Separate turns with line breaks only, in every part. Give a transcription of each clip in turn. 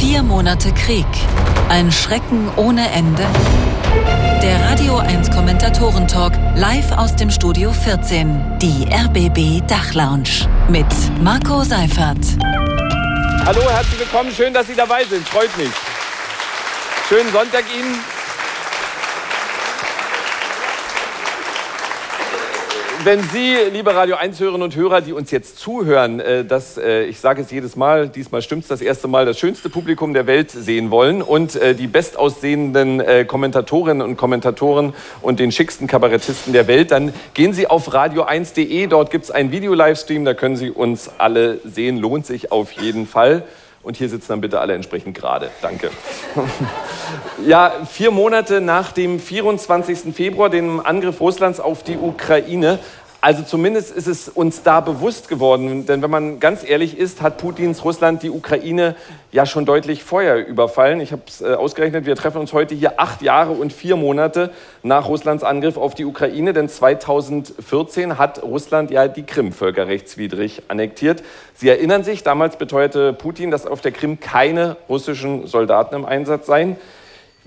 Vier Monate Krieg. Ein Schrecken ohne Ende. Der Radio 1 Kommentatoren-Talk live aus dem Studio 14. Die RBB Dachlounge. Mit Marco Seifert.
Hallo, herzlich willkommen. Schön, dass Sie dabei sind. Freut mich. Schönen Sonntag Ihnen. Wenn Sie, liebe Radio 1-Hörerinnen und Hörer, die uns jetzt zuhören, äh, das, äh, ich sage es jedes Mal, diesmal stimmt es das erste Mal, das schönste Publikum der Welt sehen wollen und äh, die bestaussehenden Kommentatorinnen und Kommentatoren und den schicksten Kabarettisten der Welt, dann gehen Sie auf radio1.de. Dort gibt es einen Video-Livestream, da können Sie uns alle sehen. Lohnt sich auf jeden Fall. Und hier sitzen dann bitte alle entsprechend gerade. Danke. ja, vier Monate nach dem 24. Februar, dem Angriff Russlands auf die Ukraine, also zumindest ist es uns da bewusst geworden, denn wenn man ganz ehrlich ist, hat Putins Russland die Ukraine ja schon deutlich vorher überfallen. Ich habe es äh, ausgerechnet, wir treffen uns heute hier acht Jahre und vier Monate nach Russlands Angriff auf die Ukraine, denn 2014 hat Russland ja die Krim völkerrechtswidrig annektiert. Sie erinnern sich, damals beteuerte Putin, dass auf der Krim keine russischen Soldaten im Einsatz seien.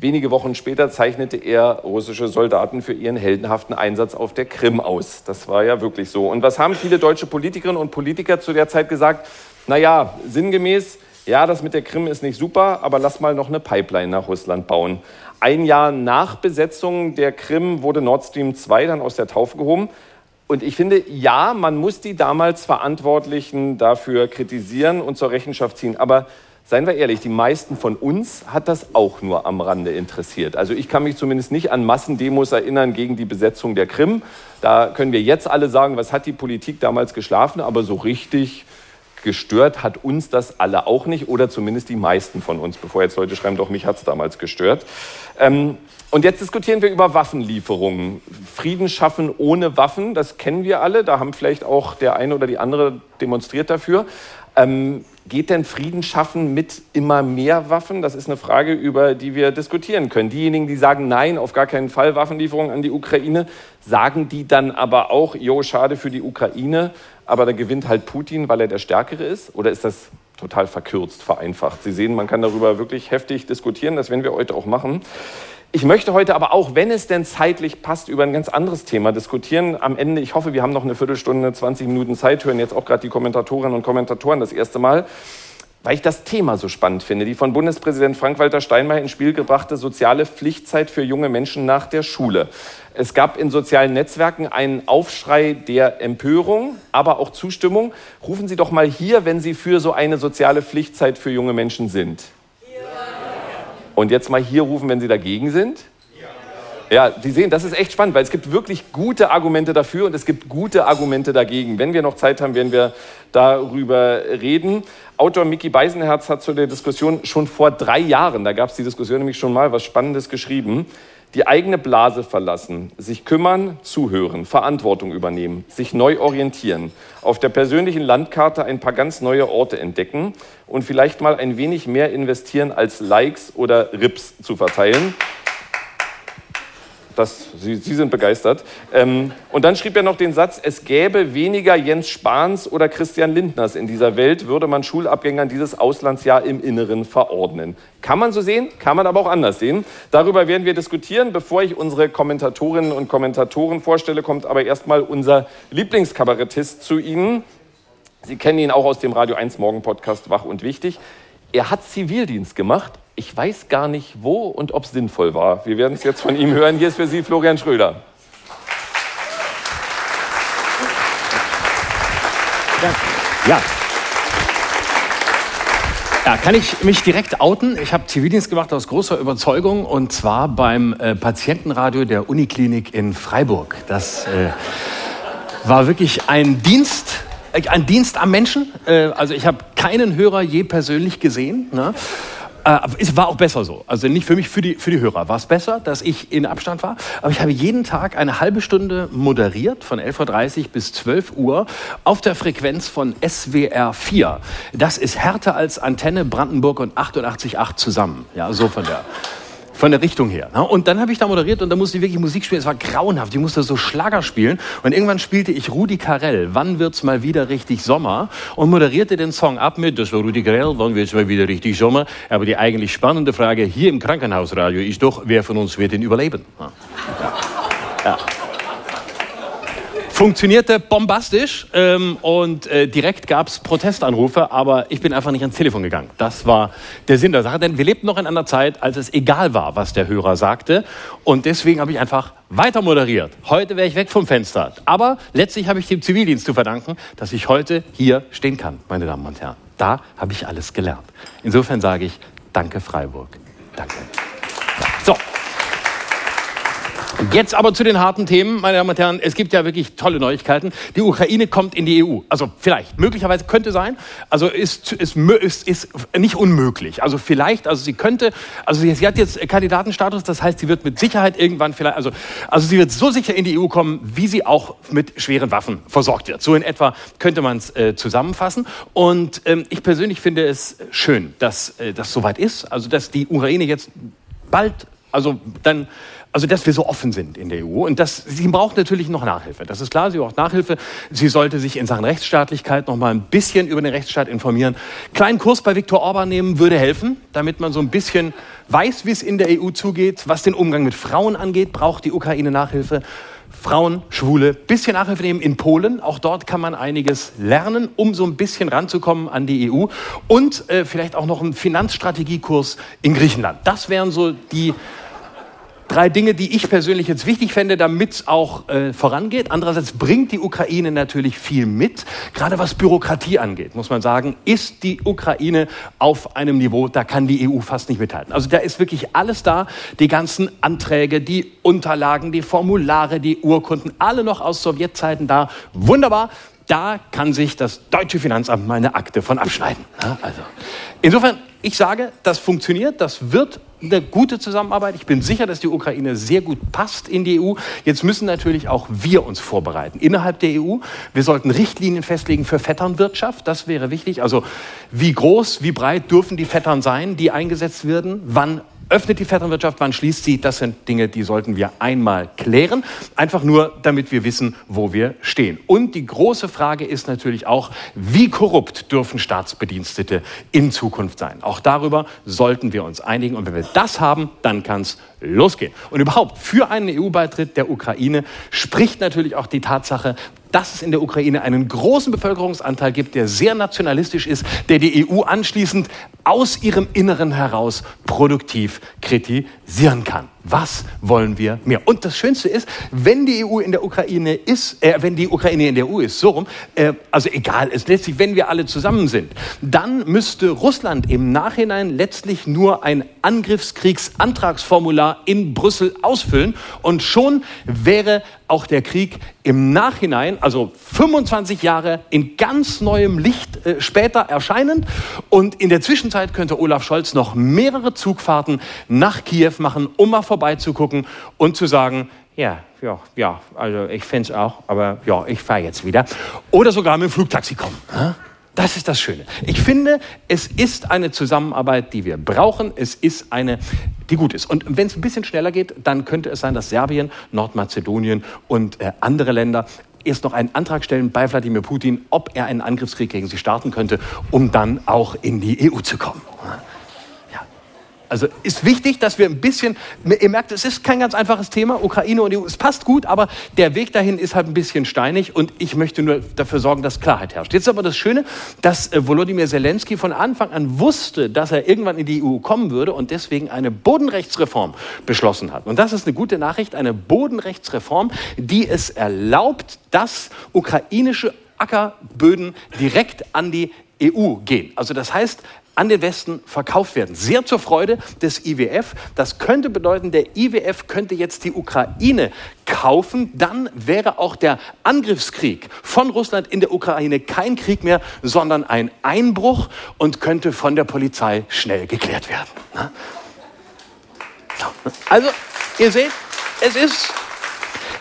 Wenige Wochen später zeichnete er russische Soldaten für ihren heldenhaften Einsatz auf der Krim aus. Das war ja wirklich so. Und was haben viele deutsche Politikerinnen und Politiker zu der Zeit gesagt? Naja, sinngemäß, ja, das mit der Krim ist nicht super, aber lass mal noch eine Pipeline nach Russland bauen. Ein Jahr nach Besetzung der Krim wurde Nord Stream 2 dann aus der Taufe gehoben. Und ich finde, ja, man muss die damals Verantwortlichen dafür kritisieren und zur Rechenschaft ziehen. Aber seien wir ehrlich, die meisten von uns hat das auch nur am Rande interessiert. Also ich kann mich zumindest nicht an Massendemos erinnern gegen die Besetzung der Krim. Da können wir jetzt alle sagen, was hat die Politik damals geschlafen, aber so richtig gestört hat uns das alle auch nicht oder zumindest die meisten von uns, bevor jetzt Leute schreiben, doch mich hat es damals gestört. Ähm, und jetzt diskutieren wir über Waffenlieferungen. Frieden schaffen ohne Waffen, das kennen wir alle. Da haben vielleicht auch der eine oder die andere demonstriert dafür. Ähm, geht denn Frieden schaffen mit immer mehr Waffen? Das ist eine Frage, über die wir diskutieren können. Diejenigen, die sagen, nein, auf gar keinen Fall Waffenlieferungen an die Ukraine, sagen die dann aber auch, jo, schade für die Ukraine, aber da gewinnt halt Putin, weil er der Stärkere ist? Oder ist das total verkürzt, vereinfacht? Sie sehen, man kann darüber wirklich heftig diskutieren, das werden wir heute auch machen. Ich möchte heute aber auch, wenn es denn zeitlich passt, über ein ganz anderes Thema diskutieren. Am Ende, ich hoffe, wir haben noch eine Viertelstunde, 20 Minuten Zeit, hören jetzt auch gerade die Kommentatorinnen und Kommentatoren das erste Mal, weil ich das Thema so spannend finde. Die von Bundespräsident Frank-Walter Steinmeier ins Spiel gebrachte soziale Pflichtzeit für junge Menschen nach der Schule. Es gab in sozialen Netzwerken einen Aufschrei der Empörung, aber auch Zustimmung. Rufen Sie doch mal hier, wenn Sie für so eine soziale Pflichtzeit für junge Menschen sind. Und jetzt mal hier rufen, wenn Sie dagegen sind. Ja, Sie sehen, das ist echt spannend, weil es gibt wirklich gute Argumente dafür und es gibt gute Argumente dagegen. Wenn wir noch Zeit haben, werden wir darüber reden. Autor Mickey Beisenherz hat zu der Diskussion schon vor drei Jahren, da gab es die Diskussion nämlich schon mal, was Spannendes geschrieben. Die eigene Blase verlassen, sich kümmern, zuhören, Verantwortung übernehmen, sich neu orientieren, auf der persönlichen Landkarte ein paar ganz neue Orte entdecken und vielleicht mal ein wenig mehr investieren, als Likes oder Rips zu verteilen. Das, Sie, Sie sind begeistert. Ähm, und dann schrieb er noch den Satz, es gäbe weniger Jens Spahns oder Christian Lindners in dieser Welt, würde man Schulabgängern dieses Auslandsjahr im Inneren verordnen. Kann man so sehen, kann man aber auch anders sehen. Darüber werden wir diskutieren. Bevor ich unsere Kommentatorinnen und Kommentatoren vorstelle, kommt aber erstmal unser Lieblingskabarettist zu Ihnen. Sie kennen ihn auch aus dem Radio 1 Morgen Podcast Wach und Wichtig. Er hat Zivildienst gemacht, ich weiß gar nicht, wo und ob es sinnvoll war. Wir werden es jetzt von ihm hören. Hier ist für Sie Florian Schröder.
Ja. Ja, kann ich mich direkt outen? Ich habe Zivildienst gemacht aus großer Überzeugung und zwar beim äh, Patientenradio der Uniklinik in Freiburg. Das äh, war wirklich ein Dienst, äh, ein Dienst am Menschen. Äh, also ich habe keinen Hörer je persönlich gesehen. Ne? Äh, es war auch besser so. Also nicht für mich, für die, für die Hörer war es besser, dass ich in Abstand war. Aber ich habe jeden Tag eine halbe Stunde moderiert, von 11.30 Uhr bis 12 Uhr, auf der Frequenz von SWR 4. Das ist härter als Antenne Brandenburg und 88.8 zusammen. Ja, so von der von der Richtung her. Ne? Und dann habe ich da moderiert und da musste ich wirklich Musik spielen. Es war grauenhaft. Ich musste so Schlager spielen. Und irgendwann spielte ich Rudi Carell. Wann wird's mal wieder richtig Sommer? Und moderierte den Song ab mit, das war Rudi Carell, wann wird's mal wieder richtig Sommer? Aber die eigentlich spannende Frage hier im Krankenhausradio ist doch, wer von uns wird ihn überleben? Ja. ja funktionierte bombastisch ähm, und äh, direkt gab es Protestanrufe, aber ich bin einfach nicht ans Telefon gegangen. Das war der Sinn der Sache, denn wir lebten noch in einer Zeit, als es egal war, was der Hörer sagte und deswegen habe ich einfach weiter moderiert. Heute wäre ich weg vom Fenster, aber letztlich habe ich dem Zivildienst zu verdanken, dass ich heute hier stehen kann, meine Damen und Herren. Da habe ich alles gelernt. Insofern sage ich, danke Freiburg. Danke. Jetzt aber zu den harten Themen, meine Damen und Herren. Es gibt ja wirklich tolle Neuigkeiten. Die Ukraine kommt in die EU. Also vielleicht, möglicherweise könnte sein. Also ist, ist, ist, ist nicht unmöglich. Also vielleicht, also sie könnte, also sie, sie, hat jetzt Kandidatenstatus, das heißt, sie wird mit Sicherheit irgendwann vielleicht, also, also sie wird so sicher in die EU kommen, wie sie auch mit schweren Waffen versorgt wird. So in etwa könnte man es äh, zusammenfassen. Und ähm, ich persönlich finde es schön, dass äh, das soweit ist. Also dass die Ukraine jetzt bald, also dann also dass wir so offen sind in der EU. Und das, sie braucht natürlich noch Nachhilfe. Das ist klar, sie braucht Nachhilfe. Sie sollte sich in Sachen Rechtsstaatlichkeit noch mal ein bisschen über den Rechtsstaat informieren. Kleinen Kurs bei Viktor Orban nehmen würde helfen, damit man so ein bisschen weiß, wie es in der EU zugeht. Was den Umgang mit Frauen angeht, braucht die Ukraine Nachhilfe. Frauen, Schwule, bisschen Nachhilfe nehmen in Polen. Auch dort kann man einiges lernen, um so ein bisschen ranzukommen an die EU. Und äh, vielleicht auch noch einen Finanzstrategiekurs in Griechenland. Das wären so die drei Dinge, die ich persönlich jetzt wichtig fände, damit es auch äh, vorangeht. Andererseits bringt die Ukraine natürlich viel mit. Gerade was Bürokratie angeht, muss man sagen, ist die Ukraine auf einem Niveau, da kann die EU fast nicht mithalten. Also da ist wirklich alles da. Die ganzen Anträge, die Unterlagen, die Formulare, die Urkunden, alle noch aus Sowjetzeiten da. Wunderbar. Da kann sich das deutsche Finanzamt mal eine Akte von abschneiden. also, insofern, ich sage, das funktioniert, das wird eine gute Zusammenarbeit. Ich bin sicher, dass die Ukraine sehr gut passt in die EU. Jetzt müssen natürlich auch wir uns vorbereiten innerhalb der EU. Wir sollten Richtlinien festlegen für Vetternwirtschaft. Das wäre wichtig. Also wie groß, wie breit dürfen die Vettern sein, die eingesetzt werden? Wann öffnet die Vetternwirtschaft, wann schließt sie? Das sind Dinge, die sollten wir einmal klären. Einfach nur, damit wir wissen, wo wir stehen. Und die große Frage ist natürlich auch, wie korrupt dürfen Staatsbedienstete in Zukunft sein? Auch darüber sollten wir uns einigen. Und wenn wir das haben, dann kann es losgehen. Und überhaupt für einen EU-Beitritt der Ukraine spricht natürlich auch die Tatsache, dass es in der Ukraine einen großen Bevölkerungsanteil gibt, der sehr nationalistisch ist, der die EU anschließend aus ihrem Inneren heraus produktiv kritisieren kann. Was wollen wir mehr? Und das Schönste ist, wenn die EU in der Ukraine ist, äh, wenn die Ukraine in der EU ist, so rum, äh, also egal ist letztlich, wenn wir alle zusammen sind, dann müsste Russland im Nachhinein letztlich nur ein Angriffskriegsantragsformular in Brüssel ausfüllen und schon wäre auch der Krieg im Nachhinein, also 25 Jahre in ganz neuem Licht äh, später erscheinen. Und in der Zwischenzeit könnte Olaf Scholz noch mehrere Zugfahrten nach Kiew machen, um mal vorbeizugucken und zu sagen, ja, ja, ja, also ich finde es auch, aber ja, ich fahre jetzt wieder. Oder sogar mit dem Flugtaxi kommen. Das ist das Schöne. Ich finde, es ist eine Zusammenarbeit, die wir brauchen. Es ist eine, die gut ist. Und wenn es ein bisschen schneller geht, dann könnte es sein, dass Serbien, Nordmazedonien und äh, andere Länder erst noch einen Antrag stellen bei Wladimir Putin, ob er einen Angriffskrieg gegen sie starten könnte, um dann auch in die EU zu kommen. Also ist wichtig, dass wir ein bisschen, ihr merkt, es ist kein ganz einfaches Thema, Ukraine und EU, es passt gut, aber der Weg dahin ist halt ein bisschen steinig und ich möchte nur dafür sorgen, dass Klarheit herrscht. Jetzt aber das Schöne, dass äh, Volodymyr Zelensky von Anfang an wusste, dass er irgendwann in die EU kommen würde und deswegen eine Bodenrechtsreform beschlossen hat. Und das ist eine gute Nachricht, eine Bodenrechtsreform, die es erlaubt, dass ukrainische Ackerböden direkt an die EU gehen. Also das heißt, an den Westen verkauft werden. Sehr zur Freude des IWF. Das könnte bedeuten, der IWF könnte jetzt die Ukraine kaufen. Dann wäre auch der Angriffskrieg von Russland in der Ukraine kein Krieg mehr, sondern ein Einbruch und könnte von der Polizei schnell geklärt werden. Also, ihr seht, es ist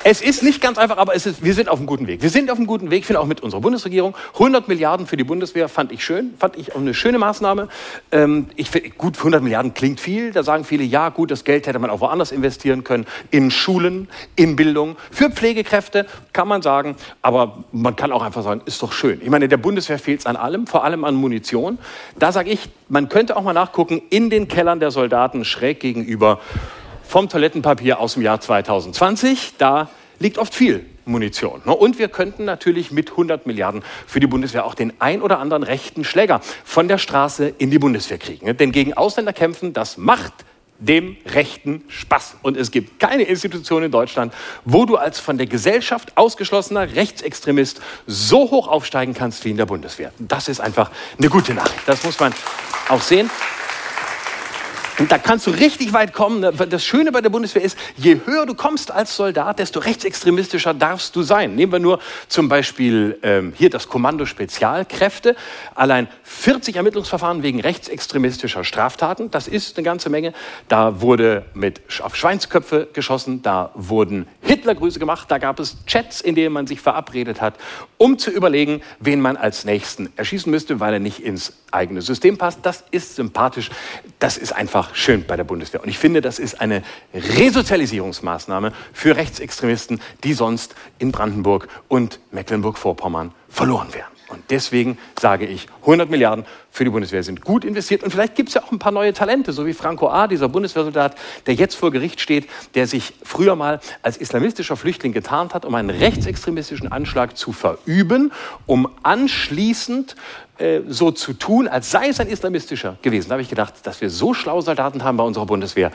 Es ist nicht ganz einfach, aber es ist, wir sind auf einem guten Weg. Wir sind auf einem guten Weg, ich finde auch mit unserer Bundesregierung. 100 Milliarden für die Bundeswehr fand ich schön, fand ich auch eine schöne Maßnahme. Ähm, ich gut, 100 Milliarden klingt viel. Da sagen viele, ja gut, das Geld hätte man auch woanders investieren können. In Schulen, in Bildung, für Pflegekräfte kann man sagen. Aber man kann auch einfach sagen, ist doch schön. Ich meine, der Bundeswehr fehlt es an allem, vor allem an Munition. Da sage ich, man könnte auch mal nachgucken, in den Kellern der Soldaten schräg gegenüber vom Toilettenpapier aus dem Jahr 2020. Da liegt oft viel Munition. Ne? Und wir könnten natürlich mit 100 Milliarden für die Bundeswehr auch den ein oder anderen rechten Schläger von der Straße in die Bundeswehr kriegen. Ne? Denn gegen Ausländer kämpfen, das macht dem Rechten Spaß. Und es gibt keine Institution in Deutschland, wo du als von der Gesellschaft ausgeschlossener Rechtsextremist so hoch aufsteigen kannst wie in der Bundeswehr. Das ist einfach eine gute Nachricht. Das muss man auch sehen. Da kannst du richtig weit kommen. Das Schöne bei der Bundeswehr ist, je höher du kommst als Soldat, desto rechtsextremistischer darfst du sein. Nehmen wir nur zum Beispiel ähm, hier das Kommando Spezialkräfte. Allein 40 Ermittlungsverfahren wegen rechtsextremistischer Straftaten. Das ist eine ganze Menge. Da wurde mit auf Schweinsköpfe geschossen. Da wurden Hitlergrüße gemacht. Da gab es Chats, in denen man sich verabredet hat, um zu überlegen, wen man als Nächsten erschießen müsste, weil er nicht ins eigene System passt. Das ist sympathisch. Das ist einfach schön bei der Bundeswehr. Und ich finde, das ist eine Resozialisierungsmaßnahme für Rechtsextremisten, die sonst in Brandenburg und Mecklenburg-Vorpommern verloren wären. Und deswegen sage ich, 100 Milliarden für die Bundeswehr sind gut investiert. Und vielleicht gibt es ja auch ein paar neue Talente, so wie Franco A., dieser Bundeswehrsoldat, der jetzt vor Gericht steht, der sich früher mal als islamistischer Flüchtling getarnt hat, um einen rechtsextremistischen Anschlag zu verüben, um anschließend äh, so zu tun, als sei es ein islamistischer gewesen. Da habe ich gedacht, dass wir so schlaue Soldaten haben bei unserer Bundeswehr,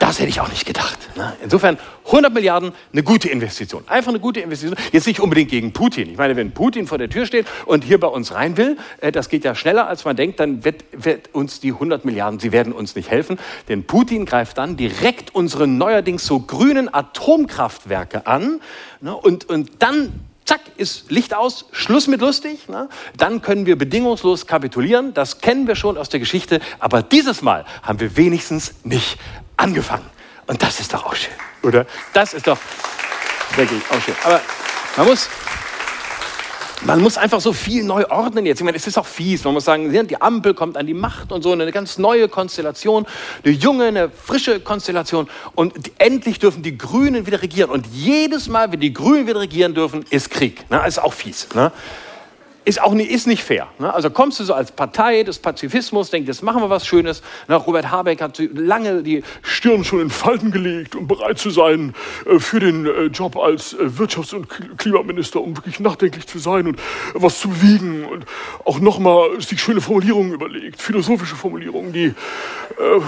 das hätte ich auch nicht gedacht. Ne? Insofern 100 Milliarden, eine gute Investition. Einfach eine gute Investition. Jetzt nicht unbedingt gegen Putin. Ich meine, wenn Putin vor der Tür steht und hier bei uns rein will, äh, das geht ja schneller, als man denkt, dann wird, wird uns die 100 Milliarden, sie werden uns nicht helfen. Denn Putin greift dann direkt unsere neuerdings so grünen Atomkraftwerke an ne? und, und dann zack, ist Licht aus, Schluss mit lustig. Ne? Dann können wir bedingungslos kapitulieren. Das kennen wir schon aus der Geschichte. Aber dieses Mal haben wir wenigstens nicht angefangen. Und das ist doch auch schön, oder? Das ist doch wirklich auch schön. Aber man muss man muss einfach so viel neu ordnen jetzt. Ich meine, es ist auch fies. Man muss sagen, die Ampel kommt an die Macht und so, eine ganz neue Konstellation, eine junge, eine frische Konstellation. Und endlich dürfen die Grünen wieder regieren. Und jedes Mal, wenn die Grünen wieder regieren dürfen, ist Krieg. Das ist auch fies. Ne? Ist auch nicht, ist nicht fair. Ne? Also kommst du so als Partei des Pazifismus, denkst, jetzt machen wir was Schönes. Ne? Robert Habeck hat lange die Stirn schon in Falten gelegt, um bereit zu sein äh, für den äh, Job als äh, Wirtschafts- und Klimaminister, um wirklich nachdenklich zu sein und was zu bewegen und auch nochmal sich schöne Formulierungen überlegt, philosophische Formulierungen, die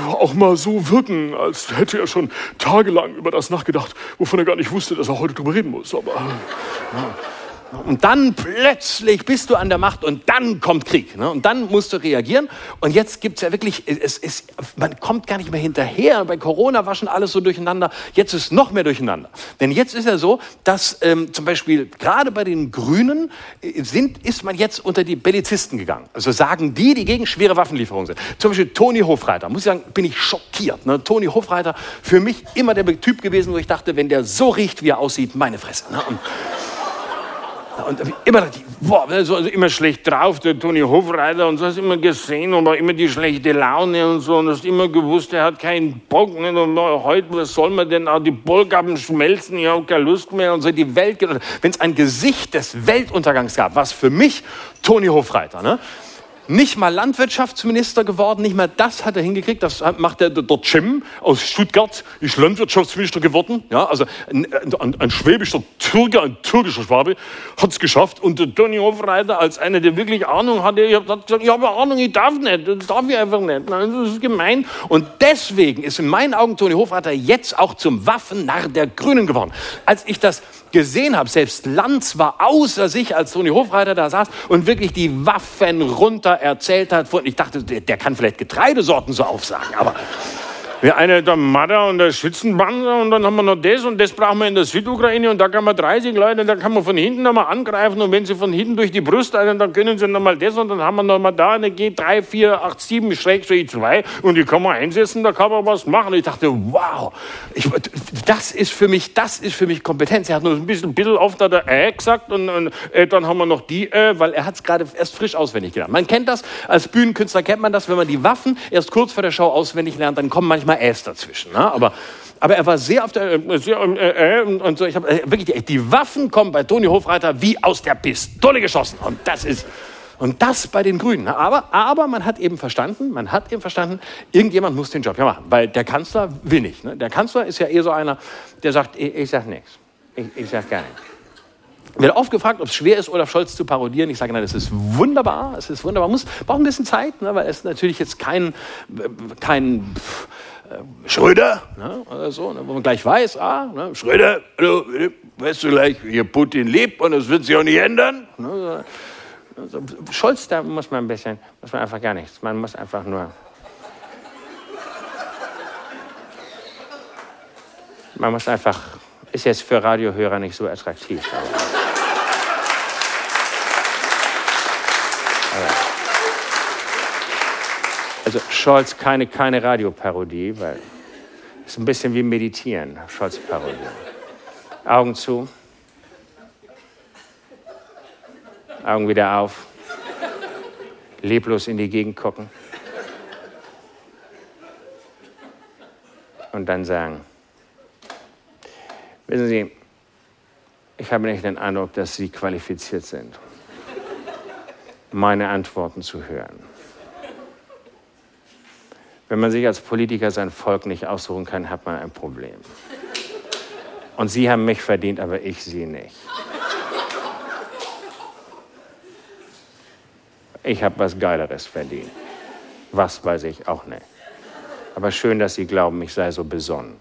auch mal so wirken, als hätte er schon tagelang über das nachgedacht, wovon er gar nicht wusste, dass er heute drüber reden muss. Aber ja. Und dann plötzlich bist du an der Macht und dann kommt Krieg. Ne? Und dann musst du reagieren. Und jetzt gibt es ja wirklich, es, es, man kommt gar nicht mehr hinterher. Bei Corona war schon alles so durcheinander. Jetzt ist noch mehr durcheinander. Denn jetzt ist ja so, dass ähm, zum Beispiel gerade bei den Grünen äh, sind, ist man jetzt unter die Bellizisten gegangen. Also sagen die, die gegen schwere Waffenlieferungen sind. Zum Beispiel Toni Hofreiter. Muss ich sagen, bin ich schockiert. Ne? Toni Hofreiter, für mich immer der Typ gewesen, wo ich dachte, wenn der so riecht, wie er aussieht, meine Fresse. Ne? Und, und immer, boah, so, also immer schlecht drauf, der Toni Hofreiter, und so hast immer gesehen, aber immer die schlechte Laune und so, und hast immer gewusst, er hat keinen Bock, nicht? und heute, was soll man denn, auch die Bollgaben schmelzen, ich habe keine Lust mehr, und so die Welt, wenn es ein Gesicht des Weltuntergangs gab, was für mich Toni Hofreiter, ne? Nicht mal Landwirtschaftsminister geworden, nicht mal das hat er hingekriegt. Das macht der, der Jim aus Stuttgart, ist Landwirtschaftsminister geworden. Ja, also ein, ein, ein schwäbischer Türke, ein türkischer Schwabe, hat es geschafft. Und der Toni Hofreiter als einer, der wirklich Ahnung hatte, habe gesagt, ich habe Ahnung, ich darf nicht, das darf ich einfach nicht. Das ist gemein. Und deswegen ist in meinen Augen Toni Hofreiter jetzt auch zum Waffennarr der Grünen geworden. Als ich das gesehen habe. Selbst Lanz war außer sich, als Toni Hofreiter da saß und wirklich die Waffen runter erzählt hat. Ich dachte, der, kann vielleicht Getreidesorten so aufsagen, aber Ja, eine der Madder und der Schützenpanzer und dann haben wir noch das und das brauchen wir in der Südukraine und da kann man 30 Leute, da kann man von hinten nochmal angreifen und wenn sie von hinten durch die Brust einen, dann können sie nochmal das und dann haben wir nochmal da eine G3, 4, 8, 7, Schrägstrich 2 und die kann man einsetzen, da kann man was machen. Ich dachte, wow, ich, das ist für mich, das ist für mich Kompetenz. Er hat nur ein bisschen, ein bisschen oft da äh gesagt und, und äh, dann haben wir noch die, äh, weil er hat es gerade erst frisch auswendig gelernt. Man kennt das, als Bühnenkünstler kennt man das, wenn man die Waffen erst kurz vor der Show auswendig lernt, dann kommen manchmal manchmal Äs dazwischen. Ne? Aber, aber er war sehr auf der, äh, sehr, äh, äh, und so. Ich habe äh, wirklich die, die Waffen kommen bei Toni Hofreiter wie aus der Pistole geschossen. Und das ist und das bei den Grünen. Aber, aber man hat eben verstanden, man hat eben verstanden, irgendjemand muss den Job ja machen, weil der Kanzler will nicht. Ne? Der Kanzler ist ja eher so einer, der sagt, ich, ich sag nichts, ich, ich sag gar nichts. Ich werde oft gefragt, ob es schwer ist, Olaf Scholz zu parodieren. Ich sage, nein, es ist wunderbar, es ist wunderbar. Man muss, braucht ein bisschen Zeit, ne, weil es natürlich jetzt kein, kein äh, Schröder ne, oder so, ne, wo man gleich weiß, ah, ne, Schröder, hallo, weißt du gleich, wie Putin lebt und das wird sich auch nicht ändern. Ne, so. Scholz, da muss man ein bisschen, muss man einfach gar nichts. Man muss einfach nur. Man muss einfach, ist jetzt für Radiohörer nicht so attraktiv. Also Scholz keine, keine Radioparodie, weil es ist ein bisschen wie Meditieren, Scholz-Parodie. Augen zu. Augen wieder auf. Leblos in die Gegend gucken. Und dann sagen, wissen Sie, ich habe nicht den Eindruck, dass Sie qualifiziert sind, meine Antworten zu hören. Wenn man sich als Politiker sein Volk nicht aussuchen kann, hat man ein Problem. Und Sie haben mich verdient, aber ich Sie nicht. Ich habe was Geileres verdient. Was weiß ich auch nicht. Aber schön, dass Sie glauben, ich sei so besonnen.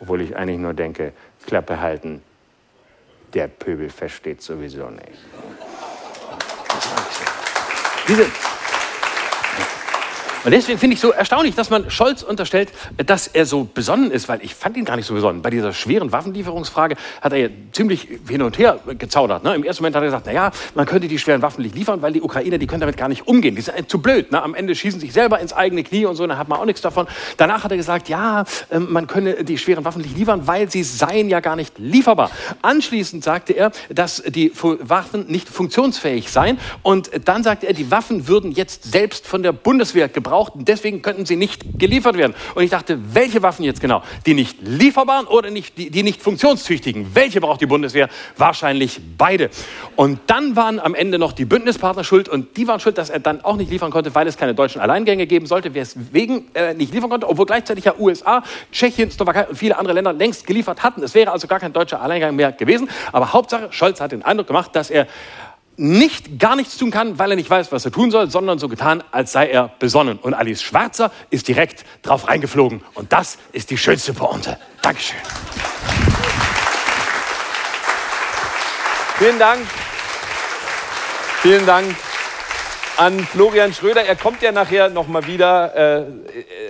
Obwohl ich eigentlich nur denke, Klappe halten, der Pöbel versteht sowieso nicht. Diese, und deswegen finde ich so erstaunlich, dass man Scholz unterstellt, dass er so besonnen ist, weil ich fand ihn gar nicht so besonnen. Bei dieser schweren Waffenlieferungsfrage hat er ja ziemlich hin und her gezaudert. Ne? Im ersten Moment hat er gesagt, naja, man könnte die schweren Waffen nicht liefern, weil die Ukrainer, die können damit gar nicht umgehen. Die sind zu blöd. Ne? Am Ende schießen sich selber ins eigene Knie und so, dann hat man auch nichts davon. Danach hat er gesagt, ja, ähm, man könne die schweren Waffen nicht liefern, weil sie seien ja gar nicht lieferbar. Anschließend sagte er, dass die Waffen nicht funktionsfähig seien. Und dann sagte er, die Waffen würden jetzt selbst von der Bundeswehr gebraucht brauchten. Deswegen könnten sie nicht geliefert werden. Und ich dachte, welche Waffen jetzt genau? Die nicht lieferbaren oder nicht, die, die nicht funktionstüchtigen? Welche braucht die Bundeswehr? Wahrscheinlich beide. Und dann waren am Ende noch die Bündnispartner schuld und die waren schuld, dass er dann auch nicht liefern konnte, weil es keine deutschen Alleingänge geben sollte, weswegen er nicht liefern konnte, obwohl gleichzeitig ja USA, Tschechien, Slowakei und viele andere Länder längst geliefert hatten. Es wäre also gar kein deutscher Alleingang mehr gewesen. Aber Hauptsache, Scholz hat den Eindruck gemacht, dass er nicht gar nichts tun kann, weil er nicht weiß, was er tun soll, sondern so getan, als sei er besonnen. Und Alice Schwarzer ist direkt drauf reingeflogen. Und das ist die schönste Pointe. Dankeschön.
Vielen Dank. Vielen Dank an Florian Schröder. Er kommt ja nachher noch mal wieder. Äh,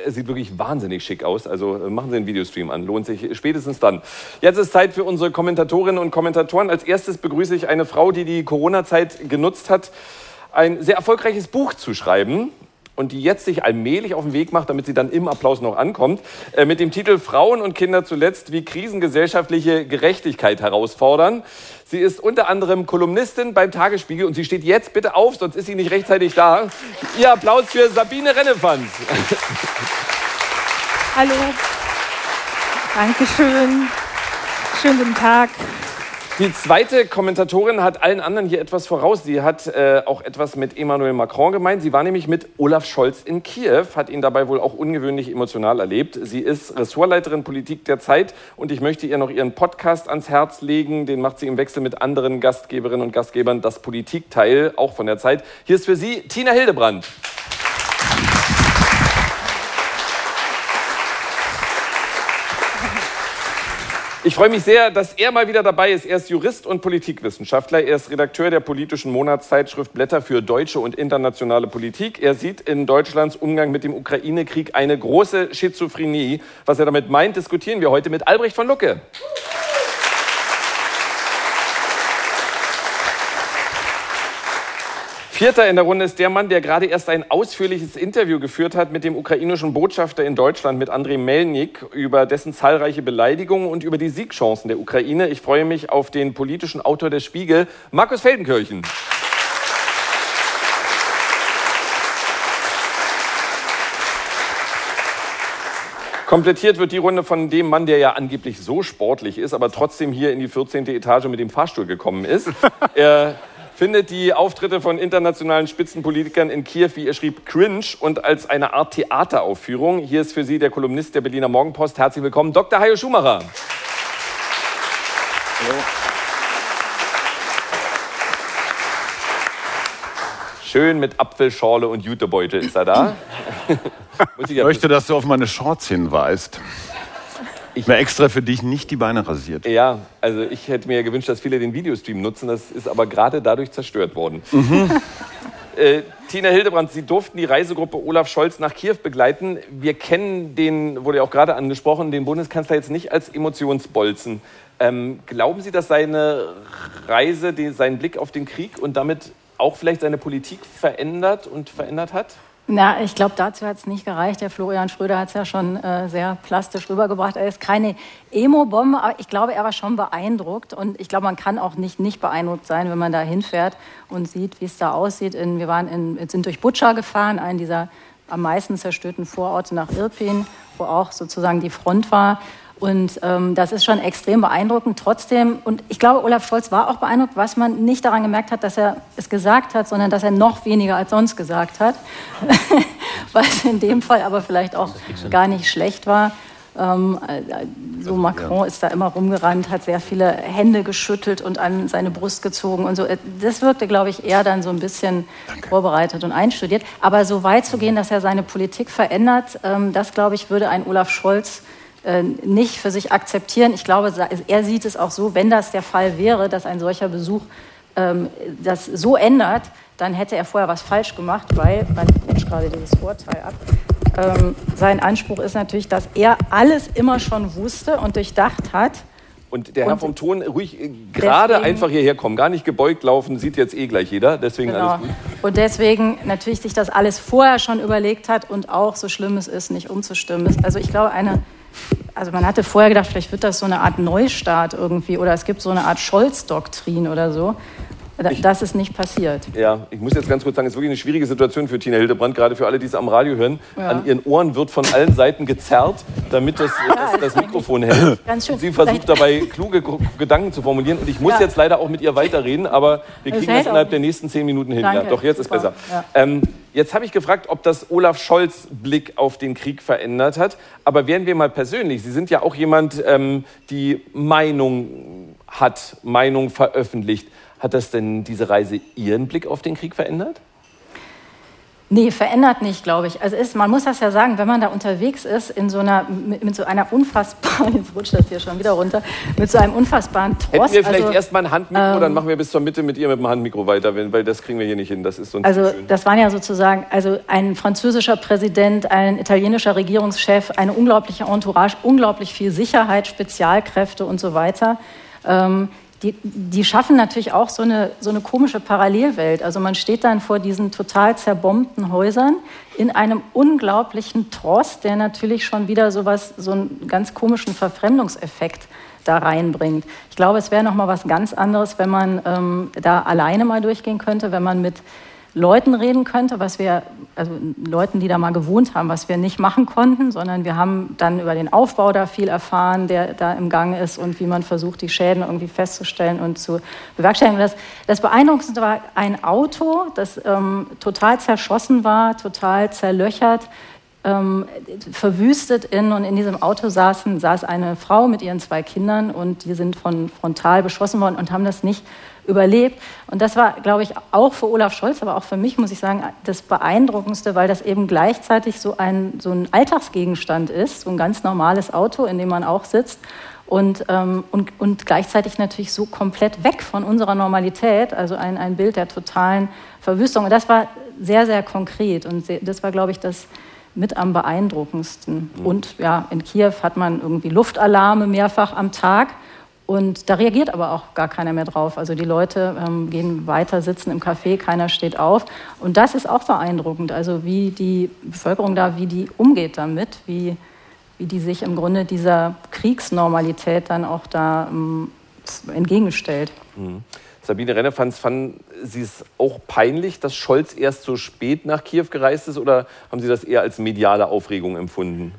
er sieht wirklich wahnsinnig schick aus. Also äh, machen Sie einen Videostream an. Lohnt sich spätestens dann. Jetzt ist Zeit für unsere Kommentatorinnen und Kommentatoren. Als erstes begrüße ich eine Frau, die die Corona-Zeit genutzt hat, ein sehr erfolgreiches Buch zu schreiben und die jetzt sich allmählich auf den Weg macht, damit sie dann im Applaus noch ankommt, äh, mit dem Titel Frauen und Kinder zuletzt, wie krisengesellschaftliche Gerechtigkeit herausfordern. Sie ist unter anderem Kolumnistin beim Tagesspiegel und sie steht jetzt bitte auf, sonst ist sie nicht rechtzeitig da. Ihr Applaus für Sabine Rennefanz.
Hallo. Dankeschön. Schönen guten Tag.
Die zweite Kommentatorin hat allen anderen hier etwas voraus. Sie hat äh, auch etwas mit Emmanuel Macron gemeint. Sie war nämlich mit Olaf Scholz in Kiew, hat ihn dabei wohl auch ungewöhnlich emotional erlebt. Sie ist Ressortleiterin Politik der Zeit und ich möchte ihr noch ihren Podcast ans Herz legen. Den macht sie im Wechsel mit anderen Gastgeberinnen und Gastgebern, das Politikteil, auch von der Zeit. Hier ist für Sie Tina Hildebrand. Ich freue mich sehr, dass er mal wieder dabei ist. Er ist Jurist und Politikwissenschaftler. Er ist Redakteur der politischen Monatszeitschrift Blätter für deutsche und internationale Politik. Er sieht in Deutschlands Umgang mit dem Ukraine-Krieg eine große Schizophrenie. Was er damit meint, diskutieren wir heute mit Albrecht von Lucke. Vierter in der Runde ist der Mann, der gerade erst ein ausführliches Interview geführt hat mit dem ukrainischen Botschafter in Deutschland, mit Andrei Melnik, über dessen zahlreiche Beleidigungen und über die Siegchancen der Ukraine. Ich freue mich auf den politischen Autor des Spiegel, Markus Feldenkirchen. Komplettiert wird die Runde von dem Mann, der ja angeblich so sportlich ist, aber trotzdem hier in die 14. Etage mit dem Fahrstuhl gekommen ist. er findet die Auftritte von internationalen Spitzenpolitikern in Kiew, wie er schrieb, cringe und als eine Art Theateraufführung. Hier ist für Sie der Kolumnist der Berliner Morgenpost. Herzlich willkommen, Dr. Hajo Schumacher. Hallo. Schön mit Apfelschorle und Jutebeutel ist er da.
ich möchte, dass du auf meine Shorts hinweist. Ich habe extra für dich nicht die Beine rasiert.
Ja, also ich hätte mir ja gewünscht, dass viele den Videostream nutzen. Das ist aber gerade dadurch zerstört worden. Mhm. Äh, Tina Hildebrand, Sie durften die Reisegruppe Olaf Scholz nach Kiew begleiten. Wir kennen den, wurde ja auch gerade angesprochen, den Bundeskanzler jetzt nicht als Emotionsbolzen. Ähm, glauben Sie, dass seine Reise den, seinen Blick auf den Krieg und damit auch vielleicht seine Politik verändert und verändert hat?
Na, ich glaube, dazu hat es nicht gereicht. Der Florian Schröder hat es ja schon äh, sehr plastisch rübergebracht. Er ist keine Emo-Bombe, aber ich glaube, er war schon beeindruckt. Und ich glaube, man kann auch nicht nicht beeindruckt sein, wenn man da hinfährt und sieht, wie es da aussieht. In, wir waren in, sind durch Butscha gefahren, einen dieser am meisten zerstörten Vororte nach Irpin, wo auch sozusagen die Front war. Und ähm, das ist schon extrem beeindruckend. Trotzdem, und ich glaube, Olaf Scholz war auch beeindruckt, was man nicht daran gemerkt hat, dass er es gesagt hat, sondern dass er noch weniger als sonst gesagt hat. was in dem Fall aber vielleicht auch gar nicht schlecht war. Ähm, äh, so Macron ist da immer rumgerannt, hat sehr viele Hände geschüttelt und an seine Brust gezogen und so. Äh, das wirkte, glaube ich, eher dann so ein bisschen Danke. vorbereitet und einstudiert. Aber so weit zu gehen, dass er seine Politik verändert, ähm, das, glaube ich, würde ein Olaf Scholz nicht für sich akzeptieren. Ich glaube, er sieht es auch so, wenn das der Fall wäre, dass ein solcher Besuch ähm, das so ändert, dann hätte er vorher was falsch gemacht, weil, man rutscht gerade dieses Vorteil ab, ähm, sein Anspruch ist natürlich, dass er alles immer schon wusste und durchdacht hat.
Und der Herr und vom Ton ruhig äh, gerade einfach hierher kommen, gar nicht gebeugt laufen, sieht jetzt eh gleich jeder, deswegen genau. alles gut.
Und deswegen natürlich sich das alles vorher schon überlegt hat und auch so schlimm es ist, nicht umzustimmen Also ich glaube, eine also man hatte vorher gedacht, vielleicht wird das so eine Art Neustart irgendwie oder es gibt so eine Art Scholz-Doktrin oder so. Das ist nicht passiert.
Ja, ich muss jetzt ganz kurz sagen, es ist wirklich eine schwierige Situation für Tina Hildebrand, gerade für alle, die es am Radio hören. Ja. An ihren Ohren wird von allen Seiten gezerrt, damit das, das, das Mikrofon hält. Ganz schön. Sie versucht dabei, kluge Gedanken zu formulieren. Und ich muss ja. jetzt leider auch mit ihr weiterreden, aber wir kriegen das, innerhalb der nächsten zehn Minuten hin. Ja, doch, jetzt Super. ist besser. Ähm, jetzt habe ich gefragt, ob das Olaf Scholz Blick auf den Krieg verändert hat. Aber werden wir mal persönlich. Sie sind ja auch jemand, ähm, die Meinung hat, Meinung veröffentlicht. Hat das denn diese Reise Ihren Blick auf den Krieg verändert?
Nee, verändert nicht, glaube ich. Also ist, man muss das ja sagen, wenn man da unterwegs ist, in so einer, mit, mit so einer unfassbaren, jetzt rutscht das hier schon wieder runter, mit so einem unfassbaren Trost.
Hätten wir vielleicht also, erstmal ein Handmikro, ähm, dann machen wir bis zur Mitte mit ihr mit dem Handmikro weiter, weil das kriegen wir hier nicht hin. Das ist sonst
Also das waren ja sozusagen, also ein französischer Präsident, ein italienischer Regierungschef, eine unglaubliche Entourage, unglaublich viel Sicherheit, Spezialkräfte und so weiter. Ähm, die, die schaffen natürlich auch so eine, so eine komische Parallelwelt. Also man steht dann vor diesen total zerbombten Häusern in einem unglaublichen Trost, der natürlich schon wieder sowas, so einen ganz komischen Verfremdungseffekt da reinbringt. Ich glaube, es wäre noch mal was ganz anderes, wenn man ähm, da alleine mal durchgehen könnte, wenn man mit Leuten reden könnte, was wir, also Leuten, die da mal gewohnt haben, was wir nicht machen konnten, sondern wir haben dann über den Aufbau da viel erfahren, der da im Gang ist und wie man versucht, die Schäden irgendwie festzustellen und zu bewerkstelligen. Das, das Beeindruckendste war ein Auto, das ähm, total zerschossen war, total zerlöchert, ähm, verwüstet in und in diesem Auto saßen, saß eine Frau mit ihren zwei Kindern und die sind von frontal beschossen worden und haben das nicht überlebt. Und das war, glaube ich, auch für Olaf Scholz, aber auch für mich, muss ich sagen, das Beeindruckendste, weil das eben gleichzeitig so ein, so ein Alltagsgegenstand ist, so ein ganz normales Auto, in dem man auch sitzt und, ähm, und, und gleichzeitig natürlich so komplett weg von unserer Normalität, also ein, ein Bild der totalen Verwüstung. Und das war sehr, sehr konkret und sehr, das war, glaube ich, das mit am beeindruckendsten. Und ja, in Kiew hat man irgendwie Luftalarme mehrfach am Tag. Und da reagiert aber auch gar keiner mehr drauf. Also die Leute ähm, gehen weiter, sitzen im Café, keiner steht auf. Und das ist auch beeindruckend, also wie die Bevölkerung da, wie die umgeht damit, wie, wie die sich im Grunde dieser Kriegsnormalität dann auch da ähm, entgegenstellt.
Mhm. Sabine Rennefanz, fanden Sie es auch peinlich, dass Scholz erst so spät nach Kiew gereist ist oder haben Sie das eher als mediale Aufregung empfunden?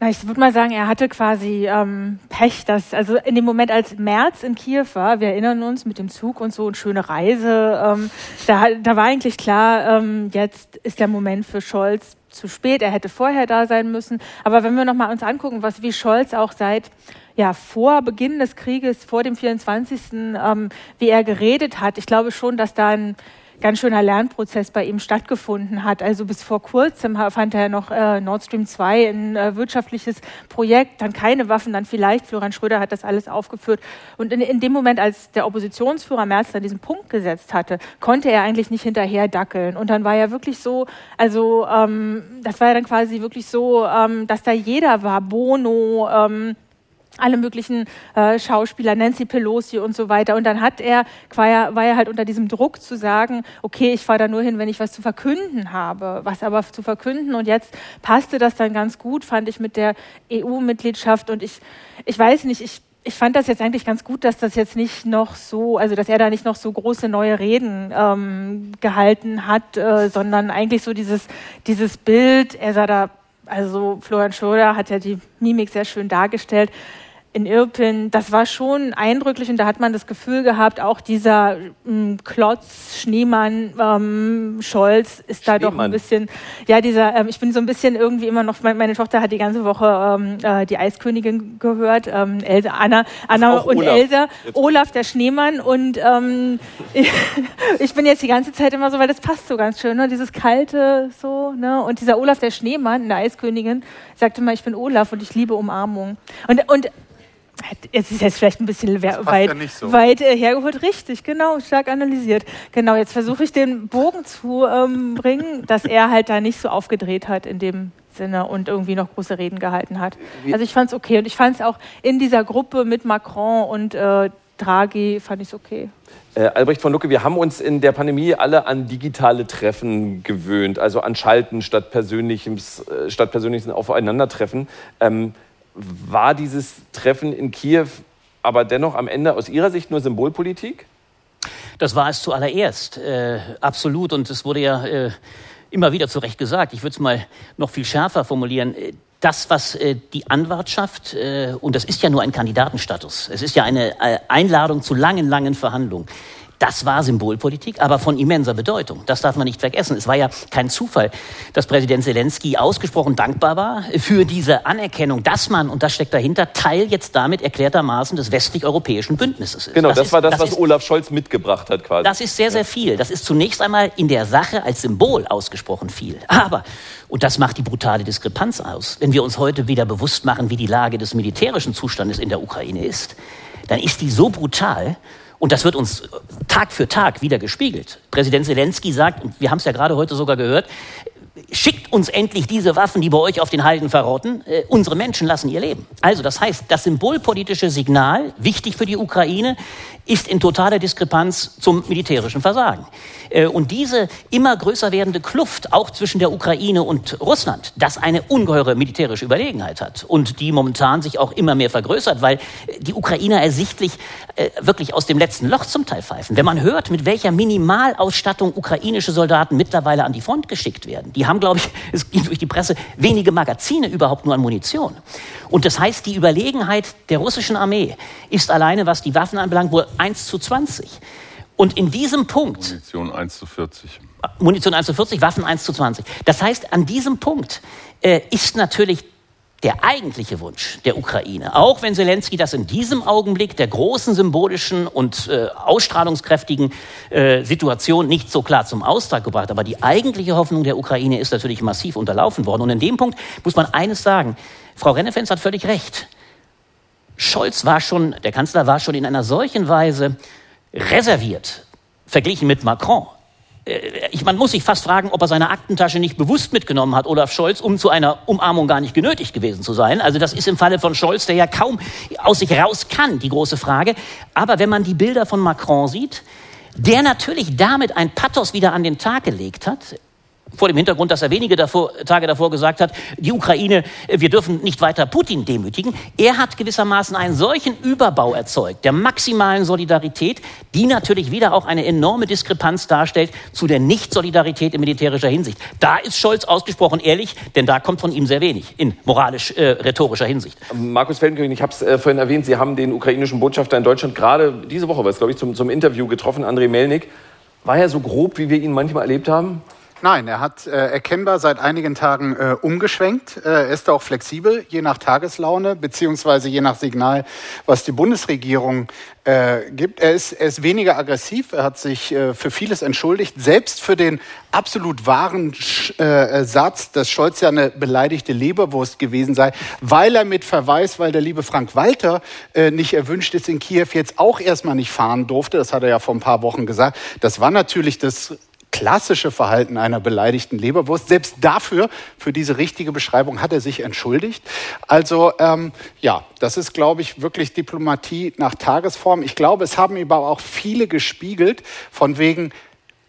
Na, ich würde mal sagen, er hatte quasi ähm, Pech, dass, also in dem Moment, als März in Kiew war, wir erinnern uns mit dem Zug und so und schöne Reise, ähm, da, da war eigentlich klar, ähm, jetzt ist der Moment für Scholz zu spät, er hätte vorher da sein müssen. Aber wenn wir nochmal uns angucken, was wie Scholz auch seit ja, vor Beginn des Krieges, vor dem 24., ähm, wie er geredet hat. Ich glaube schon, dass da ein ganz schöner Lernprozess bei ihm stattgefunden hat. Also bis vor kurzem fand er noch äh, Nord Stream 2 ein äh, wirtschaftliches Projekt, dann keine Waffen, dann vielleicht. Florian Schröder hat das alles aufgeführt. Und in, in dem Moment, als der Oppositionsführer Merz da diesen Punkt gesetzt hatte, konnte er eigentlich nicht hinterher dackeln. Und dann war er wirklich so, also ähm, das war ja dann quasi wirklich so, ähm, dass da jeder war, Bono, ähm, alle möglichen äh, Schauspieler, Nancy Pelosi und so weiter. Und dann hat er, war er, war er halt unter diesem Druck zu sagen, okay, ich fahre da nur hin, wenn ich was zu verkünden habe, was aber zu verkünden. Und jetzt passte das dann ganz gut, fand ich mit der EU-Mitgliedschaft. Und ich, ich weiß nicht, ich ich fand das jetzt eigentlich ganz gut, dass das jetzt nicht noch so, also dass er da nicht noch so große neue Reden ähm, gehalten hat, äh, sondern eigentlich so dieses, dieses Bild, er sah da, also Florian Schröder hat ja die Mimik sehr schön dargestellt, in Irpin, das war schon eindrücklich und da hat man das Gefühl gehabt, auch dieser ähm, Klotz Schneemann ähm, Scholz ist da doch ein bisschen, ja, dieser, ähm, ich bin so ein bisschen irgendwie immer noch, meine, meine Tochter hat die ganze Woche ähm, äh, die Eiskönigin gehört, ähm, Elsa, Anna, Anna und Olaf. Elsa, jetzt. Olaf der Schneemann und ähm, ich bin jetzt die ganze Zeit immer so, weil das passt so ganz schön, ne? dieses kalte so, ne? und dieser Olaf der Schneemann, der Eiskönigin, sagte mal, ich bin Olaf und ich liebe Umarmung und, und Jetzt ist jetzt vielleicht ein bisschen weit, ja so. weit äh, hergeholt. Richtig, genau, stark analysiert. Genau, jetzt versuche ich den Bogen zu ähm, bringen, dass er halt da nicht so aufgedreht hat in dem Sinne und irgendwie noch große Reden gehalten hat. Also ich fand es okay und ich fand es auch in dieser Gruppe mit Macron und äh, Draghi fand ich es okay.
Äh, Albrecht von Lucke, wir haben uns in der Pandemie alle an digitale Treffen gewöhnt, also an Schalten statt persönlichem, äh, statt persönlichem Aufeinandertreffen. Ähm, war dieses Treffen in Kiew aber dennoch am Ende aus Ihrer Sicht nur Symbolpolitik?
Das war es zuallererst, äh, absolut. Und es wurde ja äh, immer wieder zu Recht gesagt. Ich würde es mal noch viel schärfer formulieren. Das, was äh, die Anwartschaft, äh, und das ist ja nur ein Kandidatenstatus, es ist ja eine äh, Einladung zu langen, langen Verhandlungen. Das war Symbolpolitik, aber von immenser Bedeutung. Das darf man nicht vergessen. Es war ja kein Zufall, dass Präsident Zelensky ausgesprochen dankbar war für diese Anerkennung, dass man, und das steckt dahinter, Teil jetzt damit erklärtermaßen des westlich-europäischen Bündnisses
ist. Genau, das, das ist, war das, das was ist, Olaf Scholz mitgebracht hat quasi.
Das ist sehr, sehr viel. Das ist zunächst einmal in der Sache als Symbol ausgesprochen viel. Aber, und das macht die brutale Diskrepanz aus, wenn wir uns heute wieder bewusst machen, wie die Lage des militärischen Zustandes in der Ukraine ist, dann ist die so brutal, und das wird uns Tag für Tag wieder gespiegelt. Präsident Zelensky sagt, und wir haben es ja gerade heute sogar gehört, schickt uns endlich diese Waffen, die bei euch auf den Halden verrotten. Äh, unsere Menschen lassen ihr Leben. Also das heißt, das symbolpolitische Signal, wichtig für die Ukraine, ist in totaler Diskrepanz zum militärischen Versagen. Äh, und diese immer größer werdende Kluft, auch zwischen der Ukraine und Russland, das eine ungeheure militärische Überlegenheit hat und die momentan sich auch immer mehr vergrößert, weil die Ukrainer ersichtlich äh, wirklich aus dem letzten Loch zum Teil pfeifen. Wenn man hört, mit welcher Minimalausstattung ukrainische Soldaten mittlerweile an die Front geschickt werden, die haben, glaube ich, es ging durch die Presse, wenige Magazine überhaupt nur an Munition. Und das heißt, die Überlegenheit der russischen Armee ist alleine, was die Waffen anbelangt, wohl 1 zu 20. Und in diesem Punkt.
Munition 1 zu 40.
Munition 1 zu 40, Waffen 1 zu 20. Das heißt, an diesem Punkt äh, ist natürlich der eigentliche Wunsch der Ukraine, auch wenn Zelensky das in diesem Augenblick der großen symbolischen und äh, ausstrahlungskräftigen äh, Situation nicht so klar zum Ausdruck gebracht, aber die eigentliche Hoffnung der Ukraine ist natürlich massiv unterlaufen worden. Und in dem Punkt muss man eines sagen, Frau Rennefenz hat völlig recht Scholz war schon, der Kanzler war schon in einer solchen Weise reserviert, verglichen mit Macron. Äh, ich, man muss sich fast fragen, ob er seine Aktentasche nicht bewusst mitgenommen hat, Olaf Scholz, um zu einer Umarmung gar nicht genötigt gewesen zu sein. Also das ist im Falle von Scholz, der ja kaum aus sich raus kann, die große Frage. Aber wenn man die Bilder von Macron sieht, der natürlich damit ein Pathos wieder an den Tag gelegt hat vor dem Hintergrund, dass er wenige davor, Tage davor gesagt hat, die Ukraine, äh, wir dürfen nicht weiter Putin demütigen. Er hat gewissermaßen einen solchen Überbau erzeugt, der maximalen Solidarität, die natürlich wieder auch eine enorme Diskrepanz darstellt zu der Nicht-Solidarität in militärischer Hinsicht. Da ist Scholz ausgesprochen ehrlich, denn da kommt von ihm sehr wenig in moralisch-rhetorischer äh, Hinsicht.
Markus Feldenkirchen, ich habe es äh, vorhin erwähnt, Sie haben den ukrainischen Botschafter in Deutschland gerade diese Woche, glaube ich, zum, zum Interview getroffen, André Melnik. War er so grob, wie wir ihn manchmal erlebt haben?
Nein, er hat äh, erkennbar seit einigen Tagen äh, umgeschwenkt. Äh, er ist auch flexibel, je nach Tageslaune beziehungsweise je nach Signal, was die Bundesregierung äh, gibt. Er ist, er ist weniger aggressiv. Er hat sich äh, für vieles entschuldigt, selbst für den absolut wahren äh, Satz, dass Scholz ja eine beleidigte Leberwurst gewesen sei, weil er mit Verweis, weil der liebe Frank Walter äh, nicht erwünscht ist in Kiew, jetzt auch erstmal nicht fahren durfte. Das hat er ja vor ein paar Wochen gesagt. Das war natürlich das klassische Verhalten einer beleidigten Leberwurst. Selbst dafür, für diese richtige Beschreibung, hat er sich entschuldigt. Also ähm, ja, das ist, glaube ich, wirklich Diplomatie nach Tagesform. Ich glaube, es haben aber auch viele gespiegelt, von wegen,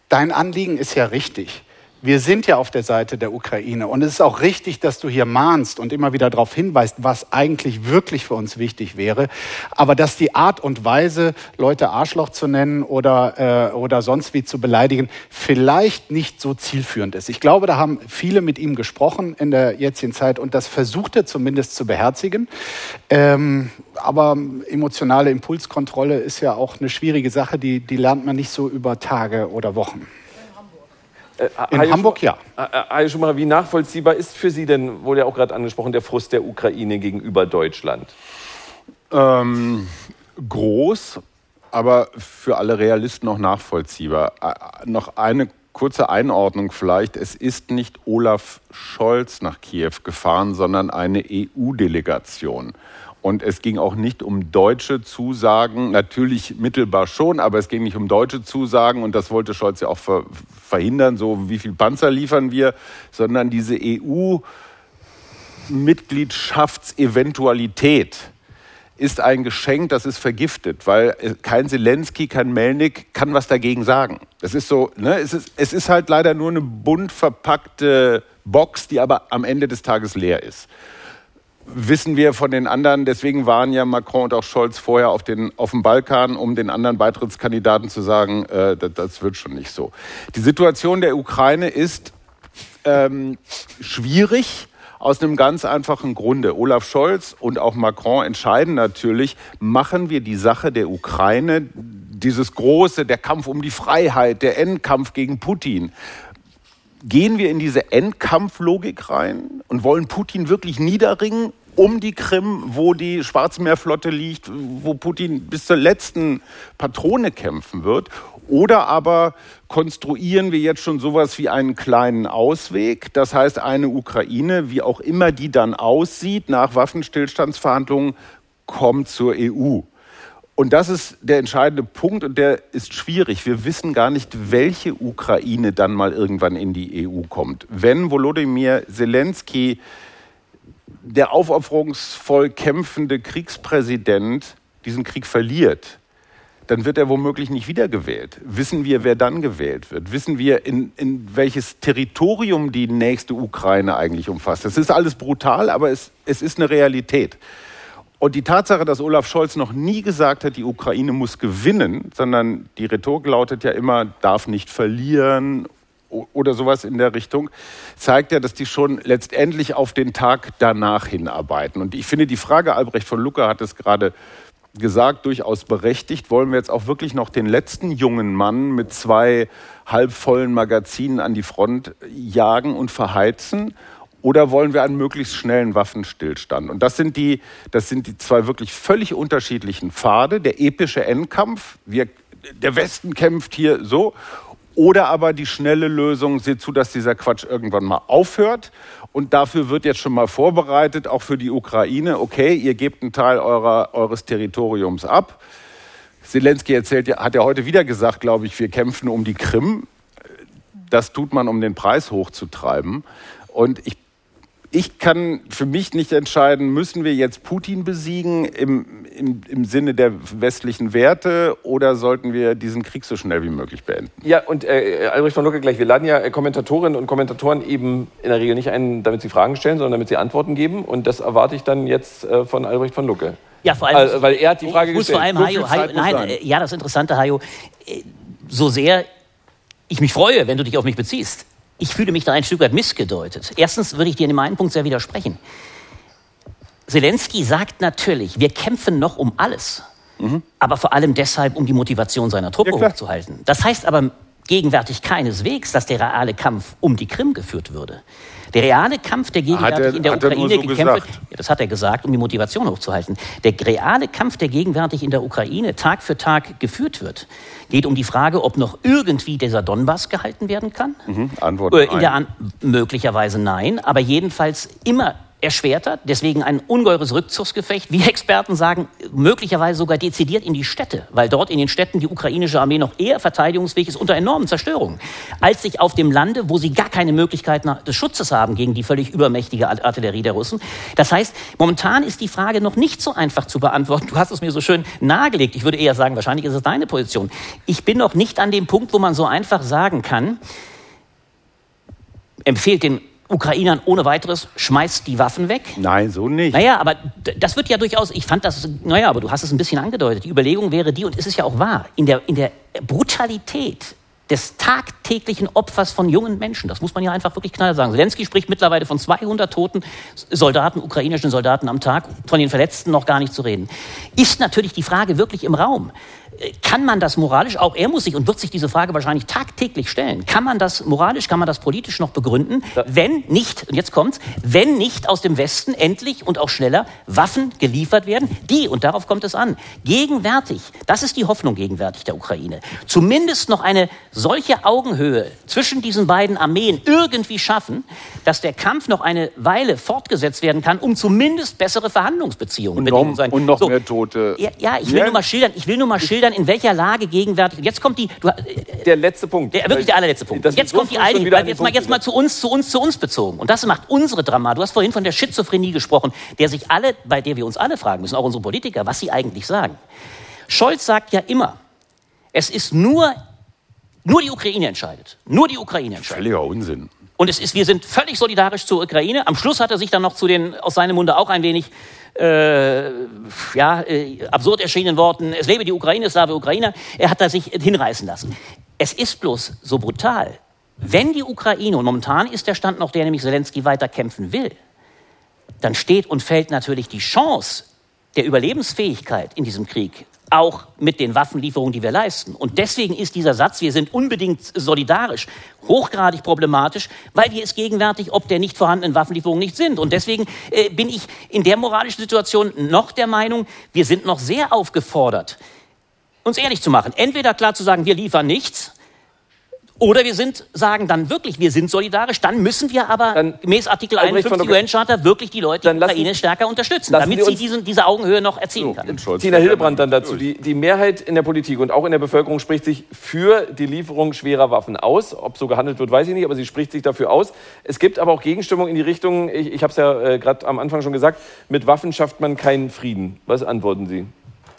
dein Anliegen ist ja richtig wir sind ja auf der Seite der Ukraine. Und es ist auch richtig, dass du hier mahnst und immer wieder darauf hinweist, was eigentlich wirklich für uns wichtig wäre. Aber dass die Art und Weise, Leute Arschloch zu nennen oder, äh, oder sonst wie zu beleidigen, vielleicht nicht so zielführend ist. Ich glaube, da haben viele mit ihm gesprochen in der jetzigen Zeit und das versucht er zumindest zu beherzigen. Ähm, aber emotionale Impulskontrolle ist ja auch eine schwierige Sache, die, die lernt man nicht so über Tage oder Wochen.
Äh, In Hamburg ja. Herr Schumacher, wie nachvollziehbar ist für Sie denn, wurde ja auch gerade angesprochen, der Frust der Ukraine gegenüber Deutschland?
Ähm, groß, aber für alle Realisten noch nachvollziehbar. Äh, noch eine kurze Einordnung vielleicht. Es ist nicht Olaf Scholz nach Kiew gefahren, sondern eine EU-Delegation. Und es ging auch nicht um deutsche Zusagen, natürlich mittelbar schon, aber es ging nicht um deutsche Zusagen und das wollte Scholz ja auch verhindern, so wie viel Panzer liefern wir, sondern diese EU-Mitgliedschaftseventualität ist ein Geschenk, das ist vergiftet, weil kein Zelensky, kein Melnik kann was dagegen sagen. Das ist so, ne? es, ist, es ist halt leider nur eine bunt verpackte Box, die aber am Ende des Tages leer ist wissen wir von den anderen. Deswegen waren ja Macron und auch Scholz vorher auf, den, auf dem Balkan, um den anderen Beitrittskandidaten zu sagen, äh, das, das, wird schon nicht so. Die Situation der Ukraine ist ähm, schwierig aus einem ganz einfachen Grunde. Olaf Scholz und auch Macron entscheiden natürlich, machen wir die Sache der Ukraine, dieses große, der Kampf um die Freiheit, der Endkampf gegen Putin, gehen wir in diese Endkampflogik rein und wollen Putin wirklich niederringen um die Krim, wo die Schwarzmeerflotte liegt, wo Putin bis zur letzten Patrone kämpfen wird? Oder aber konstruieren wir jetzt schon sowas wie einen kleinen Ausweg, das heißt eine Ukraine, wie auch immer die dann aussieht, nach Waffenstillstandsverhandlungen, kommt zur EU. Und das ist der entscheidende Punkt und der ist schwierig. Wir wissen gar nicht, welche Ukraine dann mal irgendwann in die EU kommt. Wenn Volodymyr Zelensky, der aufopferungsvoll kämpfende Kriegspräsident, diesen Krieg verliert, dann wird er womöglich nicht wiedergewählt. Wissen wir, wer dann gewählt wird? Wissen wir, in, in welches Territorium die nächste Ukraine eigentlich umfasst? Das ist alles brutal, aber es, es ist eine Realität. Und die Tatsache, dass Olaf Scholz noch nie gesagt hat, die Ukraine muss gewinnen, sondern die Rhetorik lautet ja immer, darf nicht verlieren oder sowas in der Richtung, zeigt ja, dass die schon letztendlich auf den Tag danach hinarbeiten. Und ich finde, die Frage, Albrecht von Lucke hat es gerade gesagt, durchaus berechtigt. Wollen wir jetzt auch wirklich noch den letzten jungen Mann mit zwei halbvollen Magazinen an die Front jagen und verheizen? Oder wollen wir einen möglichst schnellen Waffenstillstand? Und das sind die, das sind die zwei wirklich völlig unterschiedlichen Pfade. Der epische Endkampf, wir, der Westen kämpft hier so. Oder aber die schnelle Lösung, seht zu, dass dieser Quatsch irgendwann mal aufhört. Und dafür wird jetzt schon mal vorbereitet, auch für die Ukraine, okay, ihr gebt einen Teil eurer, eures Territoriums ab. Zelensky erzählt, hat ja heute wieder gesagt, glaube ich, wir kämpfen um die Krim. Das tut man, um den Preis hochzutreiben. Und ich ich kann für mich nicht entscheiden, müssen wir jetzt Putin besiegen im, im, im Sinne der westlichen Werte oder sollten wir diesen Krieg so schnell wie möglich beenden?
Ja, und äh, Albrecht von Lucke gleich, wir laden ja Kommentatorinnen und Kommentatoren eben in der Regel nicht ein, damit sie Fragen stellen, sondern damit sie Antworten geben. Und das erwarte ich dann jetzt äh, von Albrecht von Lucke.
Ja, vor allem,
also, weil er hat die Frage
muss
gestellt.
vor allem,
So
Hajo, Hajo, nein,
sein.
äh, ja, das Interessante, Hajo, äh, so sehr ich mich freue, wenn du dich auf mich beziehst. Ich fühle mich da ein Stück weit missgedeutet. Erstens würde ich dir in dem einen Punkt sehr widersprechen. Zelensky sagt natürlich, wir kämpfen noch um alles, aber vor allem deshalb, um die Motivation seiner Truppe
Ja,
hochzuhalten. Das heißt aber gegenwärtig keineswegs, dass der reale Kampf um die Krim geführt würde. Der reale Kampf, der gegenwärtig
er-
in der
er
Ukraine
so
gekämpft wird,
gesagt.
ja, das hat er gesagt, um die Motivation hochzuhalten. Der reale Kampf, der gegenwärtig in der Ukraine Tag für Tag geführt wird, geht um die Frage, ob noch irgendwie dieser Donbass gehalten werden kann.
Mhm, Antwort
In
nein.
der An möglicherweise nein, aber jedenfalls immer erschwerter, deswegen ein ungeheures Rückzugsgefecht, wie Experten sagen, möglicherweise sogar dezidiert in die Städte, weil dort in den Städten die ukrainische Armee noch eher verteidigungsfähig ist unter enormen Zerstörungen, als sich auf dem Lande, wo sie gar keine Möglichkeiten des Schutzes haben gegen die völlig übermächtige Art- Artillerie der Russen. Das heißt, momentan ist die Frage noch nicht so einfach zu beantworten. Du hast es mir so schön nahegelegt. Ich würde eher sagen, wahrscheinlich ist es deine Position. Ich bin noch nicht an dem Punkt, wo man so einfach sagen kann, empfiehlt den Ukrainern ohne weiteres, schmeißt die Waffen weg.
Nein, so nicht.
Naja, aber das wird ja durchaus, ich fand das, naja, aber du hast es ein bisschen angedeutet. Die Überlegung wäre die, und es ist ja auch wahr, in der, in der Brutalität des tagtäglichen Opfers von jungen Menschen, das muss man ja einfach wirklich knall sagen. Zelensky spricht mittlerweile von 200 toten Soldaten, ukrainischen Soldaten am Tag, von den Verletzten noch gar nicht zu reden. Ist natürlich die Frage wirklich im Raum. Kann man das moralisch, auch er muss sich und wird sich diese Frage wahrscheinlich tagtäglich stellen, kann man das moralisch, kann man das politisch noch begründen, wenn nicht, und jetzt kommt's, wenn nicht aus dem Westen endlich und auch schneller Waffen geliefert werden, die, und darauf kommt es an, gegenwärtig, das ist die Hoffnung gegenwärtig der Ukraine, zumindest noch eine solche Augenhöhe zwischen diesen beiden Armeen irgendwie schaffen, dass der Kampf noch eine Weile fortgesetzt werden kann, um zumindest bessere Verhandlungsbeziehungen
noch-
sein.
und noch mehr Tote.
Ja, ja ich will
Ja.
nur mal schildern, ich will nur mal schildern, in welcher Lage gegenwärtig. Jetzt kommt die, du,
Der letzte Punkt.
der, wirklich der allerletzte Punkt. Jetzt kommt die
den
jetzt mal,
Punkt
jetzt mal zu uns, zu uns, zu uns bezogen. Und das macht unsere Drama. Du hast vorhin von der Schizophrenie gesprochen, der sich alle, bei der wir uns alle fragen müssen, auch unsere Politiker, was sie eigentlich sagen. Scholz sagt ja immer, es ist nur, nur die Ukraine entscheidet. Nur die Ukraine entscheidet.
Völliger Unsinn.
Und es ist, wir sind völlig solidarisch zur Ukraine. Am Schluss hat er sich dann noch zu den, aus seinem Munde auch ein wenig, äh, ja, äh, absurd erschienenen Worten, es lebe die Ukraine, es lebe Ukrainer, er hat da sich hinreißen lassen. Es ist bloß so brutal. Wenn die Ukraine, und momentan ist der Stand noch der, nämlich Zelensky weiter kämpfen will, dann steht und fällt natürlich die Chance der Überlebensfähigkeit in diesem Krieg auch mit den Waffenlieferungen, die wir leisten. Und deswegen ist dieser Satz, wir sind unbedingt solidarisch, hochgradig problematisch, weil wir es gegenwärtig ob der nicht vorhandenen Waffenlieferungen nicht sind. Und deswegen äh, bin ich in der moralischen Situation noch der Meinung, wir sind noch sehr aufgefordert, uns ehrlich zu machen. Entweder klar zu sagen, wir liefern nichts, oder wir sind, sagen dann wirklich, wir sind solidarisch, dann müssen wir aber
Dann-
gemäß Artikel
Albrecht von
51
Lucke-
UN-Charta wirklich die Leute
Dann
in der Ukraine stärker unterstützen, damit
Sie
diesen, diese Augenhöhe noch erzielen kann.
Und Scholz
Tina
fährt
Hildebrand dann dazu. Die, die Mehrheit in der Politik und auch in der Bevölkerung spricht sich für die Lieferung schwerer Waffen aus. Ob so gehandelt wird, weiß ich nicht, aber sie spricht sich dafür aus. Es gibt aber auch Gegenstimmung in die Richtung, ich, ich habe es ja äh, gerade am Anfang schon gesagt, mit Waffen schafft man keinen Frieden. Was antworten Sie?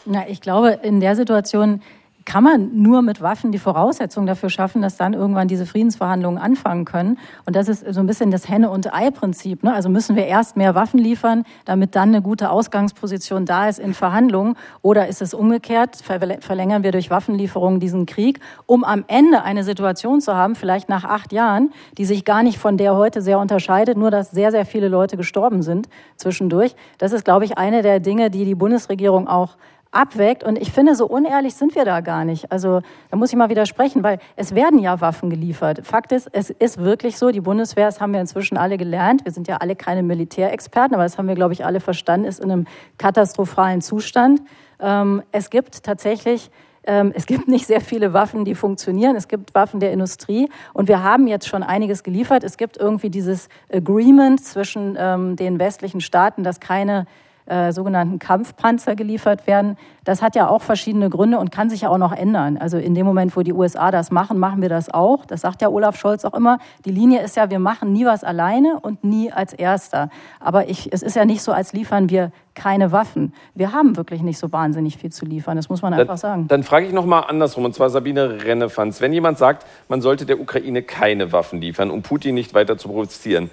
Na, ich glaube, in der Situation kann man nur mit Waffen die Voraussetzungen dafür schaffen, dass dann irgendwann diese Friedensverhandlungen anfangen können. Und das ist so ein bisschen das Henne- und Ei-Prinzip. Ne? Also müssen wir erst mehr Waffen liefern, damit dann eine gute Ausgangsposition da ist in Verhandlungen. Oder ist es umgekehrt, verl- verlängern wir durch Waffenlieferungen diesen Krieg, um am Ende eine Situation zu haben, vielleicht nach acht Jahren, die sich gar nicht von der heute sehr unterscheidet, nur dass sehr, sehr viele Leute gestorben sind zwischendurch. Das ist, glaube ich, eine der Dinge, die die Bundesregierung auch abwägt. Und ich finde, so unehrlich sind wir da gar nicht. Also da muss ich mal widersprechen, weil es werden ja Waffen geliefert. Fakt ist, es ist wirklich so, die Bundeswehr, das haben wir inzwischen alle gelernt, wir sind ja alle keine Militärexperten, aber das haben wir, glaube ich, alle verstanden, ist in einem katastrophalen Zustand. Ähm, es gibt tatsächlich Ähm, es gibt nicht sehr viele Waffen, die funktionieren. Es gibt Waffen der Industrie. Und wir haben jetzt schon einiges geliefert. Es gibt irgendwie dieses Agreement zwischen ähm, den westlichen Staaten, dass keine äh, sogenannten Kampfpanzer geliefert werden. Das hat ja auch verschiedene Gründe und kann sich ja auch noch ändern. Also in dem Moment, wo die USA das machen, machen wir das auch. Das sagt ja Olaf Scholz auch immer. Die Linie ist ja, wir machen nie was alleine und nie als Erster. Aber ich, es ist ja nicht so, als liefern wir keine Waffen. Wir haben wirklich nicht so wahnsinnig viel zu liefern. Das muss man einfach
dann,
sagen.
Dann frage ich noch mal andersrum, und zwar Sabine Rennefanz. Wenn jemand sagt, man sollte der Ukraine keine Waffen liefern, um Putin nicht weiter zu provozieren,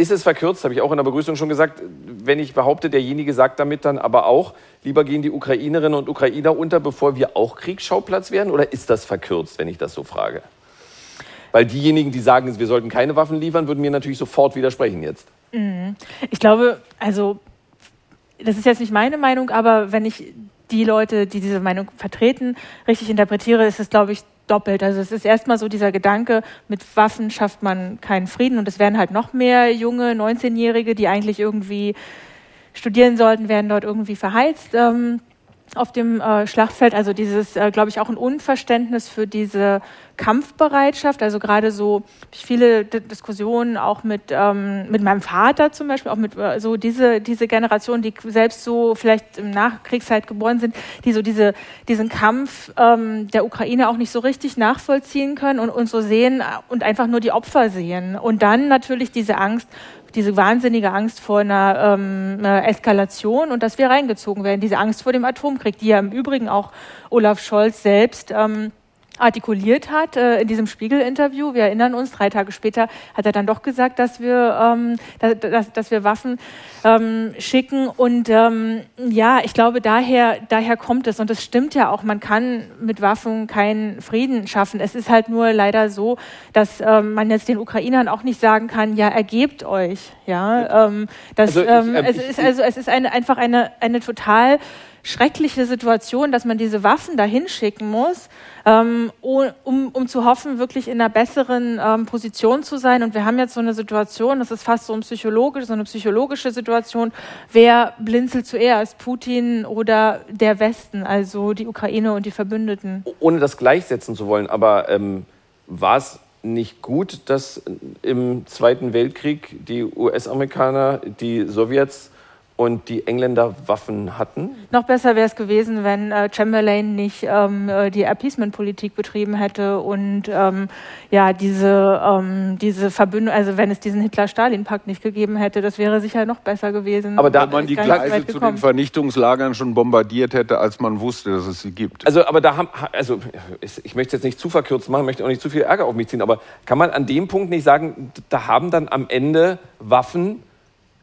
ist es verkürzt, habe ich auch in der Begrüßung schon gesagt, wenn ich behaupte, derjenige sagt damit dann aber auch, lieber gehen die Ukrainerinnen und Ukrainer unter, bevor wir auch Kriegsschauplatz werden? Oder ist das verkürzt, wenn ich das so frage? Weil diejenigen, die sagen, wir sollten keine Waffen liefern, würden mir natürlich sofort widersprechen jetzt.
Mhm. Ich glaube, also, das ist jetzt nicht meine Meinung, aber wenn ich die Leute, die diese Meinung vertreten, richtig interpretiere, ist es, glaube ich, doppelt. Also es ist erstmal so dieser Gedanke, mit Waffen schafft man keinen Frieden und es werden halt noch mehr junge 19-Jährige, die eigentlich irgendwie studieren sollten, werden dort irgendwie verheizt. Ähm, auf dem äh, Schlachtfeld. Also dieses, äh, glaube ich, auch ein Unverständnis für diese Kampfbereitschaft. Also gerade so viele D Diskussionen auch mit ähm, mit meinem Vater zum Beispiel, auch mit äh, so diese diese Generation, die selbst so vielleicht im Nachkriegszeit geboren sind, die so diese diesen Kampf ähm, der Ukraine auch nicht so richtig nachvollziehen können und, und so sehen und einfach nur die Opfer sehen. Und dann natürlich diese Angst diese wahnsinnige Angst vor einer, ähm, einer Eskalation und dass wir reingezogen werden, diese Angst vor dem Atomkrieg, die ja im Übrigen auch Olaf Scholz selbst ähm, artikuliert hat äh, in diesem Spiegel-Interview. Wir erinnern uns, drei Tage später hat er dann doch gesagt, dass wir, ähm, dass, dass wir Waffen ähm, schicken. Und ähm, ja, ich glaube, daher, daher kommt es. Und es stimmt ja auch, man kann mit Waffen keinen Frieden schaffen. Es ist halt nur leider so, dass ähm, man jetzt den Ukrainern auch nicht sagen kann, ja, ergebt euch. Ja, ähm, das, also ich, ähm, äh, es ist also es ist eine, einfach eine, eine total schreckliche Situation, dass man diese Waffen dahin schicken muss, ähm, um, um zu hoffen, wirklich in einer besseren ähm, Position zu sein. Und wir haben jetzt so eine Situation, das ist fast so, ein psychologisch, so eine psychologische Situation, wer blinzelt zuerst, Putin oder der Westen, also die Ukraine und die Verbündeten?
Ohne das gleichsetzen zu wollen, aber ähm, war es nicht gut, dass im Zweiten Weltkrieg die US-Amerikaner die Sowjets und die Engländer Waffen hatten?
Noch besser wäre es gewesen, wenn äh, Chamberlain nicht ähm, äh, die Appeasement-Politik betrieben hätte und ähm, ja diese ähm, diese Verbündung, also wenn es diesen Hitler-Stalin-Pakt nicht gegeben hätte, das wäre sicher noch besser gewesen.
Aber da man die Gleise zu den Vernichtungslagern schon bombardiert hätte, als man wusste, dass es sie gibt.
Also, aber da haben, also ich möchte jetzt nicht zu verkürzt machen, möchte auch nicht zu viel Ärger auf mich ziehen, aber kann man an dem Punkt nicht sagen, da haben dann am Ende Waffen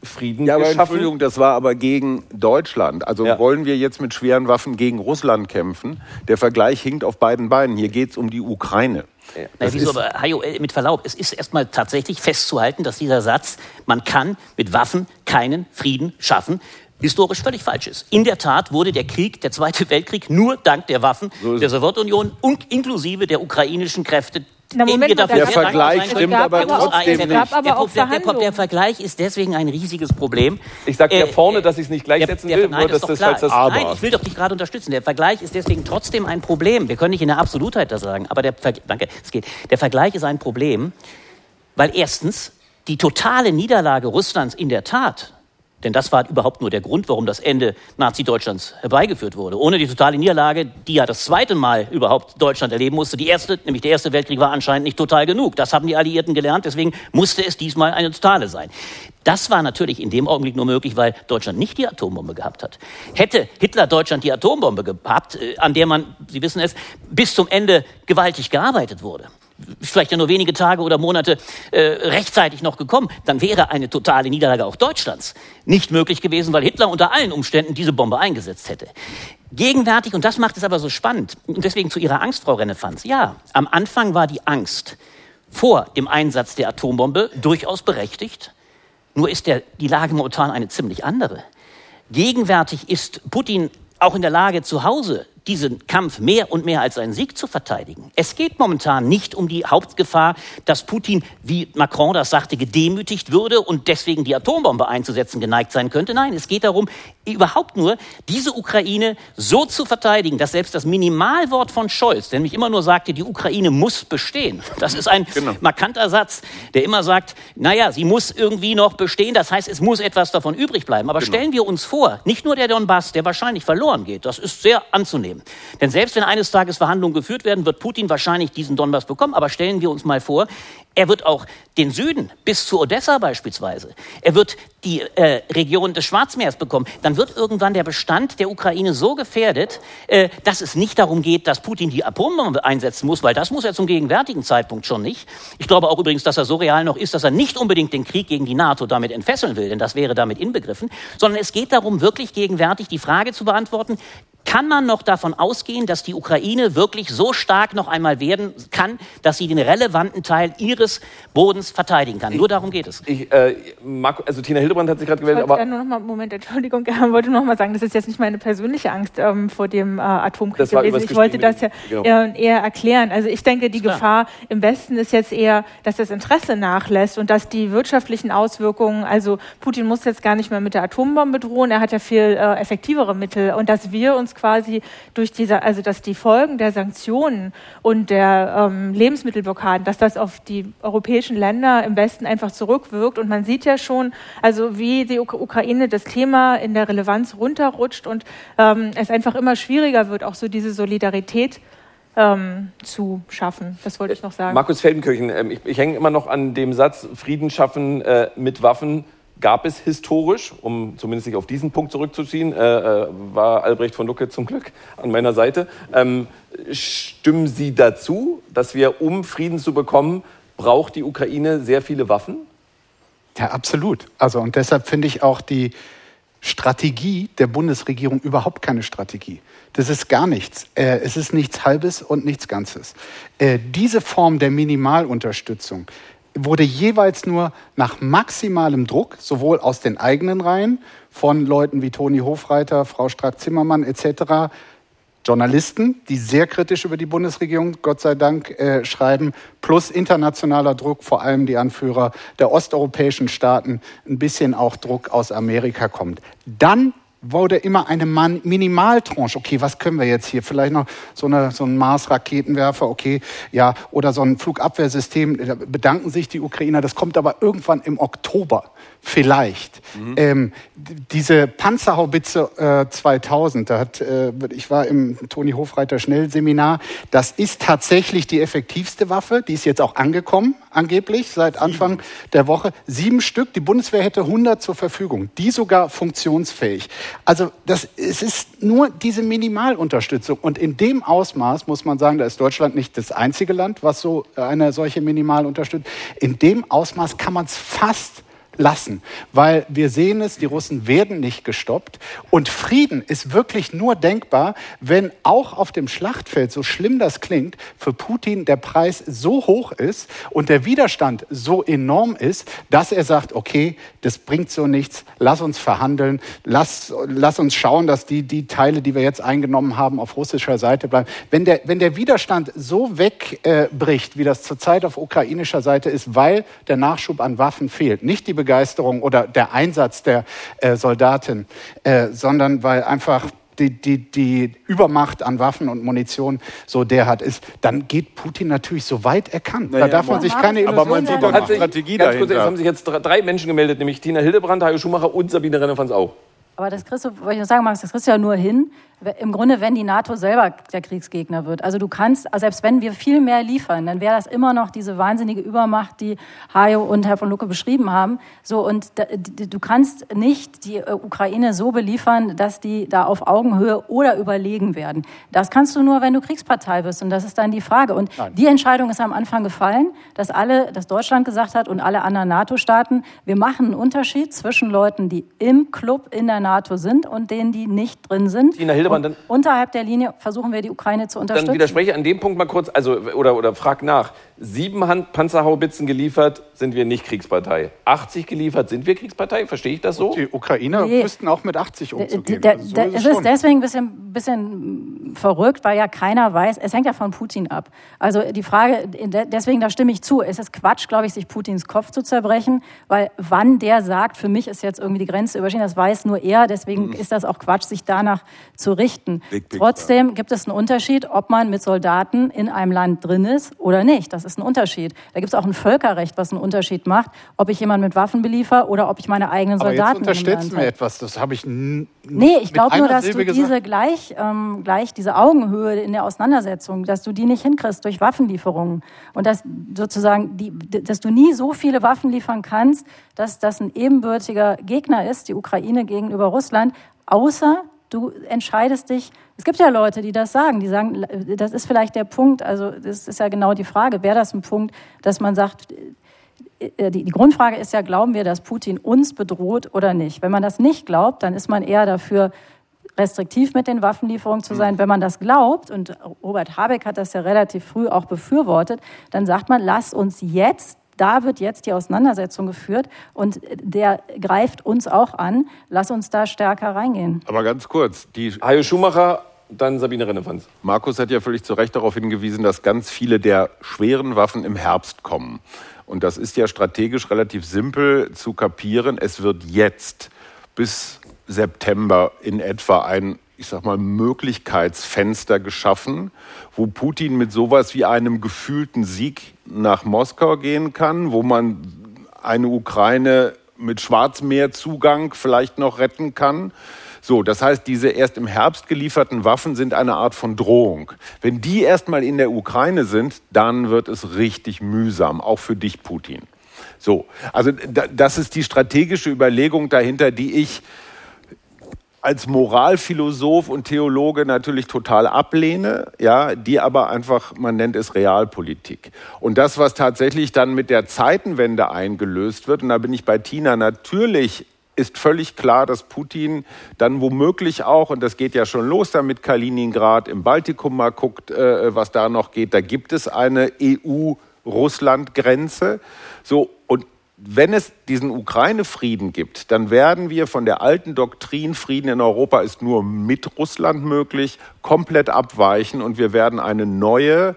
Frieden
ja, aber
geschaffen.
Entschuldigung, das war aber gegen Deutschland. Also ja. wollen wir jetzt mit schweren Waffen gegen Russland kämpfen? Der Vergleich hinkt auf beiden Beinen. Hier geht es um die Ukraine.
Ja. Na, wieso, aber, Hajo, äh, mit Verlaub, es ist erstmal tatsächlich festzuhalten, dass dieser Satz, man kann mit Waffen keinen Frieden schaffen, historisch völlig falsch ist. In der Tat wurde der Krieg, der Zweite Weltkrieg, nur dank der Waffen so der Sowjetunion und inklusive der ukrainischen Kräfte
na, Moment mal,
der Vergleich stimmt aber trotzdem
nicht.
Der,
der, der, der, Vergleich ist deswegen ein riesiges Problem.
Ich sage ja äh, vorne, dass ich es nicht gleichsetzen will, nur dass das
falls das Aber. Nein, ich will doch dich gerade unterstützen. Der Vergleich ist deswegen trotzdem ein Problem. Wir können nicht in der Absolutheit das sagen, aber der danke, es geht. Der Vergleich ist ein Problem, weil erstens die totale Niederlage Russlands in der Tat denn das war überhaupt nur der Grund, warum das Ende Nazi-Deutschlands herbeigeführt wurde. Ohne die totale Niederlage, die ja das zweite Mal überhaupt Deutschland erleben musste, die erste, nämlich der Erste Weltkrieg, war anscheinend nicht total genug. Das haben die Alliierten gelernt, deswegen musste es diesmal eine totale sein. Das war natürlich in dem Augenblick nur möglich, weil Deutschland nicht die Atombombe gehabt hat. Hätte Hitler Deutschland die Atombombe gehabt, äh, an der man, Sie wissen es, bis zum Ende gewaltig gearbeitet wurde, vielleicht ja nur wenige Tage oder Monate äh, rechtzeitig noch gekommen, dann wäre eine totale Niederlage auch Deutschlands nicht möglich gewesen, weil Hitler unter allen Umständen diese Bombe eingesetzt hätte. Gegenwärtig, und das macht es aber so spannend, und deswegen zu Ihrer Angst, Frau Rennefanz, ja, am Anfang war die Angst vor dem Einsatz der Atombombe durchaus berechtigt, nur ist der, die Lage momentan eine ziemlich andere. Gegenwärtig ist Putin auch in der Lage, zu Hause diesen Kampf mehr und mehr als einen Sieg zu verteidigen. Es geht momentan nicht um die Hauptgefahr, dass Putin, wie Macron das sagte, gedemütigt würde und deswegen die Atombombe einzusetzen geneigt sein könnte. Nein, es geht darum, überhaupt nur diese Ukraine so zu verteidigen, dass selbst das Minimalwort von Scholz, der nämlich immer nur sagte, die Ukraine muss bestehen, das ist ein genau. markanter Satz, der immer sagt, naja, sie muss irgendwie noch bestehen, das heißt, es muss etwas davon übrig bleiben. Aber genau. stellen wir uns vor, nicht nur der Donbass, der wahrscheinlich verloren geht, das ist sehr anzunehmen. Denn selbst wenn eines Tages Verhandlungen geführt werden, wird Putin wahrscheinlich diesen Donbass bekommen. Aber stellen wir uns mal vor, er wird auch den Süden bis zu Odessa beispielsweise. Er wird die äh, Region des Schwarzmeers bekommen. Dann wird irgendwann der Bestand der Ukraine so gefährdet, äh, dass es nicht darum geht, dass Putin die Atombombe einsetzen muss, weil das muss er zum gegenwärtigen Zeitpunkt schon nicht. Ich glaube auch übrigens, dass er so real noch ist, dass er nicht unbedingt den Krieg gegen die NATO damit entfesseln will, denn das wäre damit inbegriffen, sondern es geht darum, wirklich gegenwärtig die Frage zu beantworten, kann man noch davon ausgehen, dass die Ukraine wirklich so stark noch einmal werden kann, dass sie den relevanten Teil ihres Bodens verteidigen kann? Nur darum geht es.
Ich, äh, Marco, also Tina Hildebrand hat sich gerade gewählt, aber...
Nur noch mal, Moment, Entschuldigung, ich wollte noch mal sagen, das ist jetzt nicht meine persönliche Angst ähm, vor dem äh, Atomkrieg gewesen. Ich wollte das ja genau. eher, eher, erklären. Also ich denke, die Gefahr im Westen ist jetzt eher, dass das Interesse nachlässt und dass die wirtschaftlichen Auswirkungen, also Putin muss jetzt gar nicht mehr mit der Atombombe drohen, er hat ja viel äh, effektivere Mittel und dass wir uns quasi durch diese, also dass die Folgen der Sanktionen und der ähm, Lebensmittelblockaden, dass das auf die europäischen Länder im Westen einfach zurückwirkt. Und man sieht ja schon, also wie die Ukraine das Thema in der Relevanz runterrutscht und ähm, es einfach immer schwieriger wird, auch so diese Solidarität ähm, zu schaffen. Das wollte ich noch sagen.
Markus Feldenkirchen, ähm, ich, ich hänge immer noch an dem Satz, Frieden schaffen äh, mit Waffen gab es historisch, um zumindest sich auf diesen Punkt zurückzuziehen, äh, äh, war Albrecht von Lucke zum Glück an meiner Seite. Ähm, stimmen Sie dazu, dass wir, um Frieden zu bekommen, braucht die Ukraine sehr viele Waffen?
Ja, absolut. Also und deshalb finde ich auch die Strategie der Bundesregierung überhaupt keine Strategie. Das ist gar nichts. Äh, es ist nichts Halbes und nichts Ganzes. Äh, diese Form der Minimalunterstützung wurde jeweils nur nach maximalem Druck, sowohl aus den eigenen Reihen von Leuten wie Toni Hofreiter, Frau Strack-Zimmermann etc., Journalisten, die sehr kritisch über die Bundesregierung, Gott sei Dank, äh, schreiben, plus internationaler Druck, vor allem die Anführer der osteuropäischen Staaten, ein bisschen auch Druck aus Amerika kommt. Dann wurde immer eine Minimaltranche. Okay, was können wir jetzt hier? Vielleicht noch so, eine, so ein Mars-Raketenwerfer, okay, ja, oder so ein Flugabwehrsystem. Da bedanken sich die Ukrainer. Das kommt aber irgendwann im Oktober. Vielleicht. Mhm. Ähm, diese Panzerhaubitze äh, 2000, da hat, äh, ich war im Toni Hofreiter Schnellseminar, das ist tatsächlich die effektivste Waffe. Die ist jetzt auch angekommen, angeblich, seit Anfang Sieben. der Woche. Sieben Stück. Die Bundeswehr hätte 100 zur Verfügung. Die sogar funktionsfähig. Also das, es ist nur diese Minimalunterstützung. Und in dem Ausmaß muss man sagen, da ist Deutschland nicht das einzige Land, was so eine solche Minimalunterstützung. In dem Ausmaß kann man es fast lassen, weil wir sehen es, die Russen werden nicht gestoppt und Frieden ist wirklich nur denkbar, wenn auch auf dem Schlachtfeld, so schlimm das klingt, für Putin der Preis so hoch ist und der Widerstand so enorm ist, dass er sagt, okay, das bringt so nichts, lass uns verhandeln, lass, lass uns schauen, dass die, die Teile, die wir jetzt eingenommen haben, auf russischer Seite bleiben. Wenn der, wenn der Widerstand so wegbricht, äh, wie das zurzeit auf ukrainischer Seite ist, weil der Nachschub an Waffen fehlt, nicht die Begeisterung oder der Einsatz der äh, Soldaten, äh, sondern weil einfach die, die, die Übermacht an Waffen und Munition so der hat, ist, dann geht Putin natürlich so weit er kann. Naja, da darf man sich keine Illusion Aber man sieht doch
eine Strategie dahinter. Kurz, jetzt haben sich jetzt drei Menschen gemeldet, nämlich Tina Hildebrand, Hajo Schumacher und Sabine Renner-Au.
Aber das kriegst du, wollte ich noch sagen, Max, das kriegst du ja nur hin, im Grunde, wenn die NATO selber der Kriegsgegner wird. Also du kannst, also selbst wenn wir viel mehr liefern, dann wäre das immer noch diese wahnsinnige Übermacht, die Hajo und Herr von Lucke beschrieben haben. So, und du kannst nicht die äh, Ukraine so beliefern, dass die da auf Augenhöhe oder überlegen werden. Das kannst du nur, wenn du Kriegspartei bist. Und das ist dann die Frage. Und Nein. die Entscheidung ist am Anfang gefallen, dass alle, dass Deutschland gesagt hat und alle anderen NATO-Staaten, wir machen einen Unterschied zwischen Leuten, die im Club in der NATO sind und denen, die nicht drin sind.
Tina Hildebrand,
und unterhalb der Linie versuchen wir die Ukraine zu unterstützen.
Dann widerspreche ich an dem Punkt mal kurz, also oder, oder frag nach. Sieben Hand Panzerhaubitzen geliefert, sind wir nicht Kriegspartei. 80 geliefert, sind wir Kriegspartei? Verstehe ich das so?
Die Ukrainer
Nee.
müssten auch mit 80 umzugehen.
Der,
Also so ist
es
es
ist
schon.
deswegen ein bisschen, bisschen verrückt, weil ja keiner weiß, es hängt ja von Putin ab. Also die Frage, deswegen da stimme ich zu, es ist Quatsch, glaube ich, sich Putins Kopf zu zerbrechen, weil wann der sagt, für mich ist jetzt irgendwie die Grenze überschritten, das weiß nur er, deswegen ist das auch Quatsch, sich danach zu richten.
Big, big
Trotzdem gibt es einen Unterschied, ob man mit Soldaten in einem Land drin ist oder nicht. Das ist ein Unterschied. Da gibt es auch ein Völkerrecht, was einen Unterschied macht, ob ich jemanden mit Waffen beliefer oder ob ich meine eigenen
Aber jetzt
Soldaten in einem
unterstellst du mir etwas, das habe ich n-
Nee, ich glaube nur, dass
Silbe
du diese gleich, ähm, gleich diese Augenhöhe in der Auseinandersetzung, dass du die nicht hinkriegst durch Waffenlieferungen und dass sozusagen die, dass du nie so viele Waffen liefern kannst, dass das ein ebenbürtiger Gegner ist, die Ukraine gegenüber Russland, außer du entscheidest dich. Es gibt ja Leute, die das sagen, die sagen, das ist vielleicht der Punkt. Also das ist ja genau die Frage, wäre das ein Punkt, dass man sagt, äh, die, die Grundfrage ist ja, glauben wir, dass Putin uns bedroht oder nicht? Wenn man das nicht glaubt, dann ist man eher dafür, restriktiv mit den Waffenlieferungen zu sein. Wenn man das glaubt, und Robert Habeck hat das ja relativ früh auch befürwortet, dann sagt man, lass uns jetzt, da wird jetzt die Auseinandersetzung geführt und der greift uns auch an, lass uns da stärker reingehen.
Aber ganz kurz, die
Hajo Schumacher, dann Sabine Rennefanz.
Markus hat ja völlig zu Recht darauf hingewiesen, dass ganz viele der schweren Waffen im Herbst kommen. Und das ist ja strategisch relativ simpel zu kapieren. Es wird jetzt bis September in etwa ein, ich sag mal, Möglichkeitsfenster geschaffen, wo Putin mit sowas wie einem gefühlten Sieg nach Moskau gehen kann, wo man eine Ukraine mit Schwarzmeerzugang vielleicht noch retten kann. So, das heißt, diese erst im Herbst gelieferten Waffen sind eine Art von Drohung. Wenn die erstmal in der Ukraine sind, dann wird es richtig mühsam, auch für dich, Putin. So, also da, das ist die strategische Überlegung dahinter, die ich als Moralphilosoph und Theologe natürlich total ablehne, ja, die aber einfach, man nennt es Realpolitik. Und das, was tatsächlich dann mit der Zeitenwende eingelöst wird, und da bin ich bei Tina, natürlich ist völlig klar, dass Putin dann womöglich auch, und das geht ja schon los da mit Kaliningrad, im Baltikum mal guckt, äh, was da noch geht, da gibt es eine EU-Russland-Grenze. So, wenn es diesen Ukraine-Frieden gibt, dann werden wir von der alten Doktrin, Frieden in Europa ist nur mit Russland möglich, komplett abweichen und wir werden eine neue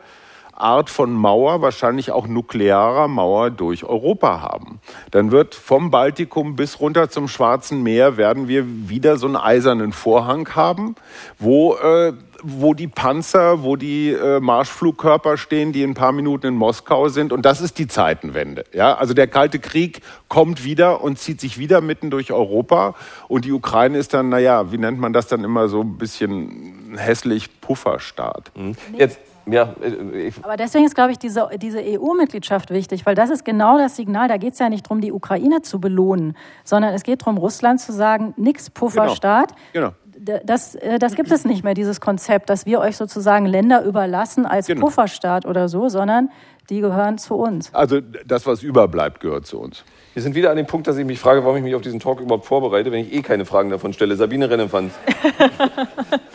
Art von Mauer, wahrscheinlich auch nuklearer Mauer durch Europa haben. Dann wird vom Baltikum bis runter zum Schwarzen Meer werden wir wieder so einen eisernen Vorhang haben, wo äh, wo die Panzer, wo die äh, Marschflugkörper stehen, die in ein paar Minuten in Moskau sind. Und das ist die Zeitenwende. Ja? Also der Kalte Krieg kommt wieder und zieht sich wieder mitten durch Europa. Und die Ukraine ist dann, naja, wie nennt man das dann immer so ein bisschen hässlich Pufferstaat.
Jetzt, ja, äh, ich,
Aber deswegen ist, glaube ich, diese, diese EU-Mitgliedschaft wichtig, weil das ist genau das Signal. Da geht es ja nicht darum, die Ukraine zu belohnen, sondern es geht darum, Russland zu sagen, nix Pufferstaat.
Genau.
D- Das, äh, das gibt es nicht mehr, dieses Konzept, dass wir euch sozusagen Länder überlassen als
Genau.
Pufferstaat oder so, sondern die gehören zu uns.
Also das, was überbleibt, gehört zu uns.
wir sind wieder an dem Punkt, dass ich mich frage, warum ich mich auf diesen Talk überhaupt vorbereite, wenn ich eh keine Fragen davon stelle. Sabine Rennefanz.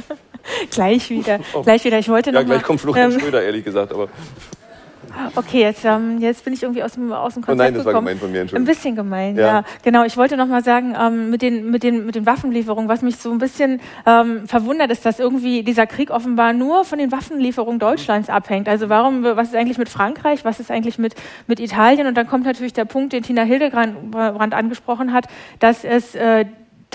Gleich wieder. Gleich wieder. Ich wollte
Ja,
noch
gleich
mal,
kommt Florian
ähm,
Schröder, ehrlich gesagt. Aber
Okay, jetzt, ähm, jetzt bin ich irgendwie aus dem, aus dem
Oh
Konzept
nein, das war
gekommen.
gemein von mir,
Ein
Entschuldigung.
bisschen gemein,
Ja.
ja. Genau, ich wollte noch mal sagen, ähm, mit, den, mit, den, mit den Waffenlieferungen, was mich so ein bisschen ähm, verwundert, ist, dass irgendwie dieser Krieg offenbar nur von den Waffenlieferungen Deutschlands abhängt. Also warum, was ist eigentlich mit Frankreich, was ist eigentlich mit, mit Italien? Und dann kommt natürlich der Punkt, den Tina Hildebrand angesprochen hat, dass es... Äh,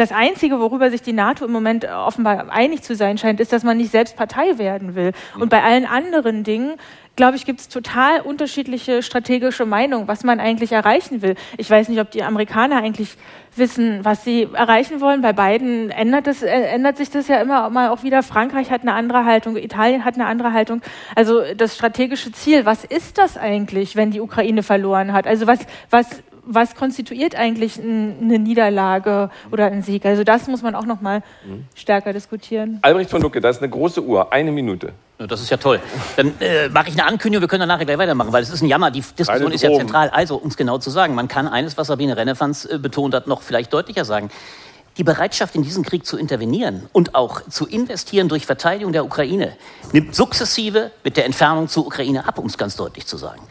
das Einzige, worüber sich die NATO im Moment offenbar einig zu sein scheint, ist, dass man nicht selbst Partei werden will. Und bei allen anderen Dingen, glaube ich, gibt es total unterschiedliche strategische Meinungen, was man eigentlich erreichen will. Ich weiß nicht, ob die Amerikaner eigentlich wissen, was sie erreichen wollen. Bei beiden ändert, es, äh, ändert sich das ja immer mal auch wieder. Frankreich hat eine andere Haltung, Italien hat eine andere Haltung. Also das strategische Ziel, was ist das eigentlich, wenn die Ukraine verloren hat? Also was, was was konstituiert eigentlich eine Niederlage oder ein Sieg? Also das muss man auch noch mal stärker diskutieren.
Albrecht von Lucke, da ist eine große Uhr, eine Minute.
Das ist ja toll. Dann äh, mache ich eine Ankündigung, wir können dann nachher gleich weitermachen, weil es ist ein Jammer. Die Diskussion ist ja zentral. Also, um es genau zu sagen, man kann eines, was Sabine Rennefanz äh, betont hat, noch vielleicht deutlicher sagen. Die Bereitschaft, in diesen Krieg zu intervenieren und auch zu investieren durch Verteidigung der Ukraine, nimmt sukzessive mit der Entfernung zur Ukraine ab, um es ganz deutlich zu sagen.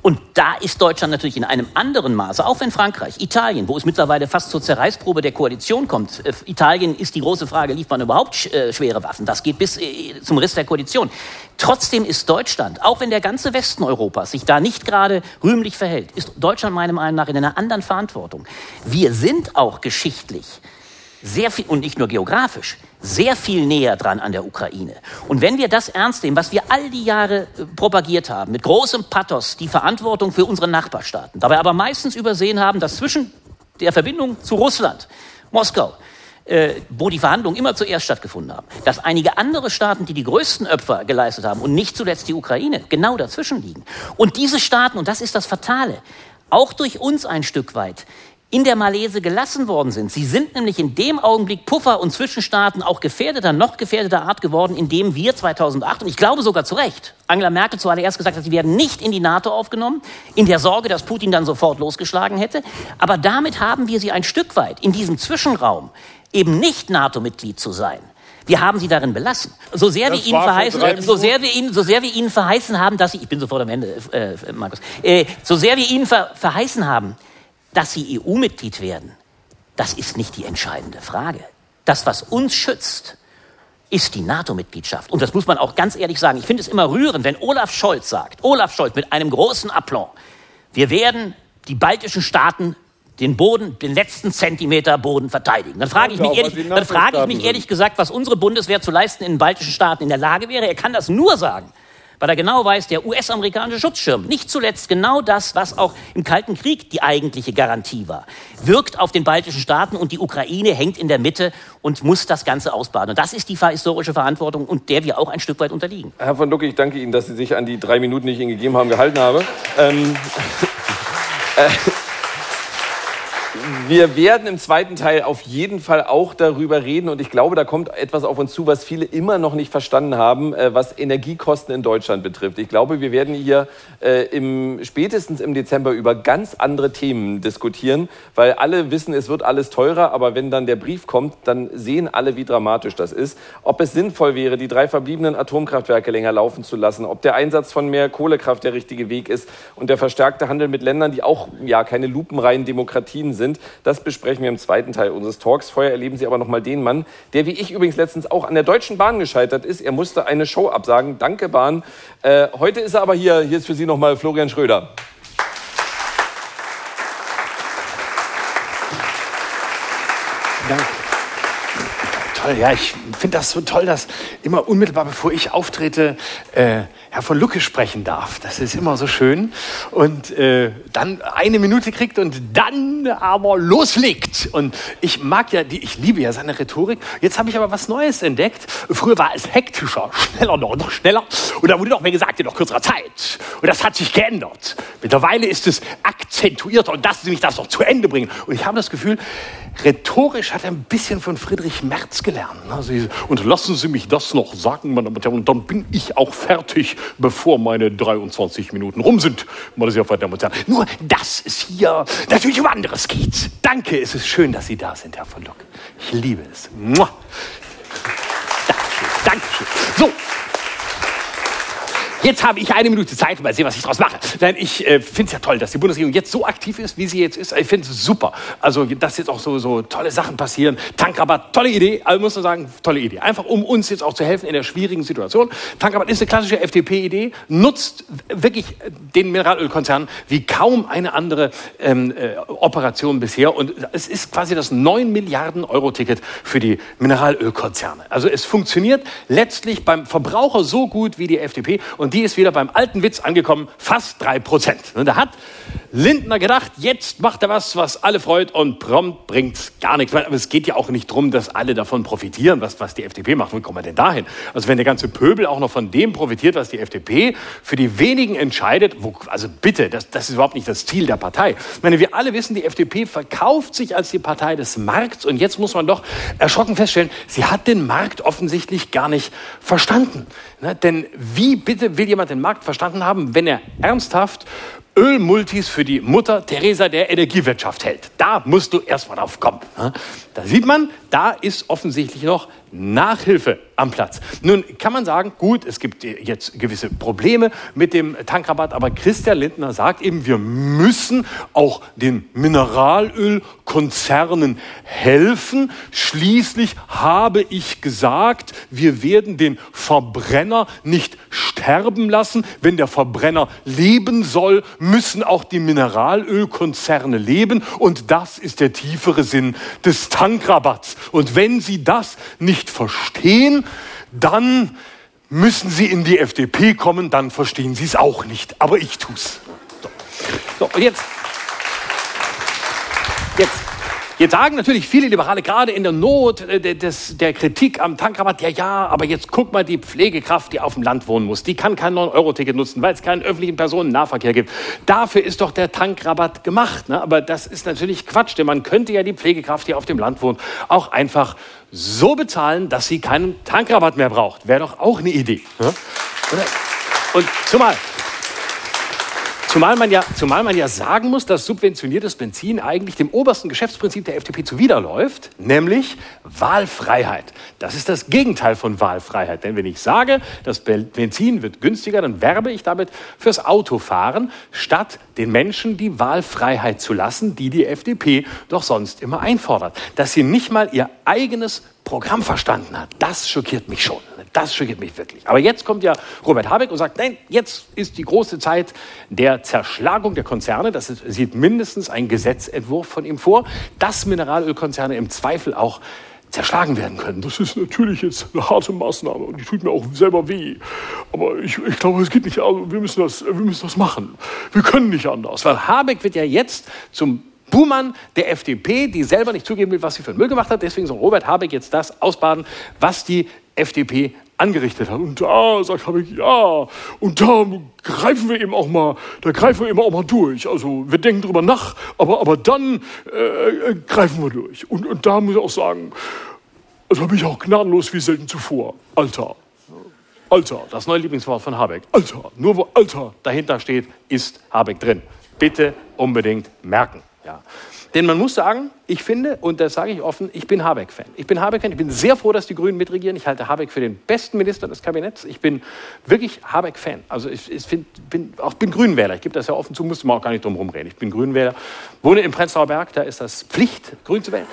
Und da ist Deutschland natürlich in einem anderen Maße, auch wenn Frankreich, Italien, wo es mittlerweile fast zur Zerreißprobe der Koalition kommt. Äh, Italien ist die große Frage, liefert man überhaupt äh, schwere Waffen? Das geht bis äh, zum Riss der Koalition. Trotzdem ist Deutschland, auch wenn der ganze Westen Europas sich da nicht gerade rühmlich verhält, ist Deutschland meiner Meinung nach in einer anderen Verantwortung. Wir sind auch geschichtlich sehr viel, und nicht nur geografisch, sehr viel näher dran an der Ukraine. Und wenn wir das ernst nehmen, was wir all die Jahre äh, propagiert haben, mit großem Pathos die Verantwortung für unsere Nachbarstaaten, dabei aber meistens übersehen haben, dass zwischen der Verbindung zu Russland, Moskau, äh, wo die Verhandlungen immer zuerst stattgefunden haben, dass einige andere Staaten, die die größten Opfer geleistet haben und nicht zuletzt die Ukraine, genau dazwischen liegen. Und diese Staaten, und das ist das Fatale, auch durch uns ein Stück weit in der Malese gelassen worden sind. Sie sind nämlich in dem Augenblick Puffer und Zwischenstaaten auch gefährdeter, noch gefährdeter Art geworden, indem wir 2008, und ich glaube sogar zu Recht, Angela Merkel zuallererst gesagt hat, sie werden nicht in die NATO aufgenommen, in der Sorge, dass Putin dann sofort losgeschlagen hätte. Aber damit haben wir sie ein Stück weit in diesem Zwischenraum eben nicht NATO-Mitglied zu sein. Wir haben sie darin belassen. So sehr, wir ihnen, verheißen, so, sehr wir ihnen, so sehr wir ihnen verheißen haben, dass sie, ich bin sofort am Ende, äh, Markus, äh, so sehr wir ihnen ver, verheißen haben, dass sie EU-Mitglied werden, das ist nicht die entscheidende Frage. Das, was uns schützt, ist die NATO-Mitgliedschaft. Und das muss man auch ganz ehrlich sagen. Ich finde es immer rührend, wenn Olaf Scholz sagt, Olaf Scholz mit einem großen Aplomb, wir werden die baltischen Staaten den Boden, den letzten Zentimeter Boden verteidigen. Dann frage ich mich, ehrlich, dann frage ich mich ehrlich gesagt, was unsere Bundeswehr zu leisten in den baltischen Staaten in der Lage wäre. Er kann das nur sagen, weil er genau weiß, der US-amerikanische Schutzschirm, nicht zuletzt genau das, was auch im Kalten Krieg die eigentliche Garantie war, wirkt auf den baltischen Staaten und die Ukraine hängt in der Mitte und muss das Ganze ausbaden. Und das ist die historische Verantwortung und der wir auch ein Stück weit unterliegen.
Herr von Lucke, ich danke Ihnen, dass Sie sich an die drei Minuten, die ich Ihnen gegeben habe, gehalten haben. Ähm, äh, wir werden im zweiten Teil auf jeden Fall auch darüber reden und ich glaube, da kommt etwas auf uns zu, was viele immer noch nicht verstanden haben, äh, was Energiekosten in Deutschland betrifft. Ich glaube, wir werden hier äh, im, spätestens im Dezember über ganz andere Themen diskutieren, weil alle wissen, es wird alles teurer, aber wenn dann der Brief kommt, dann sehen alle, wie dramatisch das ist. Ob es sinnvoll wäre, die drei verbliebenen Atomkraftwerke länger laufen zu lassen, ob der Einsatz von mehr Kohlekraft der richtige Weg ist und der verstärkte Handel mit Ländern, die auch ja keine lupenreinen Demokratien sind, sind. Das besprechen wir im zweiten Teil unseres Talks. Vorher erleben Sie aber noch mal den Mann, der wie ich übrigens letztens auch an der Deutschen Bahn gescheitert ist. Er musste eine Show absagen. Danke Bahn. Äh, heute ist er aber hier. Hier ist für Sie noch mal Florian Schröder.
Danke. Toll, ja, ich finde das so toll, dass immer unmittelbar bevor ich auftrete, äh, Herr von Lucke sprechen darf. Das ist immer so schön. Und äh, dann eine Minute kriegt und dann aber loslegt. Und ich mag ja, die, ich liebe ja seine Rhetorik. Jetzt habe ich aber was Neues entdeckt. Früher war es hektischer, schneller, noch, noch schneller. Und da wurde noch mehr gesagt in noch kürzerer Zeit. Und das hat sich geändert. Mittlerweile ist es akzentuierter und lassen Sie mich das noch zu Ende bringen. Und ich habe das Gefühl, rhetorisch hat er ein bisschen von Friedrich Merz gelernt. Also, und lassen Sie mich das noch sagen, meine Damen und Herren, und dann bin ich auch fertig bevor meine 23 Minuten rum sind, meine sehr verehrten Damen und Herren. Nur, dass es hier natürlich um anderes geht. Danke, es ist schön, dass Sie da sind, Herr von Lock. Ich liebe es. Mua. Dankeschön, Dankeschön. So. Jetzt habe ich eine Minute Zeit, mal sehen, was ich daraus mache. Denn ich äh, finde es ja toll, dass die Bundesregierung jetzt so aktiv ist, wie sie jetzt ist. Ich finde es super. Also, dass jetzt auch so, so tolle Sachen passieren. Tankrabatt, tolle Idee. Also, muss man sagen, tolle Idee. Einfach, um uns jetzt auch zu helfen in der schwierigen Situation. Tankrabatt ist eine klassische FDP-Idee. Nutzt wirklich den Mineralölkonzern wie kaum eine andere ähm, äh, Operation bisher. Und es ist quasi das 9 Milliarden Euro-Ticket für die Mineralölkonzerne. Also, es funktioniert letztlich beim Verbraucher so gut wie die FDP. Und die ist wieder beim alten Witz angekommen, fast drei Prozent. Da hat Lindner gedacht, jetzt macht er was, was alle freut und prompt bringt gar nichts. Aber es geht ja auch nicht darum, dass alle davon profitieren, was, was die FDP macht. Wo kommen wir denn dahin? Also wenn der ganze Pöbel auch noch von dem profitiert, was die FDP für die wenigen entscheidet, wo, also bitte, das, das ist überhaupt nicht das Ziel der Partei. Ich meine, wir alle wissen, die FDP verkauft sich als die Partei des Markts und jetzt muss man doch erschrocken feststellen, sie hat den Markt offensichtlich gar nicht verstanden. Ne? Denn wie bitte will jemand den Markt verstanden haben, wenn er ernsthaft Ölmultis für die Mutter Teresa der Energiewirtschaft hält. Da musst du erstmal drauf kommen. Da sieht man, da ist offensichtlich noch Nachhilfe am Platz. Nun kann man sagen, gut, es gibt jetzt gewisse Probleme mit dem Tankrabatt, aber Christian Lindner sagt eben, wir müssen auch den Mineralölkonzernen helfen. Schließlich habe ich gesagt, wir werden den Verbrenner nicht sterben lassen. Wenn der Verbrenner leben soll, müssen auch die Mineralölkonzerne leben. Und das ist der tiefere Sinn des Tankrabatts. Und wenn Sie das nicht verstehen, dann müssen Sie in die FDP kommen, dann verstehen Sie es auch nicht. Aber ich tu's. So, so und jetzt, jetzt Jetzt sagen natürlich viele Liberale, gerade in der Not äh, des, der Kritik am Tankrabatt, ja, ja, aber jetzt guck mal, die Pflegekraft, die auf dem Land wohnen muss, die kann kein 9-Euro-Ticket nutzen, weil es keinen öffentlichen Personennahverkehr gibt. Dafür ist doch der Tankrabatt gemacht. Ne? Aber das ist natürlich Quatsch, denn man könnte ja die Pflegekraft, die auf dem Land wohnt, auch einfach so bezahlen, dass sie keinen Tankrabatt mehr braucht. Wäre doch auch eine Idee. Ne? Und zumal, Zumal man, ja, zumal man ja sagen muss, dass subventioniertes Benzin eigentlich dem obersten Geschäftsprinzip der FDP zuwiderläuft, nämlich Wahlfreiheit. Das ist das Gegenteil von Wahlfreiheit. Denn wenn ich sage, das Benzin wird günstiger, dann werbe ich damit fürs Autofahren, statt den Menschen die Wahlfreiheit zu lassen, die die FDP doch sonst immer einfordert. Dass sie nicht mal ihr eigenes Programm verstanden hat, das schockiert mich schon. Das schockiert mich wirklich. Aber jetzt kommt ja Robert Habeck und sagt, nein, jetzt ist die große Zeit der Zerschlagung der Konzerne. Das sieht mindestens ein Gesetzentwurf von ihm vor, dass Mineralölkonzerne im Zweifel auch zerschlagen werden können.
Das ist natürlich jetzt eine harte Maßnahme und die tut mir auch selber weh. Aber ich, ich glaube, es geht nicht. Also wir, müssen das, wir müssen das machen. Wir können nicht anders.
Weil Habeck wird ja jetzt zum Buhmann der FDP, die selber nicht zugeben will, was sie für Müll gemacht hat. Deswegen soll Robert Habeck jetzt das ausbaden, was die FDP angerichtet hat.
Und da sagt Habeck, ja, und da greifen wir eben auch mal, da greifen wir eben auch mal durch. Also wir denken drüber nach, aber, aber dann äh greifen wir durch. Und, und da muss ich auch sagen, also bin ich auch gnadenlos wie selten zuvor. Alter.
Alter, das neue Lieblingswort von Habeck. Alter, nur wo Alter dahinter steht, ist Habeck drin. Bitte unbedingt merken. Ja. Denn man muss sagen, ich finde, und das sage ich offen, ich bin Habeck-Fan. Ich bin Habeck-Fan, ich bin sehr froh, dass die Grünen mitregieren. Ich halte Habeck für den besten Minister des Kabinetts. Ich bin wirklich Habeck-Fan. Also ich, ich find, bin, auch bin Grünwähler. Ich gebe das ja offen zu, musste man auch gar nicht drum herum reden. Ich bin Grünwähler, wohne in Prenzlauer Berg, da ist das Pflicht, grün zu wählen.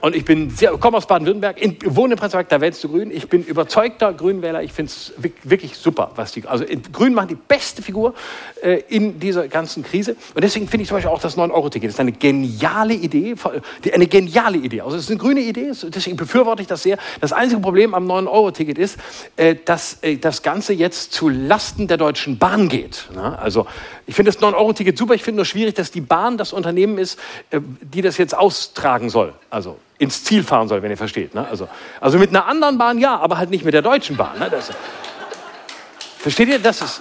Und ich bin sehr, komme aus Baden-Württemberg, wohne in Berg, da wählst du Grün. Ich bin überzeugter Grünwähler. Ich finde es wirklich super, was die, also Grün machen die beste Figur äh, in dieser ganzen Krise. Und deswegen finde ich zum Beispiel auch das 9-Euro-Ticket ist eine geniale Idee, eine geniale Idee. Also es ist eine grüne Idee, deswegen befürworte ich das sehr. Das einzige Problem am 9-Euro-Ticket ist, äh, dass äh, das Ganze jetzt zu Lasten der Deutschen Bahn geht. Ne? Also ich finde das 9-Euro-Ticket super. Ich finde nur schwierig, dass die Bahn das Unternehmen ist, äh, die das jetzt austragen soll. Also ins Ziel fahren soll, wenn ihr versteht. Ne? Also, also mit einer anderen Bahn ja, aber halt nicht mit der Deutschen Bahn. Ne? Versteht ihr? Das ist.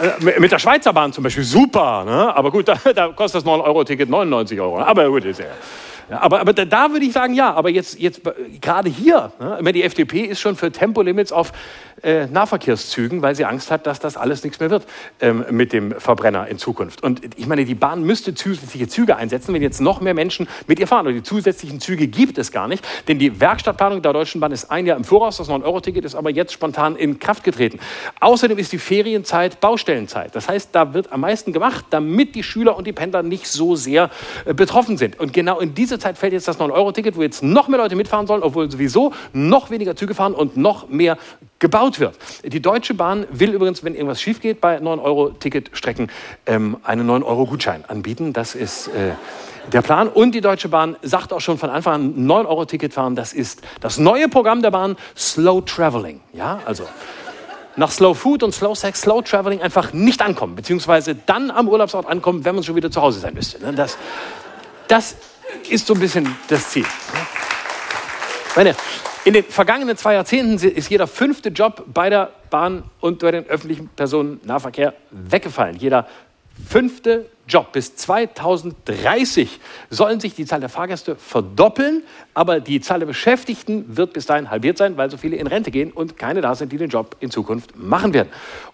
Äh, mit der Schweizer Bahn zum Beispiel super, ne? aber gut, da, da kostet das 9-Euro-Ticket 99 Euro. Aber gut, ist ja. Aber, aber da, da, würde ich sagen, ja, aber jetzt, jetzt gerade hier, ne, die FDP ist schon für Tempolimits auf äh, Nahverkehrszügen, weil sie Angst hat, dass das alles nichts mehr wird ähm, mit dem Verbrenner in Zukunft. Und ich meine, die Bahn müsste zusätzliche Züge einsetzen, wenn jetzt noch mehr Menschen mit ihr fahren. Und die zusätzlichen Züge gibt es gar nicht, denn die Werkstattplanung der Deutschen Bahn ist ein Jahr im Voraus. Das 9-Euro-Ticket ist aber jetzt spontan in Kraft getreten. Außerdem ist die Ferienzeit Baustellenzeit. Das heißt, da wird am meisten gemacht, damit die Schüler und die Pendler nicht so sehr äh, betroffen sind. Und genau in diese Zeit fällt jetzt das 9-Euro-Ticket, wo jetzt noch mehr Leute mitfahren sollen, obwohl sowieso noch weniger Züge fahren und noch mehr gebaut wird. Die Deutsche Bahn will übrigens, wenn irgendwas schief geht bei 9-Euro-Ticketstrecken, ähm, einen 9-Euro-Gutschein anbieten. Das ist äh, der Plan. Und die Deutsche Bahn sagt auch schon von Anfang an, 9-Euro-Ticket fahren, das ist das neue Programm der Bahn, Slow Traveling. Ja, also nach Slow Food und Slow Sex, Slow Traveling einfach nicht ankommen, beziehungsweise dann am Urlaubsort ankommen, wenn man schon wieder zu Hause sein müsste. Ne? Das, das ist so ein bisschen das Ziel. Meine, in den vergangenen zwei Jahrzehnten ist jeder fünfte Job bei der Bahn und bei den öffentlichen Personennahverkehr weggefallen. Jeder fünfte Job. Bis 2030 sollen sich die Zahl der Fahrgäste verdoppeln, aber die Zahl der Beschäftigten wird bis dahin halbiert sein, weil so viele in Rente gehen und keine da sind, die den Job in Zukunft machen werden.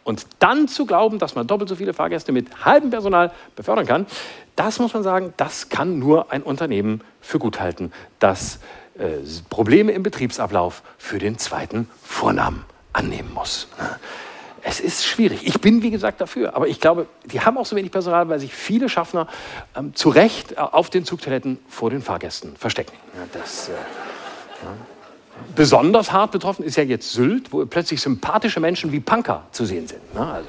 Und dann zu glauben, dass man doppelt so viele Fahrgäste mit halbem Personal befördern kann, das muss man sagen, das kann nur ein Unternehmen für gut halten, das äh, Probleme im Betriebsablauf für den zweiten Vornamen annehmen muss. Es ist schwierig. Ich bin, wie gesagt, dafür. Aber ich glaube, die haben auch so wenig Personal, weil sich viele Schaffner ähm, zu Recht äh, auf den Zugtoiletten vor den Fahrgästen verstecken. Ja, das, äh, ja. Besonders hart betroffen ist ja jetzt Sylt, wo plötzlich sympathische Menschen wie Punker zu sehen sind. Ne? Also,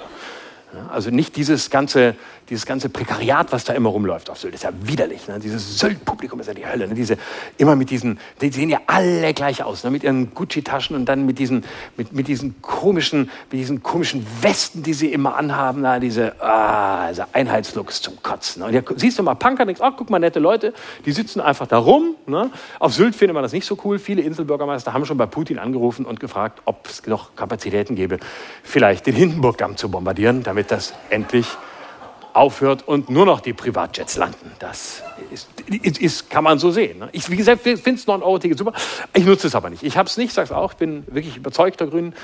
also nicht dieses ganze, dieses ganze Prekariat, was da immer rumläuft auf Sylt. Ist ja widerlich. Ne? Dieses Sylt-Publikum ist ja die Hölle. Ne? Diese, immer mit diesen, die sehen ja alle gleich aus. Ne? Mit ihren Gucci-Taschen und dann mit diesen, mit, mit, diesen komischen, mit diesen komischen Westen, die sie immer anhaben. Na, diese, ah, diese Einheitslooks zum Kotzen. Ne? Und ja, siehst du mal Punker, denkst, ach, guck mal, nette Leute, die sitzen einfach da rum. Ne? Auf Sylt findet man das nicht so cool. Viele Inselbürgermeister haben schon bei Putin angerufen und gefragt, ob es noch Kapazitäten gäbe, vielleicht den Hindenburgdamm zu bombardieren, damit das endlich aufhört und nur noch die Privatjets landen. Das ist, ist, kann man so sehen. Ne? Ich, wie gesagt, finde es 9-Euro-Ticket super. Ich nutze es aber nicht. Ich habe es nicht, sage es auch, ich bin wirklich überzeugter Grünen,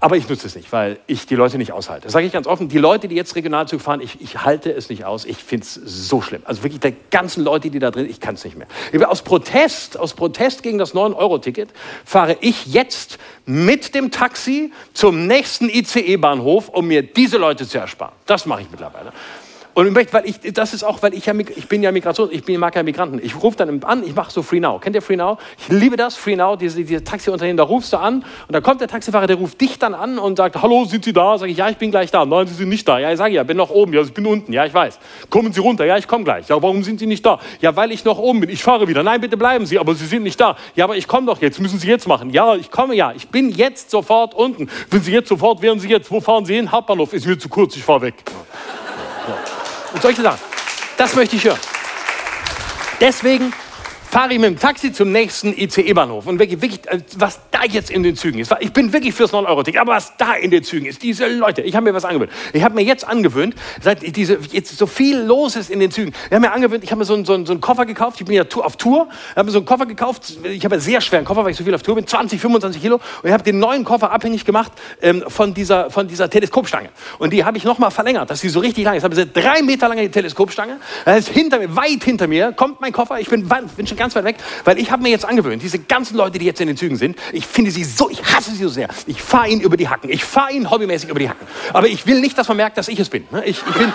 aber ich nutze es nicht, weil ich die Leute nicht aushalte. Das sage ich ganz offen. Die Leute, die jetzt Regionalzug fahren, ich, ich halte es nicht aus. Ich finde es so schlimm. Also wirklich, die ganzen Leute, die da drin, ich kann es nicht mehr. Aus Protest, aus Protest gegen das 9-Euro-Ticket fahre ich jetzt mit dem Taxi zum nächsten ICE-Bahnhof, um mir diese Leute zu ersparen. Das mache ich mittlerweile. Und ich weil ich, das ist auch, weil ich ja, ich bin ja Migration, ich bin, mag ja Migranten. Ich rufe dann an, ich mache so Free Now. Kennt ihr Free Now? Ich liebe das, Free Now, diese, diese Taxiunternehmen, da rufst du an und da kommt der Taxifahrer, der ruft dich dann an und sagt, hallo, sind Sie da? Sag ich, ja, ich bin gleich da. Nein, Sie sind nicht da. Ja, ich sage, ja, bin noch oben. Ja, ich bin unten. Ja, ich weiß. Kommen Sie runter. Ja, ich komme gleich. Ja, warum sind Sie nicht da? Ja, weil ich noch oben bin. Ich fahre wieder. Nein, bitte bleiben Sie, aber Sie sind nicht da. Ja, aber ich komme doch jetzt. Müssen Sie jetzt machen. Ja, ich komme ja. Ich bin jetzt sofort unten. Wenn Sie jetzt sofort, wären Sie jetzt. Wo fahren Sie hin? Hauptbahnhof. Ist mir zu kurz. Ich fahre weg. Ja. Und solche Sachen. Das möchte ich hören. Deswegen fahre ich mit dem Taxi zum nächsten ICE-Bahnhof. Und wirklich, wirklich, äh, was da jetzt in den Zügen ist, ich bin wirklich fürs 9-Euro-Ticket, aber was da in den Zügen ist, diese Leute, ich habe mir was angewöhnt. Ich habe mir jetzt angewöhnt, seit diese, jetzt so viel los ist in den Zügen, ich habe mir angewöhnt, ich habe mir so einen, so, so einen Koffer gekauft, ich bin ja auf Tour, ich habe mir so einen Koffer gekauft, ich habe einen sehr schweren Koffer, weil ich so viel auf Tour bin, 20, 25 Kilo, und ich habe den neuen Koffer abhängig gemacht ähm, von, dieser, von dieser Teleskopstange. Und die habe ich nochmal verlängert, dass sie so richtig lang ist. Ich habe eine drei Meter lange Teleskopstange, das ist hinter mir, weit hinter mir, kommt mein Koffer, ich bin, bin schon ganz weit weg, weil ich habe mir jetzt angewöhnt, diese ganzen Leute, die jetzt in den Zügen sind, ich finde sie so, ich hasse sie so sehr. Ich fahre ihnen über die Hacken. Ich fahre ihnen hobbymäßig über die Hacken. Aber ich will nicht, dass man merkt, dass ich es bin. Ne? Ich, ich bin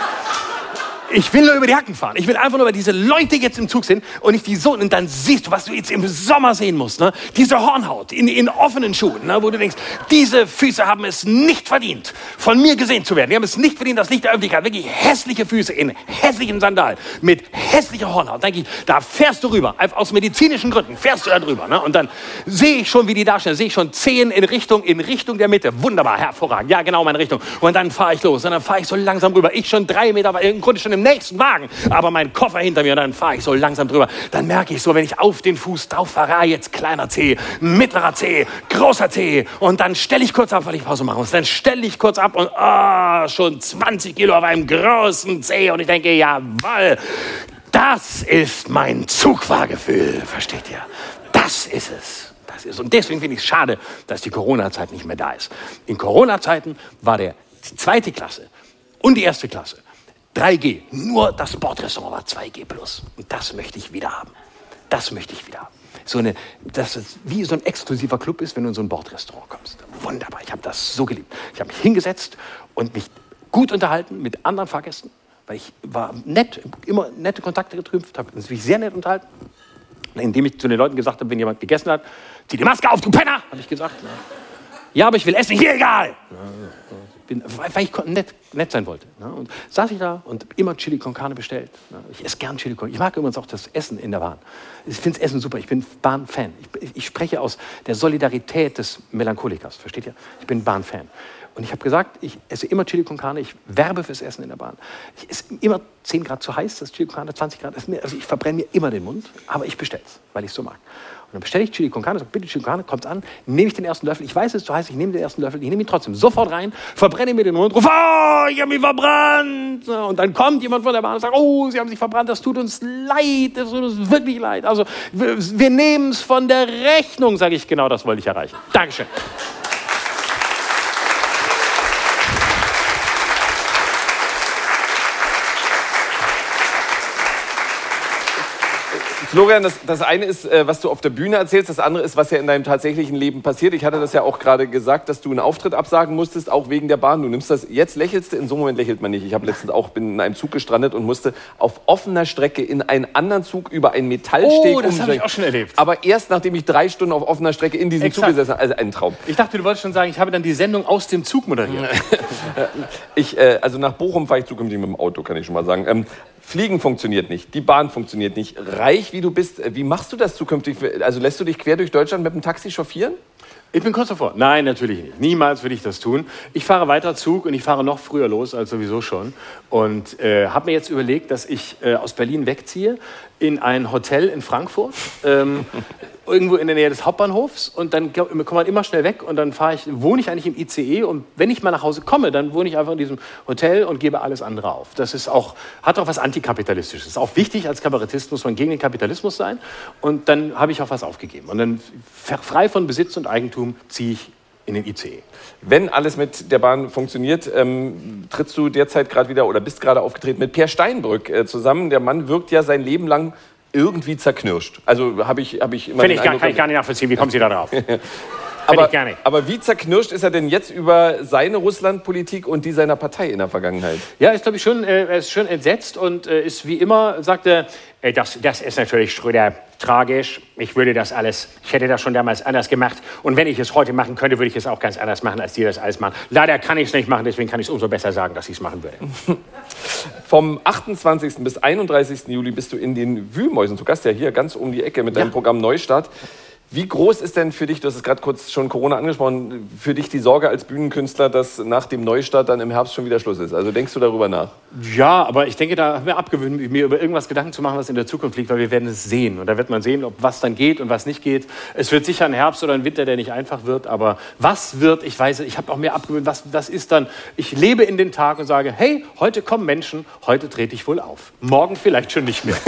ich will nur über die Hacken fahren. Ich will einfach nur, weil diese Leute jetzt im Zug sind und nicht die so. Und dann siehst du, was du jetzt im Sommer sehen musst. Ne? Diese Hornhaut in, in offenen Schuhen, ne? wo du denkst, diese Füße haben es nicht verdient, von mir gesehen zu werden. Die haben es nicht verdient, das Licht der Öffentlichkeit. Wirklich hässliche Füße in hässlichen Sandalen mit hässlicher Hornhaut. Denke ich, da fährst du rüber. Aus medizinischen Gründen fährst du da drüber. Ne? Und dann sehe ich schon, wie die darstellen. Sehe ich schon Zehen in Richtung, in Richtung der Mitte. Wunderbar, hervorragend. Ja, genau meine Richtung. Und dann fahre ich los. Und dann fahre ich so langsam rüber. Ich schon drei Meter, im Grunde schon im nächsten Wagen, aber mein Koffer hinter mir, und dann fahre ich so langsam drüber. Dann merke ich so, wenn ich auf den Fuß drauf fahre, ah, jetzt kleiner C, mittlerer C, großer C, und dann stelle ich kurz ab, weil ich Pause machen muss. Dann stelle ich kurz ab und ah, schon 20 Kilo auf einem großen C, und ich denke, jawoll, das ist mein Zugfahrgefühl, versteht ihr? Das ist es. Das ist. Und deswegen finde ich es schade, dass die Corona-Zeit nicht mehr da ist. In Corona-Zeiten war der zweite Klasse und die erste Klasse 3G. Nur das Bordrestaurant war 2G plus. Und das möchte ich wieder haben. Das möchte ich wieder haben. So eine, dass es wie so ein exklusiver Club ist, wenn du in so ein Bordrestaurant kommst. Wunderbar, ich habe das so geliebt. Ich habe mich hingesetzt und mich gut unterhalten mit anderen Fahrgästen, weil ich war nett, immer nette Kontakte getrümpft, habe mich sehr nett unterhalten. Indem ich zu den Leuten gesagt habe, wenn jemand gegessen hat, zieh die Maske auf, du Penner, habe ich gesagt. Ja, aber ich will essen, hier egal bin, weil ich nett, nett sein wollte. Ne? Und saß ich da und immer Chili con Carne bestellt. Ne? Ich esse gern Chili con. Ich mag übrigens auch das Essen in der Bahn. Ich finde das Essen super. Ich bin Bahn-Fan. Ich, ich, spreche aus der Solidarität des Melancholikers. Versteht ihr? Ich bin Bahn-Fan. Und ich habe gesagt, ich esse immer Chili con Carne, ich werbe fürs Essen in der Bahn. Ich esse immer 10 Grad zu heiß, das Chili con Carne, 20 Grad, also ich verbrenne mir immer den Mund, aber ich bestelle es, weil ich es so mag. Dann bestelle ich Chili con Carne, sage, bitte Chili con Carne, kommt an, nehme ich den ersten Löffel, ich weiß, es ist zu heiß, ich nehme den ersten Löffel, ich nehme ihn trotzdem sofort rein, verbrenne mir den Mund, rufe, oh, ich habe mich verbrannt. So, Und dann kommt jemand von der Bahn und sagt, oh, Sie haben sich verbrannt, das tut uns leid, das tut uns wirklich leid. Also wir, wir nehmen es von der Rechnung, sage ich, genau das wollte ich erreichen. Dankeschön.
Florian, das, das eine ist, äh, was du auf der Bühne erzählst, das andere ist, was ja in deinem tatsächlichen Leben passiert. Ich hatte das ja auch gerade gesagt, dass du einen Auftritt absagen musstest, auch wegen der Bahn. Du nimmst das, jetzt lächelst du, in so einem Moment lächelt man nicht. Ich habe letztens auch, bin in einem Zug gestrandet und musste auf offener Strecke in einen anderen Zug über einen Metallsteg
Oh, das habe ich auch schon erlebt.
Aber erst nachdem ich drei Stunden auf offener Strecke in diesem Zug gesessen habe. Also ein Traum.
Ich dachte, du wolltest schon sagen, ich habe dann die Sendung aus dem Zug moderiert.
Ich, äh, also nach Bochum fahre ich zukünftig mit dem Auto, kann ich schon mal sagen. Ähm, Fliegen funktioniert nicht, die Bahn funktioniert nicht. Reich wie du bist, äh, wie machst du das zukünftig? Also lässt du dich quer durch Deutschland mit dem Taxi chauffieren?
Ich bin kurz davor. Nein, natürlich nicht. Niemals würde ich das tun. Ich fahre weiter Zug und ich fahre noch früher los als sowieso schon. Und äh, habe mir jetzt überlegt, dass ich äh, aus Berlin wegziehe in ein Hotel in Frankfurt, ähm, irgendwo in der Nähe des Hauptbahnhofs. Und dann kommt man immer schnell weg und dann fahre ich, wohne ich eigentlich im ICE. Und wenn ich mal nach Hause komme, dann wohne ich einfach in diesem Hotel und gebe alles andere auf. Das ist auch, hat auch was Antikapitalistisches. Ist auch wichtig, als Kabarettist muss man gegen den Kapitalismus sein. Und dann habe ich auch was aufgegeben. Und dann frei von Besitz und Eigentum ziehe ich in den ICE.
Wenn alles mit der Bahn funktioniert, ähm, trittst du derzeit gerade wieder oder bist gerade aufgetreten mit Per Steinbrück äh, zusammen. Der Mann wirkt ja sein Leben lang irgendwie zerknirscht. Also habe ich, hab ich immer
Finde ich gar,
Eindruck,
kann ich gar nicht nachvollziehen. Wie kommen Sie da drauf?
aber,
ich gar nicht.
aber wie zerknirscht ist er denn jetzt über seine Russlandpolitik und die seiner Partei in der Vergangenheit?
Ja, ist glaube ich schon, äh, er ist schon entsetzt und äh, ist wie immer, sagt er, äh, das, das ist natürlich Schröder tragisch. Ich würde das alles, ich hätte das schon damals anders gemacht. Und wenn ich es heute machen könnte, würde ich es auch ganz anders machen, als die das alles machen. Leider kann ich es nicht machen, deswegen kann ich es umso besser sagen, dass ich es machen würde.
Vom 28. bis 31. Juli bist du in den Wühlmäusen. Du Gast ja hier ganz um die Ecke mit deinem Programm Neustart. Wie groß ist denn für dich, du hast es gerade kurz schon Corona angesprochen, für dich die Sorge als Bühnenkünstler, dass nach dem Neustart dann im Herbst schon wieder Schluss ist? Also denkst du darüber nach?
Ja, aber ich denke, da haben wir abgewöhnt, mir über irgendwas Gedanken zu machen, was in der Zukunft liegt, weil wir werden es sehen. Und da wird man sehen, ob was dann geht und was nicht geht. Es wird sicher ein Herbst oder ein Winter, der nicht einfach wird. Aber was wird, ich weiß, ich habe auch mir abgewöhnt, was das ist dann. Ich lebe in den Tag und sage, hey, heute kommen Menschen, heute trete ich wohl auf. Morgen vielleicht schon nicht mehr.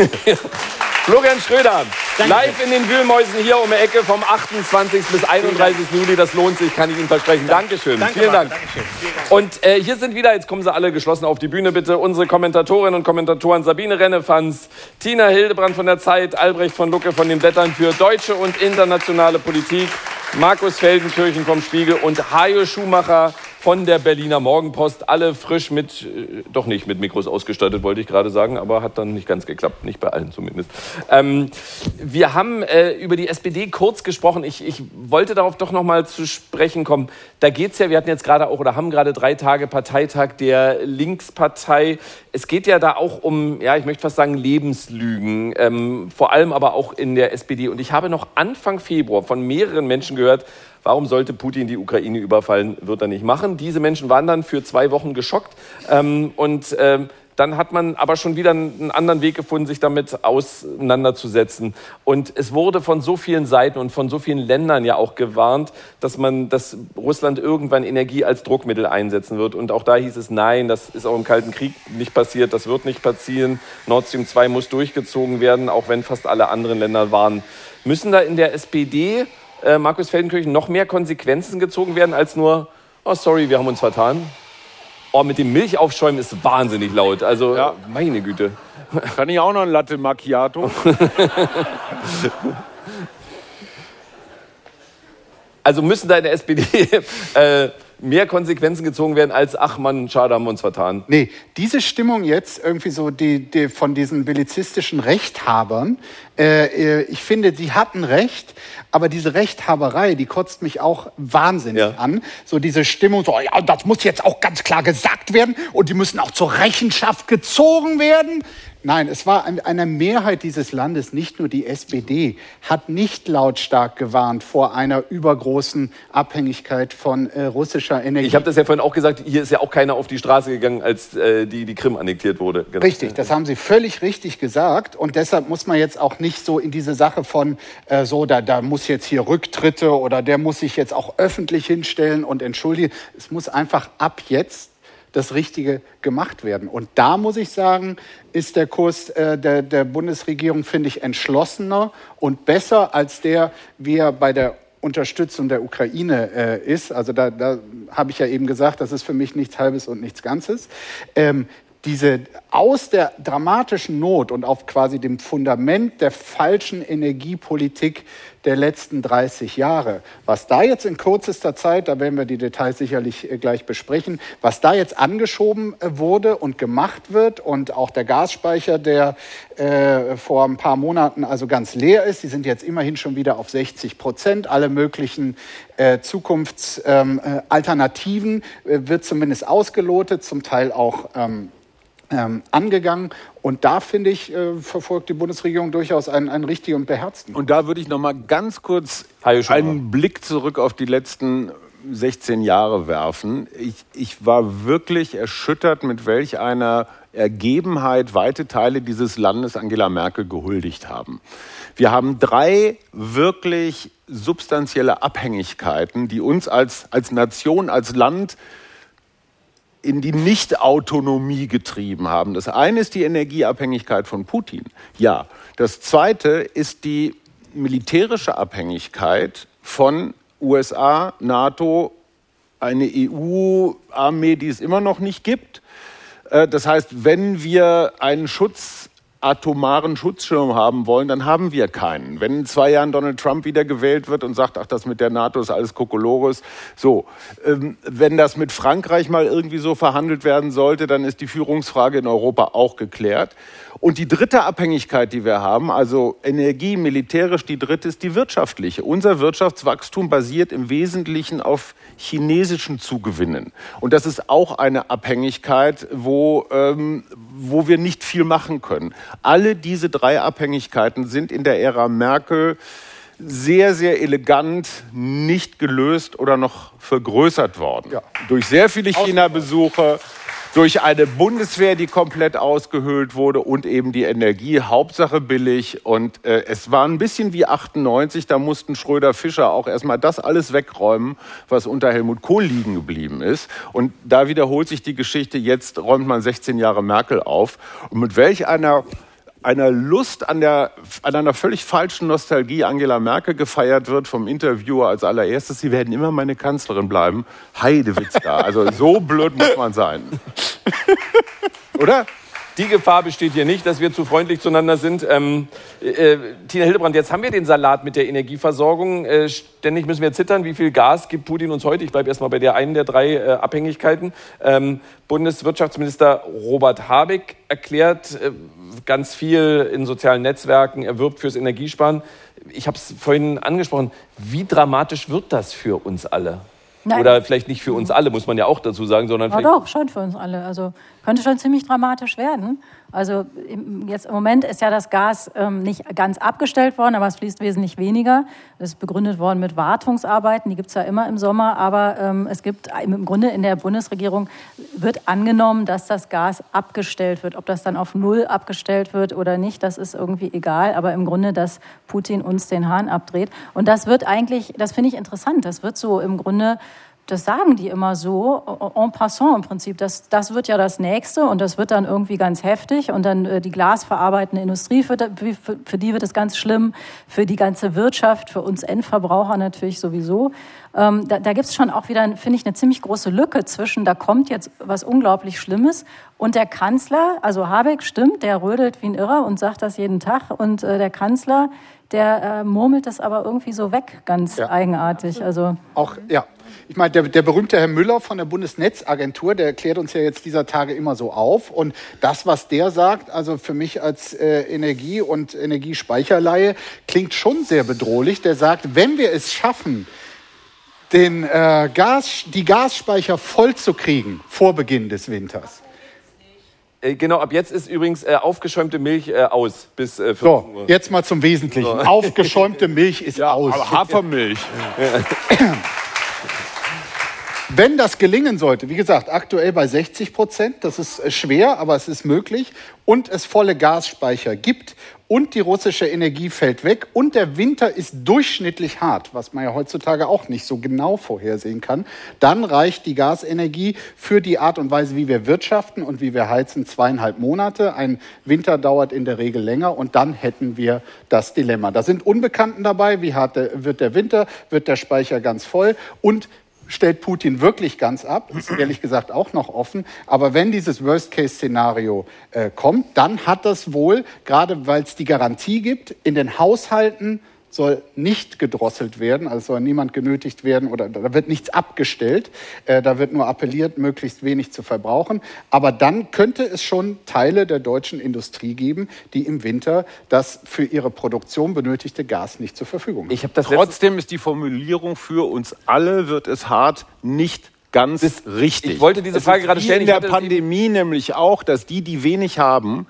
Florian Schröder,
Danke.
live in den Wühlmäusen hier um die Ecke vom 28. bis 31. Juli. Das lohnt sich, kann ich Ihnen versprechen. Dankeschön.
Danke,
Vielen Dank.
Dankeschön. Vielen Dank.
Und äh, hier sind wieder, jetzt kommen sie alle geschlossen auf die Bühne bitte, unsere Kommentatorinnen und Kommentatoren Sabine Rennefanz, Tina Hildebrand von der Zeit, Albrecht von Lucke von den Blättern für deutsche und internationale Politik, Markus Feldenkirchen vom Spiegel und Hajo Schumacher von der Berliner Morgenpost. Alle frisch mit, äh, doch nicht mit Mikros ausgestattet, wollte ich gerade sagen, aber hat dann nicht ganz geklappt, nicht bei allen zumindest. Ähm, wir haben äh, über die SPD kurz gesprochen. Ich, ich wollte darauf doch noch mal zu sprechen kommen. Da geht's ja, wir hatten jetzt gerade auch oder haben gerade drei Tage Parteitag der Linkspartei. Es geht ja da auch um, ja, ich möchte fast sagen, Lebenslügen, ähm, vor allem aber auch in der SPD. Und ich habe noch Anfang Februar von mehreren Menschen gehört, Warum sollte Putin die Ukraine überfallen? Wird er nicht machen. Diese Menschen waren dann für zwei Wochen geschockt. Ähm, und ähm, dann hat man aber schon wieder einen anderen Weg gefunden, sich damit auseinanderzusetzen. Und es wurde von so vielen Seiten und von so vielen Ländern ja auch gewarnt, dass man, dass Russland irgendwann Energie als Druckmittel einsetzen wird. Und auch da hieß es, nein, das ist auch im Kalten Krieg nicht passiert, das wird nicht passieren. Nord Stream 2 muss durchgezogen werden, auch wenn fast alle anderen Länder waren. Müssen da in der SPD äh, Markus Feldenkirchen noch mehr Konsequenzen gezogen werden als nur, oh sorry, wir haben uns vertan? Oh, mit dem Milchaufschäumen ist wahnsinnig laut. Also,
Ja.
meine Güte.
Kann ich auch noch ein Latte Macchiato?
Also müssen da in der SPD äh, mehr Konsequenzen gezogen werden als, ach man, schade, haben wir uns vertan.
Nee, diese Stimmung jetzt irgendwie so die, die von diesen bellizistischen Rechthabern, äh, äh, ich finde, sie hatten Recht, aber diese Rechthaberei, die kotzt mich auch wahnsinnig
Ja.
an. So diese Stimmung, so, ja, das muss jetzt auch ganz klar gesagt werden und die müssen auch zur Rechenschaft gezogen werden. Nein, es war eine Mehrheit dieses Landes, nicht nur die SPD, hat nicht lautstark gewarnt vor einer übergroßen Abhängigkeit von äh, russischer Energie.
Ich habe das ja vorhin auch gesagt, hier ist ja auch keiner auf die Straße gegangen, als äh, die, die Krim annektiert wurde.
Genau. Richtig, das haben Sie völlig richtig gesagt. Und deshalb muss man jetzt auch nicht so in diese Sache von, äh, so, da, da muss jetzt hier Rücktritte oder der muss sich jetzt auch öffentlich hinstellen und entschuldigen. Es muss einfach ab jetzt das Richtige gemacht werden. Und da muss ich sagen, ist der Kurs äh, der, der Bundesregierung, finde ich, entschlossener und besser als der, wie er bei der Unterstützung der Ukraine äh, ist. Also da, da habe ich ja eben gesagt, das ist für mich nichts Halbes und nichts Ganzes. Ähm, diese aus der dramatischen Not und auf quasi dem Fundament der falschen Energiepolitik der letzten 30 Jahre. Was da jetzt in kürzester Zeit, da werden wir die Details sicherlich äh, gleich besprechen, was da jetzt angeschoben äh, wurde und gemacht wird und auch der Gasspeicher, der äh, vor ein paar Monaten also ganz leer ist, die sind jetzt immerhin schon wieder auf 60 Prozent. Alle möglichen äh, Zukunftsalternativen ähm, äh, wird zumindest ausgelotet, zum Teil auch ähm, ähm, angegangen. Und da, finde ich, äh, verfolgt die Bundesregierung durchaus einen, einen richtigen und beherzten.
Und da würde ich noch mal ganz kurz einen Blick zurück auf die letzten 16 Jahre werfen. Ich, ich war wirklich erschüttert, mit welch einer Ergebenheit weite Teile dieses Landes Angela Merkel gehuldigt haben. Wir haben drei wirklich substanzielle Abhängigkeiten, die uns als, als Nation, als Land in die Nichtautonomie getrieben haben. Das eine ist die Energieabhängigkeit von Putin. Ja. Das zweite ist die militärische Abhängigkeit von USA, NATO, eine EU-Armee, die es immer noch nicht gibt. Äh, das heißt, wenn wir einen Schutz atomaren Schutzschirm haben wollen, dann haben wir keinen. Wenn in zwei Jahren Donald Trump wieder gewählt wird und sagt, ach, das mit der NATO ist alles Kokolores, so. Ähm, wenn das mit Frankreich mal irgendwie so verhandelt werden sollte, dann ist die Führungsfrage in Europa auch geklärt. Und die dritte Abhängigkeit, die wir haben, also Energie, militärisch, die dritte ist die wirtschaftliche. Unser Wirtschaftswachstum basiert im Wesentlichen auf chinesischen Zugewinnen. Und das ist auch eine Abhängigkeit, wo, ähm, wo wir nicht viel machen können. Alle diese drei Abhängigkeiten sind in der Ära Merkel sehr, sehr elegant nicht gelöst oder noch vergrößert worden. Ja. Durch sehr viele China-Besuche, durch eine Bundeswehr, die komplett ausgehöhlt wurde und eben die Energie, Hauptsache billig. Und äh, es war ein bisschen wie 98, da mussten Schröder Fischer auch erstmal das alles wegräumen, was unter Helmut Kohl liegen geblieben ist. Und da wiederholt sich die Geschichte, jetzt räumt man 16 Jahre Merkel auf. Und mit welch einer einer Lust an, der, an einer völlig falschen Nostalgie Angela Merkel gefeiert wird vom Interviewer als allererstes. Sie werden immer meine Kanzlerin bleiben. Heidewitzka. Also so blöd muss man sein. Oder?
Die Gefahr besteht hier nicht, dass wir zu freundlich zueinander sind. Ähm, äh, Tina Hildebrand, jetzt haben wir den Salat mit der Energieversorgung. Äh, ständig müssen wir zittern. Wie viel Gas gibt Putin uns heute? Ich bleibe erstmal bei der einen der drei äh, Abhängigkeiten. Ähm, Bundeswirtschaftsminister Robert Habeck erklärt äh, ganz viel in sozialen Netzwerken. Er wirbt fürs Energiesparen. Ich habe es vorhin angesprochen. Wie dramatisch wird das für uns alle? Nein. Oder vielleicht nicht für uns alle, muss man ja auch dazu sagen, sondern
ja, doch, schon für uns alle. Also könnte schon ziemlich dramatisch werden. Also jetzt im Moment ist ja das Gas ähm, nicht ganz abgestellt worden, aber es fließt wesentlich weniger. Das ist begründet worden mit Wartungsarbeiten, die gibt es ja immer im Sommer. Aber ähm, es gibt im Grunde in der Bundesregierung wird angenommen, dass das Gas abgestellt wird. Ob das dann auf Null abgestellt wird oder nicht, das ist irgendwie egal. Aber im Grunde, dass Putin uns den Hahn abdreht. Und das wird eigentlich, das finde ich interessant, das wird so im Grunde das sagen die immer so, en passant im Prinzip. Das, das wird ja das Nächste und das wird dann irgendwie ganz heftig. Und dann äh, die glasverarbeitende Industrie, für, für, für, die wird es ganz schlimm, für die ganze Wirtschaft, für uns Endverbraucher natürlich sowieso. Ähm, da da gibt es schon auch wieder, finde ich, eine ziemlich große Lücke zwischen, da kommt jetzt was unglaublich Schlimmes und der Kanzler, also Habeck stimmt, der rödelt wie ein Irrer und sagt das jeden Tag. Und äh, der Kanzler, der äh, murmelt das aber irgendwie so weg, ganz ja. eigenartig. Also
auch ja, ich meine, der, der, berühmte Herr Müller von der Bundesnetzagentur, der klärt uns ja jetzt dieser Tage immer so auf. Und das, was der sagt, also für mich als äh, Energie- und Energiespeicherleihe, klingt schon sehr bedrohlich. Der sagt, wenn wir es schaffen, den, äh, Gas, die Gasspeicher voll zu kriegen vor Beginn des Winters,
Äh, genau, ab jetzt ist übrigens äh, aufgeschäumte Milch äh, aus bis äh, 14
So,
Uhr.
jetzt mal zum Wesentlichen. Aufgeschäumte Milch ist aus.
Aber Hafermilch.
Wenn das gelingen sollte, wie gesagt, aktuell bei 60 Prozent, das ist äh, schwer, aber es ist möglich, und es volle Gasspeicher gibt und die russische Energie fällt weg und der Winter ist durchschnittlich hart, was man ja heutzutage auch nicht so genau vorhersehen kann, dann reicht die Gasenergie für die Art und Weise, wie wir wirtschaften und wie wir heizen, zweieinhalb Monate. Ein Winter dauert in der Regel länger und dann hätten wir das Dilemma. Da sind Unbekannten dabei, wie hart wird der Winter, wird der Speicher ganz voll und stellt Putin wirklich ganz ab, ist ehrlich gesagt auch noch offen. Aber wenn dieses Worst-Case-Szenario äh, kommt, dann hat das wohl, gerade weil es die Garantie gibt, in den Haushalten soll nicht gedrosselt werden, also soll niemand genötigt werden oder da wird nichts abgestellt, äh, da wird nur appelliert, möglichst wenig zu verbrauchen. Aber dann könnte es schon Teile der deutschen Industrie geben, die im Winter das für ihre Produktion benötigte Gas nicht zur Verfügung haben.
Trotzdem ist die Formulierung für uns alle wird es hart nicht ganz
Das-
richtig.
ich wollte diese
Es
Frage gerade stellen.
In der Pandemie nämlich auch, dass die, die wenig haben,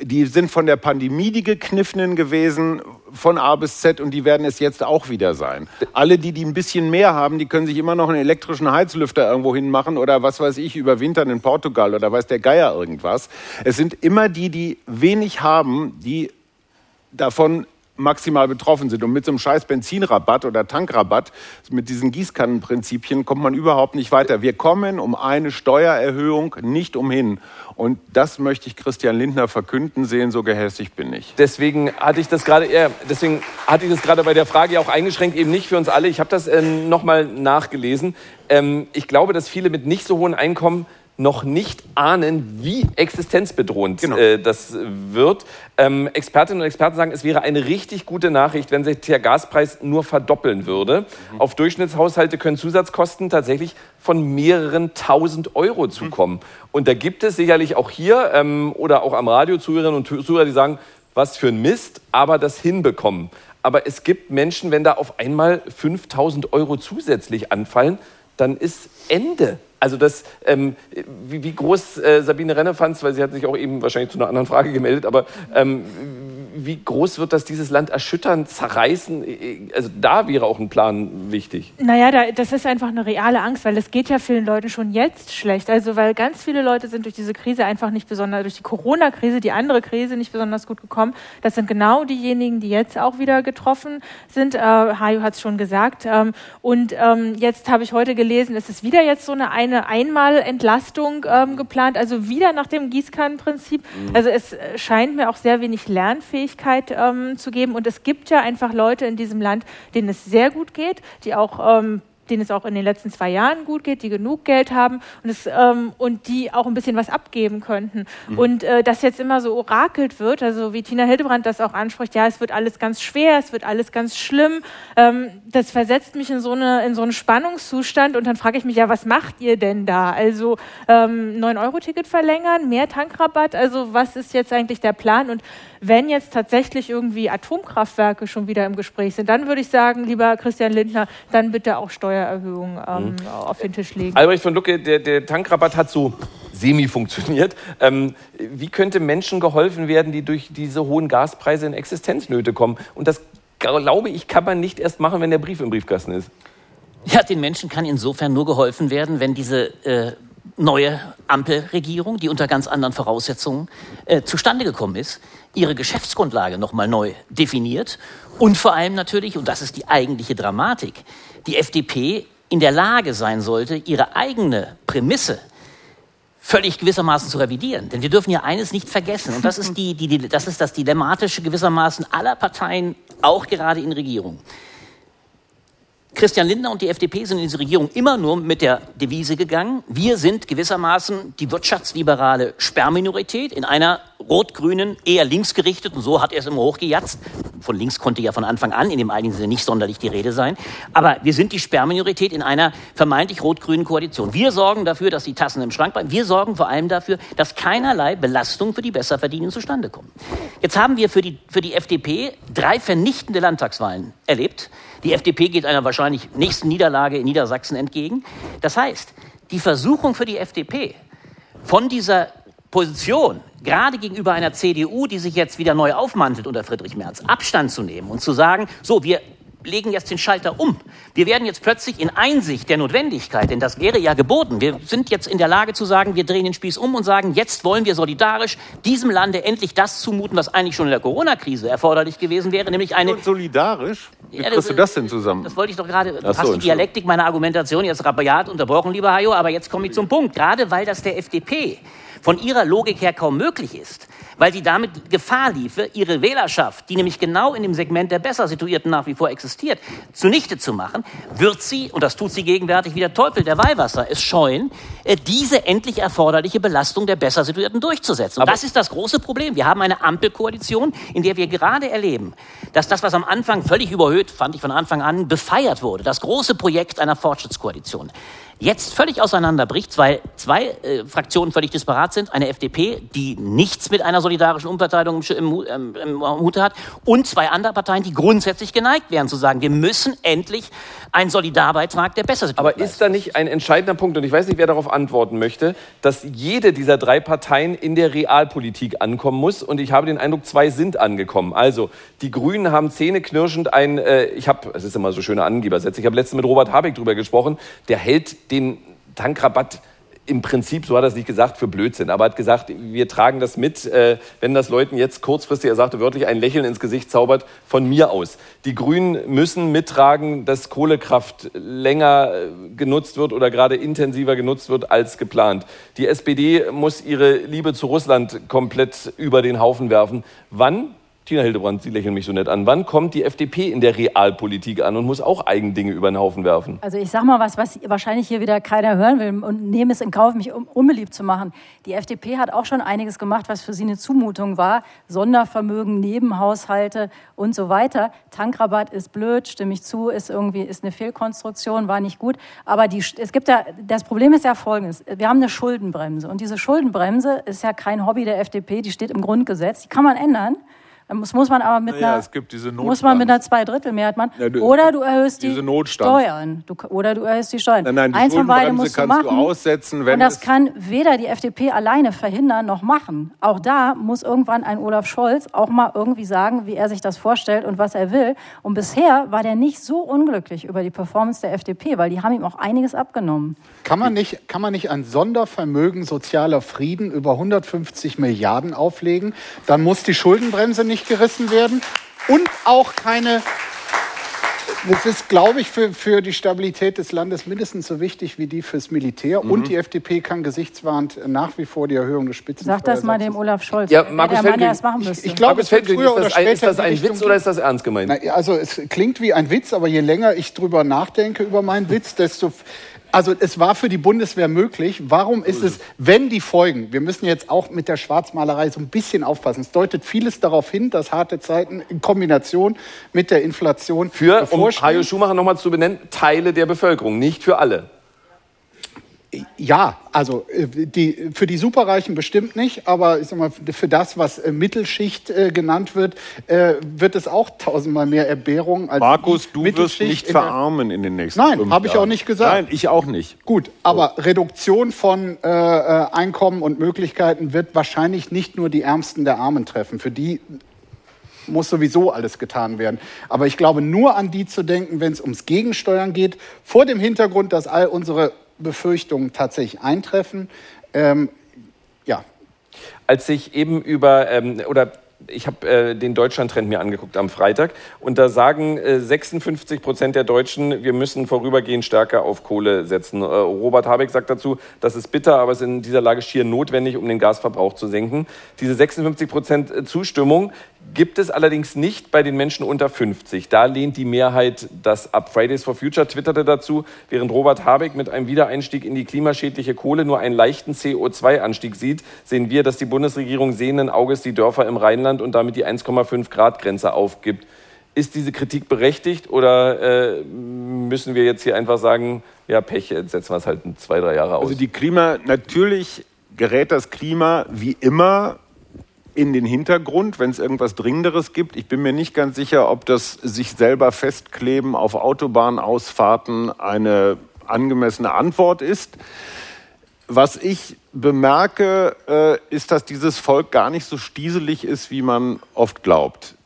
die sind von der Pandemie die Gekniffenen gewesen, von A bis Z, und die werden es jetzt auch wieder sein. Alle, die, die ein bisschen mehr haben, die können sich immer noch einen elektrischen Heizlüfter irgendwo hinmachen oder was weiß ich, überwintern in Portugal oder weiß der Geier irgendwas. Es sind immer die, die wenig haben, die davon maximal betroffen sind. Und mit so einem scheiß Benzinrabatt oder Tankrabatt, mit diesen Gießkannenprinzipien, kommt man überhaupt nicht weiter. Wir kommen um eine Steuererhöhung nicht umhin. Und das möchte ich Christian Lindner verkünden sehen, so gehässig bin ich.
Deswegen hatte ich das gerade, ja, deswegen hatte ich das gerade bei der Frage ja auch eingeschränkt, eben nicht für uns alle. Ich habe das ähm, nochmal nachgelesen. Ähm, ich glaube, dass viele mit nicht so hohen Einkommen noch nicht ahnen, wie existenzbedrohend
Genau.
äh, das wird. Ähm, Expertinnen und Experten sagen, es wäre eine richtig gute Nachricht, wenn sich der Gaspreis nur verdoppeln würde. Auf Durchschnittshaushalte können Zusatzkosten tatsächlich von mehreren tausend Euro zukommen. Und da gibt es sicherlich auch hier ähm, oder auch am Radio Zuhörerinnen und Zuhörer, die sagen, was für ein Mist, aber das hinbekommen. Aber es gibt Menschen, wenn da auf einmal 5000 Euro zusätzlich anfallen, dann ist Ende. Also das, ähm, wie, wie groß äh, Sabine Renne fand weil sie hat sich auch eben wahrscheinlich zu einer anderen Frage gemeldet, aber ähm, wie groß wird das dieses Land erschüttern, zerreißen? Also da wäre auch ein Plan wichtig.
Naja, da, das ist einfach eine reale Angst, weil es geht ja vielen Leuten schon jetzt schlecht. Also weil ganz viele Leute sind durch diese Krise einfach nicht besonders, durch die Corona-Krise, die andere Krise nicht besonders gut gekommen. Das sind genau diejenigen, die jetzt auch wieder getroffen sind. Äh, Hajo hat es schon gesagt. Ähm, und ähm, jetzt habe ich heute gelesen, es ist wieder jetzt so eine, eine Einmalentlastung ähm, geplant, also wieder nach dem Gießkannenprinzip. Also es scheint mir auch sehr wenig Lernfähigkeit ähm, zu geben. Und es gibt ja einfach Leute in diesem Land, denen es sehr gut geht, die auch ähm, denen es auch in den letzten zwei Jahren gut geht, die genug Geld haben und, es, ähm, und die auch ein bisschen was abgeben könnten. Und äh, dass jetzt immer so orakelt wird, also wie Tina Hildebrand das auch anspricht, ja, es wird alles ganz schwer, es wird alles ganz schlimm, ähm, das versetzt mich in so, eine, in so einen Spannungszustand und dann frage ich mich, ja, was macht ihr denn da? Also ähm, 9-Euro-Ticket verlängern, mehr Tankrabatt, also was ist jetzt eigentlich der Plan? Und wenn jetzt tatsächlich irgendwie Atomkraftwerke schon wieder im Gespräch sind, dann würde ich sagen, lieber Christian Lindner, dann bitte auch Steuererhöhungen ähm, auf den Tisch legen.
Albrecht von Lucke, der, der Tankrabatt hat so semi funktioniert. Ähm, wie könnte Menschen geholfen werden, die durch diese hohen Gaspreise in Existenznöte kommen? Und das glaube ich, kann man nicht erst machen, wenn der Brief im Briefkasten ist.
Ja, den Menschen kann insofern nur geholfen werden, wenn diese äh, neue Ampelregierung, die unter ganz anderen Voraussetzungen äh, zustande gekommen ist, ihre Geschäftsgrundlage nochmal neu definiert und vor allem natürlich, und das ist die eigentliche Dramatik, die FDP in der Lage sein sollte, ihre eigene Prämisse völlig gewissermaßen zu revidieren. Denn wir dürfen ja eines nicht vergessen, und das ist, die, die, die, das, ist das Dilemmatische gewissermaßen aller Parteien, auch gerade in Regierungen. Christian Lindner und die FDP sind in diese Regierung immer nur mit der Devise gegangen, wir sind gewissermaßen die wirtschaftsliberale Sperrminorität in einer rot-grünen, eher linksgerichteten, so hat er es immer hochgejatzt. Von links konnte ja von Anfang an in dem eigentlichen Sinne nicht sonderlich die Rede sein. Aber wir sind die Sperrminorität in einer vermeintlich rot-grünen Koalition. Wir sorgen dafür, dass die Tassen im Schrank bleiben. Wir sorgen vor allem dafür, dass keinerlei Belastung für die Besserverdienenden zustande kommt. Jetzt haben wir für die, für die FDP drei vernichtende Landtagswahlen erlebt. Die FDP geht einer wahrscheinlich nächsten Niederlage in Niedersachsen entgegen. Das heißt, die Versuchung für die FDP, von dieser Position, gerade gegenüber einer CDU, die sich jetzt wieder neu aufmantelt unter Friedrich Merz, Abstand zu nehmen und zu sagen, so, wir legen jetzt den Schalter um. Wir werden jetzt plötzlich in Einsicht der Notwendigkeit, denn das wäre ja geboten. Wir sind jetzt in der Lage zu sagen, wir drehen den Spieß um und sagen, jetzt wollen wir solidarisch diesem Lande endlich das zumuten, was eigentlich schon in der Corona-Krise erforderlich gewesen wäre, nämlich eine.
Und solidarisch? Wie
Ja,
kriegst du das denn zusammen?
Das wollte ich doch gerade. Du hast die. Dialektik meiner Argumentation jetzt rabiat unterbrochen, lieber Hajo, aber jetzt komme ich zum Punkt. Gerade weil das der FDP von ihrer Logik her kaum möglich ist, weil sie damit Gefahr liefe, ihre Wählerschaft, die nämlich genau in dem Segment der besser situierten nach wie vor existiert, zunichte zu machen, wird sie, und das tut sie gegenwärtig wie der Teufel der Weihwasser, es scheuen, äh, diese endlich erforderliche Belastung der besser situierten durchzusetzen. Und das ist das große Problem. Wir haben eine Ampelkoalition, in der wir gerade erleben, dass das, was am Anfang völlig überhöht, fand ich von Anfang an, befeiert wurde, das große Projekt einer Fortschrittskoalition, jetzt völlig auseinanderbricht, weil zwei äh, Fraktionen völlig disparat sind. Eine FDP, die nichts mit einer solidarischen Umverteilung im, im, ähm, im Hute hat und zwei andere Parteien, die grundsätzlich geneigt wären zu sagen, wir müssen endlich einen Solidarbeitrag der besser situierten
Aber ist da nicht ein entscheidender Punkt, und ich weiß nicht, wer darauf antworten möchte, dass jede dieser drei Parteien in der Realpolitik ankommen muss? Und ich habe den Eindruck, zwei sind angekommen. Also, die Grünen haben zähneknirschend ein, äh, ich habe, es ist immer so schöne Angebersätze, ich habe letztens mit Robert Habeck drüber gesprochen, der hält den Tankrabatt im Prinzip, so hat er es nicht gesagt, für Blödsinn, aber hat gesagt, wir tragen das mit, äh, wenn das Leuten jetzt kurzfristig, er sagte wörtlich, ein Lächeln ins Gesicht zaubert, von mir aus. Die Grünen müssen mittragen, dass Kohlekraft länger äh, genutzt wird oder gerade intensiver genutzt wird als geplant. Die SPD muss ihre Liebe zu Russland komplett über den Haufen werfen. Wann Tina Hildebrand, Sie lächeln mich so nett an. Wann kommt die FDP in der Realpolitik an und muss auch Eigendinge über den Haufen werfen?
Also ich sage mal was, was wahrscheinlich hier wieder keiner hören will und nehme es in Kauf, mich un unbeliebt zu machen. Die FDP hat auch schon einiges gemacht, was für sie eine Zumutung war. Sondervermögen, Nebenhaushalte und so weiter. Tankrabatt ist blöd, stimme ich zu, ist irgendwie ist eine Fehlkonstruktion, war nicht gut. Aber die, es gibt ja, das Problem ist ja folgendes. Wir haben eine Schuldenbremse und diese Schuldenbremse ist ja kein Hobby der FDP, die steht im Grundgesetz. Die kann man ändern. Das muss man aber mit
Naja,
einer,
es gibt diese
muss man mit einer Zweidrittelmehrheit machen.
Ja, du-
oder du erhöhst die
Notstand.
Steuern. Du, oder du erhöhst die Steuern.
Nein, nein, die
Eins von beiden musst du
kannst du
machen.
aussetzen, wenn
Und das
es-
kann weder die FDP alleine verhindern noch machen. Auch da muss irgendwann ein Olaf Scholz auch mal irgendwie sagen, wie er sich das vorstellt und was er will. Und bisher war der nicht so unglücklich über die Performance der FDP, weil die haben ihm auch einiges abgenommen.
Kann man, nicht, kann man nicht ein Sondervermögen sozialer Frieden über 150 Milliarden auflegen? Dann muss die Schuldenbremse nicht gerissen werden und auch keine. Das ist, glaube ich, für, für die Stabilität des Landes mindestens so wichtig wie die fürs Militär.
Mhm.
Und die FDP kann gesichtswahrend nach wie vor die Erhöhung des Spitzensteuersatzes.
Sag das mal dem Olaf Scholz.
Ja, Markus
der Mann, der das machen
ich-
müsste.
ich glaube,
Markus
es wird früher
ist
oder
das, ein, ist
später
das ein
Richtung
Witz oder ist das ernst gemeint?
Na, also es klingt wie ein Witz, aber je länger ich drüber nachdenke über meinen Witz, desto also es war für die Bundeswehr möglich. Warum ist es, wenn die Folgen, wir müssen jetzt auch mit der Schwarzmalerei so ein bisschen aufpassen. Es deutet vieles darauf hin, dass harte Zeiten in Kombination mit der Inflation
Für, um. Hajo Schumacher nochmal zu benennen, Teile der Bevölkerung, nicht für alle.
Ja, also äh, die, für die Superreichen bestimmt nicht, aber ich sag mal, für das, was äh, Mittelschicht äh, genannt wird, äh, wird es auch tausendmal mehr Entbehrung als
Markus, du wirst nicht
in
verarmen in den nächsten
Nein, habe ich auch nicht gesagt.
Nein, ich auch nicht.
Gut, aber Reduktion von äh, äh, Einkommen und Möglichkeiten wird wahrscheinlich nicht nur die Ärmsten der Armen treffen. Für die muss sowieso alles getan werden. Aber ich glaube, nur an die zu denken, wenn es ums Gegensteuern geht, vor dem Hintergrund, dass all unsere Befürchtungen tatsächlich eintreffen. Ähm, ja,
als ich eben über, ähm, oder ich habe äh, den Deutschland-Trend mir angeguckt am Freitag und da sagen äh, 56 Prozent der Deutschen, wir müssen vorübergehend stärker auf Kohle setzen. Äh, Robert Habeck sagt dazu, das ist bitter, aber es ist in dieser Lage schier notwendig, um den Gasverbrauch zu senken. Diese 56 Prozent Zustimmung gibt es allerdings nicht bei den Menschen unter 50. Da lehnt die Mehrheit das ab. Fridays for Future twitterte dazu, während Robert Habeck mit einem Wiedereinstieg in die klimaschädliche Kohle nur einen leichten CO2-Anstieg sieht, sehen wir, dass die Bundesregierung sehenden Auges die Dörfer im Rheinland und damit die 1,5 Grad Grenze aufgibt. Ist diese Kritik berechtigt oder äh, müssen wir jetzt hier einfach sagen, ja Pech, jetzt setzen wir es halt in zwei, drei Jahre aus?
Also die Klima, natürlich gerät das Klima wie immer in den Hintergrund, wenn es irgendwas Dringenderes gibt. Ich bin mir nicht ganz sicher, ob das sich selber festkleben auf Autobahnausfahrten eine angemessene Antwort ist. was ich bemerke, äh, ist, dass dieses Volk gar nicht so stieselig ist, wie man oft glaubt.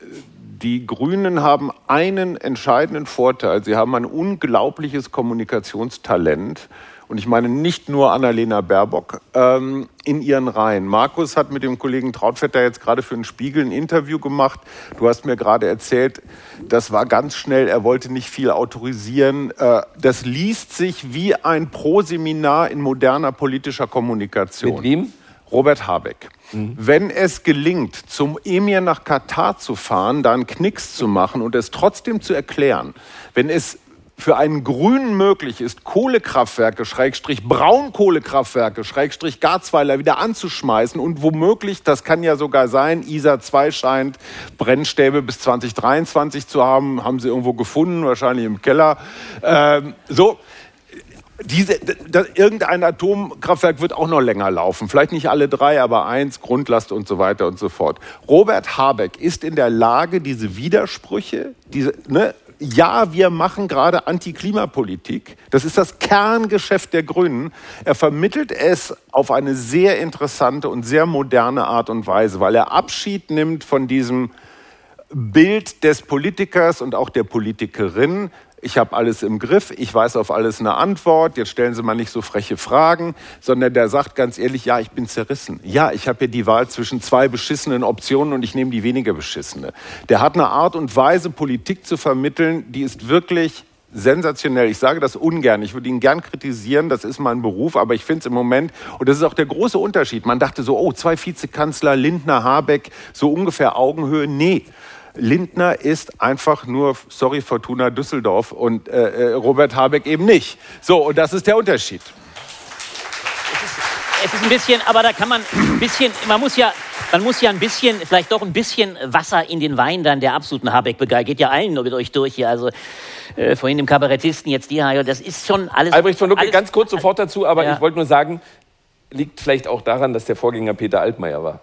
Die Grünen haben einen entscheidenden Vorteil. Sie haben ein unglaubliches Kommunikationstalent und ich meine nicht nur Annalena Baerbock, ähm, in ihren Reihen. Markus hat mit dem Kollegen Trautvetter jetzt gerade für den Spiegel ein Interview gemacht. Du hast mir gerade erzählt, das war ganz schnell, er wollte nicht viel autorisieren. Äh, das liest sich wie ein Proseminar in moderner politischer Kommunikation.
Mit wem?
Robert Habeck. Mhm. Wenn es gelingt, zum Emir nach Katar zu fahren, da einen Knicks zu machen und es trotzdem zu erklären, wenn es für einen Grünen möglich ist, Kohlekraftwerke, Schrägstrich Braunkohlekraftwerke, Schrägstrich Garzweiler wieder anzuschmeißen und womöglich, das kann ja sogar sein, ISA 2 scheint Brennstäbe bis 2023 zu haben, haben sie irgendwo gefunden, wahrscheinlich im Keller. Ähm, so, diese, da, irgendein Atomkraftwerk wird auch noch länger laufen. Vielleicht nicht alle drei, aber eins, Grundlast und so weiter und so fort. Robert Habeck ist in der Lage, diese Widersprüche, diese, ne, ja, wir machen gerade Antiklimapolitik. Das ist das Kerngeschäft der Grünen. Er vermittelt es auf eine sehr interessante und sehr moderne Art und Weise, weil er Abschied nimmt von diesem Bild des Politikers und auch der Politikerin, ich habe alles im Griff, ich weiß auf alles eine Antwort, jetzt stellen Sie mal nicht so freche Fragen, sondern der sagt ganz ehrlich, ja, ich bin zerrissen. Ja, ich habe hier die Wahl zwischen zwei beschissenen Optionen und ich nehme die weniger beschissene. Der hat eine Art und Weise, Politik zu vermitteln, die ist wirklich sensationell. Ich sage das ungern. Ich würde ihn gern kritisieren. Das ist mein Beruf. Aber ich finde es im Moment, und das ist auch der große Unterschied. Man dachte so, oh, zwei Vizekanzler, Lindner, Habeck, so ungefähr Augenhöhe. Nee. Lindner ist einfach nur, sorry, Fortuna Düsseldorf und äh, äh, Robert Habeck eben nicht. So, und das ist der Unterschied.
Es ist, es ist ein bisschen, aber da kann man ein bisschen, man muss ja, man muss ja ein bisschen, vielleicht doch ein bisschen Wasser in den Wein dann der absoluten Habeck begeilen. Geht ja allen mit euch durch hier. Also äh, vorhin dem Kabarettisten, jetzt die das ist schon alles.
Albrecht von Lucke, ganz kurz sofort dazu, aber ja. ich wollte nur sagen, liegt vielleicht auch daran, dass der Vorgänger Peter Altmaier war.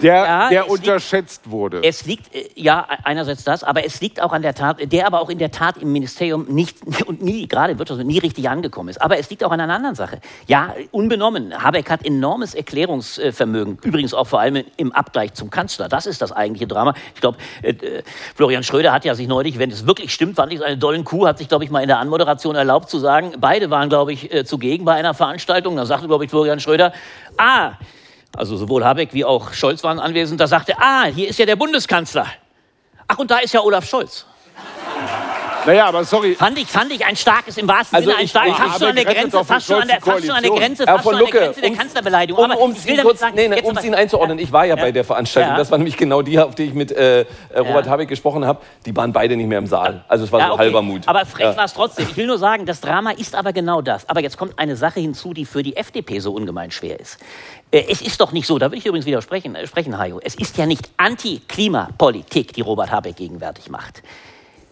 Der, ja, der unterschätzt
liegt,
wurde.
Es liegt, äh, ja, einerseits das, aber es liegt auch an der Tat, der aber auch in der Tat im Ministerium nicht und nie, gerade Wirtschaft, nie richtig angekommen ist. Aber es liegt auch an einer anderen Sache. Ja, unbenommen, Habeck hat enormes Erklärungsvermögen, übrigens auch vor allem im Abgleich zum Kanzler. Das ist das eigentliche Drama. Ich glaube, äh, äh, Florian Schröder hat ja sich neulich, wenn es wirklich stimmt, fand ich es eine dollen Kuh, hat sich, glaube ich, mal in der Anmoderation erlaubt zu sagen, beide waren, glaube ich, äh, zugegen bei einer Veranstaltung. Da sagte, glaube ich, Florian Schröder, ah, also sowohl Habeck wie auch Scholz waren anwesend, da sagte, ah, hier ist ja der Bundeskanzler. Ach, und da ist ja Olaf Scholz.
Naja, aber sorry.
Fand ich, fand ich ein starkes, im wahrsten also Sinne ein starkes, fast schon an der Grenze, fast schon an der, fast schon an der Grenze, fast schon an der Grenze der Kanzlerbeleidigung.
Um, um, Sie, kurz, sagen, nee, nee, um Sie ihn einzuordnen, ich war ja, ja, bei der Veranstaltung, ja. das waren nämlich genau die, auf die ich mit äh, äh Robert ja. Habeck gesprochen habe, die waren beide nicht mehr im Saal. Also es war so okay. halber Mut.
Aber frech war es trotzdem. Ich will nur sagen, das Drama ist aber genau das. Aber jetzt kommt eine Sache hinzu, die für die FDP so ungemein schwer ist. Äh, es ist doch nicht so, da will ich übrigens widersprechen, äh, sprechen, Hajo, es ist ja nicht Anti-Klimapolitik, die Robert Habeck gegenwärtig macht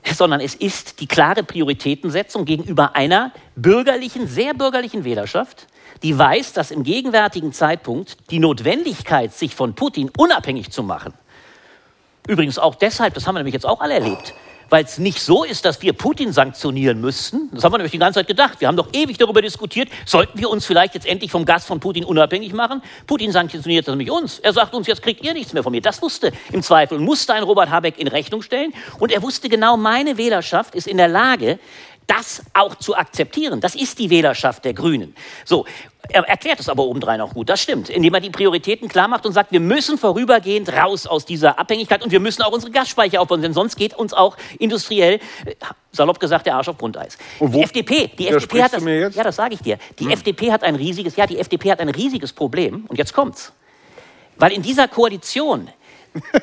sondern es ist die klare Prioritätensetzung gegenüber einer bürgerlichen, sehr bürgerlichen Wählerschaft, die weiß, dass im gegenwärtigen Zeitpunkt die Notwendigkeit, sich von Putin unabhängig zu machen, übrigens auch deshalb, das haben wir nämlich jetzt auch alle erlebt, weil es nicht so ist, dass wir Putin sanktionieren müssten. Das haben wir nämlich die ganze Zeit gedacht. Wir haben doch ewig darüber diskutiert, sollten wir uns vielleicht jetzt endlich vom Gas von Putin unabhängig machen? Putin sanktioniert nämlich uns. Er sagt uns, jetzt kriegt ihr nichts mehr von mir. Das wusste im Zweifel und musste ein Robert Habeck in Rechnung stellen. Und er wusste genau, meine Wählerschaft ist in der Lage, das auch zu akzeptieren. Das ist die Wählerschaft der Grünen. So, er erklärt es aber obendrein auch gut, das stimmt, indem er die Prioritäten klar macht und sagt, wir müssen vorübergehend raus aus dieser Abhängigkeit und wir müssen auch unsere Gasspeicher aufbauen, denn sonst geht uns auch industriell, äh, salopp gesagt, der Arsch auf Grundeis. Und die FDP, die FDP hat das, ja, das sage ich dir, die hm. FDP hat ein riesiges, ja, die FDP hat ein riesiges Problem und jetzt kommt's. Weil in dieser Koalition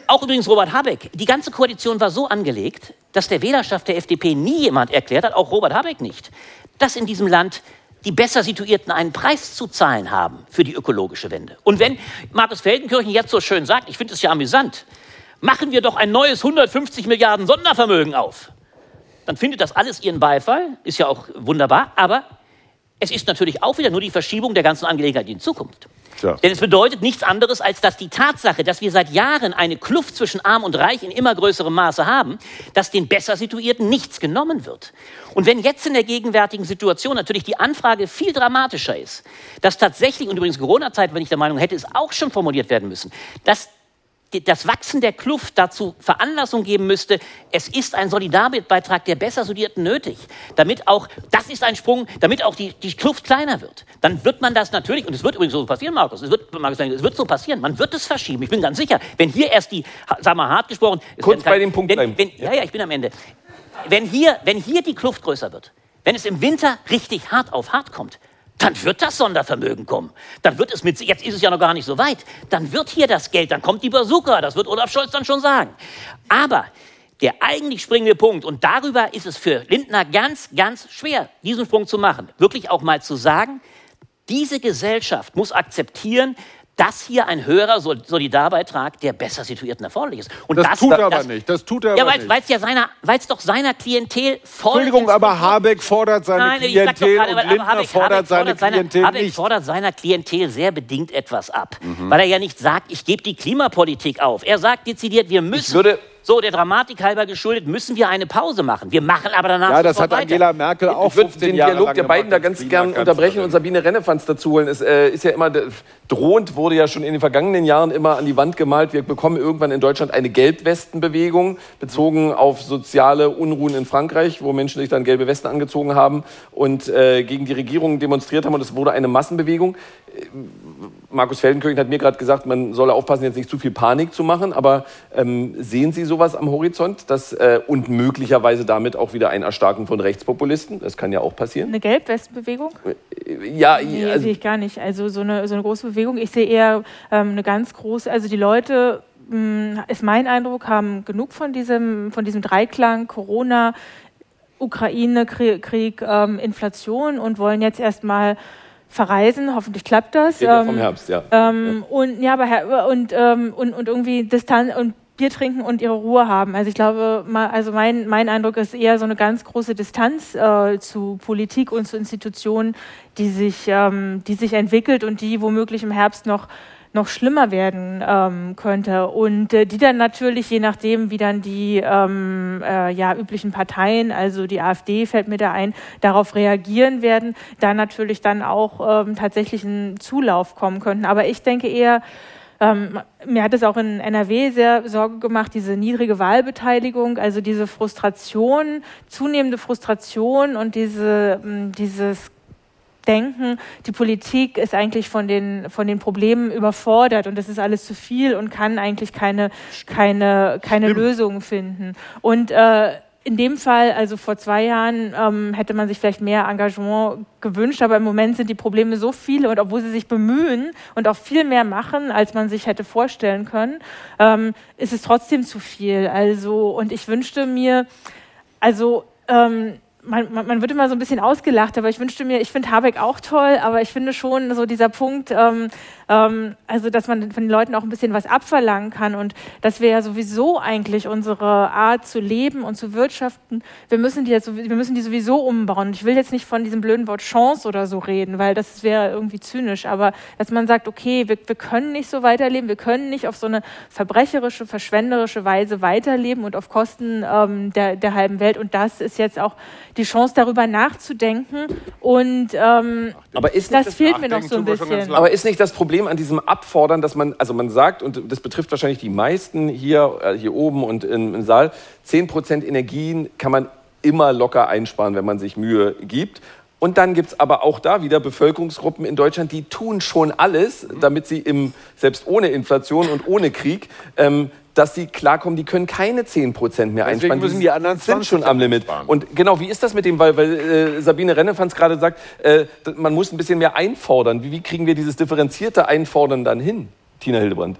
auch übrigens Robert Habeck. Die ganze Koalition war so angelegt, dass der Wählerschaft der FDP nie jemand erklärt hat, auch Robert Habeck nicht, dass in diesem Land die besser situierten einen Preis zu zahlen haben für die ökologische Wende. Und wenn Markus Feldenkirchen jetzt so schön sagt, ich finde es ja amüsant, machen wir doch ein neues 150 Milliarden Sondervermögen auf, dann findet das alles ihren Beifall, ist ja auch wunderbar, aber es ist natürlich auch wieder nur die Verschiebung der ganzen Angelegenheit in Zukunft.
So.
Denn es bedeutet nichts anderes, als dass die Tatsache, dass wir seit Jahren eine Kluft zwischen Arm und Reich in immer größerem Maße haben, dass den besser situierten nichts genommen wird. Und wenn jetzt in der gegenwärtigen Situation natürlich die Anfrage viel dramatischer ist, dass tatsächlich, und übrigens Corona-Zeit, wenn ich der Meinung hätte, es auch schon formuliert werden müssen, dass das Wachsen der Kluft dazu Veranlassung geben müsste, es ist ein Solidarbeitrag der besser Sudierten nötig, damit auch, das ist ein Sprung, damit auch die, die Kluft kleiner wird. Dann wird man das natürlich, und es wird übrigens so passieren, Markus, es wird, Markus, es wird so passieren, man wird es verschieben, ich bin ganz sicher. Wenn hier erst die, sag mal hart gesprochen, es
Kurz
werden
bei dem Punkt bleiben.
wenn, wenn, ja, ja, ich bin am Ende. Wenn hier, wenn hier die Kluft größer wird, wenn es im Winter richtig hart auf hart kommt, dann wird das Sondervermögen kommen. Dann wird es mit, jetzt ist es ja noch gar nicht so weit, dann wird hier das Geld, dann kommt die Bazooka, das wird Olaf Scholz dann schon sagen. Aber der eigentlich springende Punkt, und darüber ist es für Lindner ganz, ganz schwer, diesen Sprung zu machen, wirklich auch mal zu sagen, diese Gesellschaft muss akzeptieren, dass hier ein höherer Sol- Solidarbeitrag der besser situierten erforderlich ist. Und
Das tut er aber
das-
nicht. Das tut er
ja,
aber
weil
nicht.
es ja seiner, weil es doch seiner Klientel voll
Entschuldigung, aber Habeck fordert seine
Nein, ich
Klientel
gerade,
und
aber
Lindner
Habeck,
fordert
Habeck
seine
fordert seiner-
Klientel
Habeck
nicht. Mhm.
fordert seiner Klientel sehr bedingt etwas ab, weil er ja nicht sagt, ich gebe die Klimapolitik auf. Er sagt dezidiert, wir müssen,
würde-
so der Dramatik halber geschuldet, müssen wir eine Pause machen. Wir machen aber danach
Ja, das
sofort
hat
weiter.
Angela Merkel auch
Ich würde
15
den
Jahre
Dialog
lang
der beiden da ganz gern unterbrechen und Sabine Rennefanz dazu holen. Es äh, ist ja immer, äh, drohend wurde ja schon in den vergangenen Jahren immer an die Wand gemalt, wir bekommen irgendwann in Deutschland eine Gelbwestenbewegung, bezogen auf soziale Unruhen in Frankreich, wo Menschen sich dann gelbe Westen angezogen haben und äh, gegen die Regierung demonstriert haben und es wurde eine Massenbewegung. Markus Feldenkirchen hat mir gerade gesagt, man solle aufpassen, jetzt nicht zu viel Panik zu machen. Aber ähm, sehen Sie sowas am Horizont? Das, äh, und möglicherweise damit auch wieder ein Erstarken von Rechtspopulisten? Das kann ja auch passieren.
Eine Gelbwestenbewegung?
Ja,
Nee,
also,
sehe ich gar nicht. Also so eine, so eine große Bewegung. Ich sehe eher ähm, eine ganz große, also die Leute, mh, ist mein Eindruck, haben genug von diesem, von diesem Dreiklang Corona, Ukraine, Krieg, Krieg ähm, Inflation und wollen jetzt erstmal verreisen. Hoffentlich klappt das.
Geht ja vom
Ähm,
Herbst, ja.
ähm, Und ja, aber und, ähm, und, und irgendwie Distanz und Bier trinken und ihre Ruhe haben. Also ich glaube, also mein, mein Eindruck ist eher so eine ganz große Distanz äh, zu Politik und zu Institutionen, die sich, ähm, die sich entwickelt und die womöglich im Herbst noch noch schlimmer werden ähm, könnte und äh, die dann natürlich je nachdem wie dann die ähm, äh, ja üblichen Parteien also die AfD fällt mir da ein darauf reagieren werden da natürlich dann auch ähm, tatsächlich einen Zulauf kommen könnten aber ich denke eher ähm, mir hat es auch in NRW sehr Sorge gemacht, diese niedrige Wahlbeteiligung, also diese Frustration, zunehmende Frustration und diese, mh, dieses Denken, die Politik ist eigentlich von den, von den Problemen überfordert und das ist alles zu viel und kann eigentlich keine, keine, keine Lösung finden. Und äh, in dem Fall, also vor zwei Jahren, ähm, hätte man sich vielleicht mehr Engagement gewünscht, aber im Moment sind die Probleme so viele und obwohl sie sich bemühen und auch viel mehr machen, als man sich hätte vorstellen können, ähm, ist es trotzdem zu viel. Also, und ich wünschte mir, also, ähm, man, man, man wird immer so ein bisschen ausgelacht, aber ich wünschte mir, ich finde Habeck auch toll, aber ich finde schon so dieser Punkt, ähm, ähm, also dass man von den Leuten auch ein bisschen was abverlangen kann und dass wir ja sowieso eigentlich unsere Art zu leben und zu wirtschaften, wir müssen die jetzt, wir müssen die sowieso umbauen. Ich will jetzt nicht von diesem blöden Wort Chance oder so reden, weil das wäre irgendwie zynisch, aber dass man sagt, okay, wir, wir können nicht so weiterleben, wir können nicht auf so eine verbrecherische, verschwenderische Weise weiterleben und auf Kosten ähm, der, der halben Welt und das ist jetzt auch die Chance, darüber nachzudenken und ähm,
aber ist nicht
das
das
fehlt mir noch so ein bisschen.
Aber ist nicht das Problem an diesem Abfordern, dass man, also man sagt, und das betrifft wahrscheinlich die meisten hier, äh, hier oben und im, im Saal, 10% Energien kann man immer locker einsparen, wenn man sich Mühe gibt. Und dann gibt es aber auch da wieder Bevölkerungsgruppen in Deutschland, die tun schon alles, damit sie im, selbst ohne Inflation und ohne Krieg, ähm, dass sie klarkommen, die können keine 10% mehr einsparen.
müssen die anderen
sind
20
schon am Limit.
einsparen.
Und genau, wie ist das mit dem, weil, weil äh, Sabine Rennefanz gerade sagt, äh, man muss ein bisschen mehr einfordern. Wie, wie kriegen wir dieses differenzierte Einfordern dann hin, Tina Hildebrand?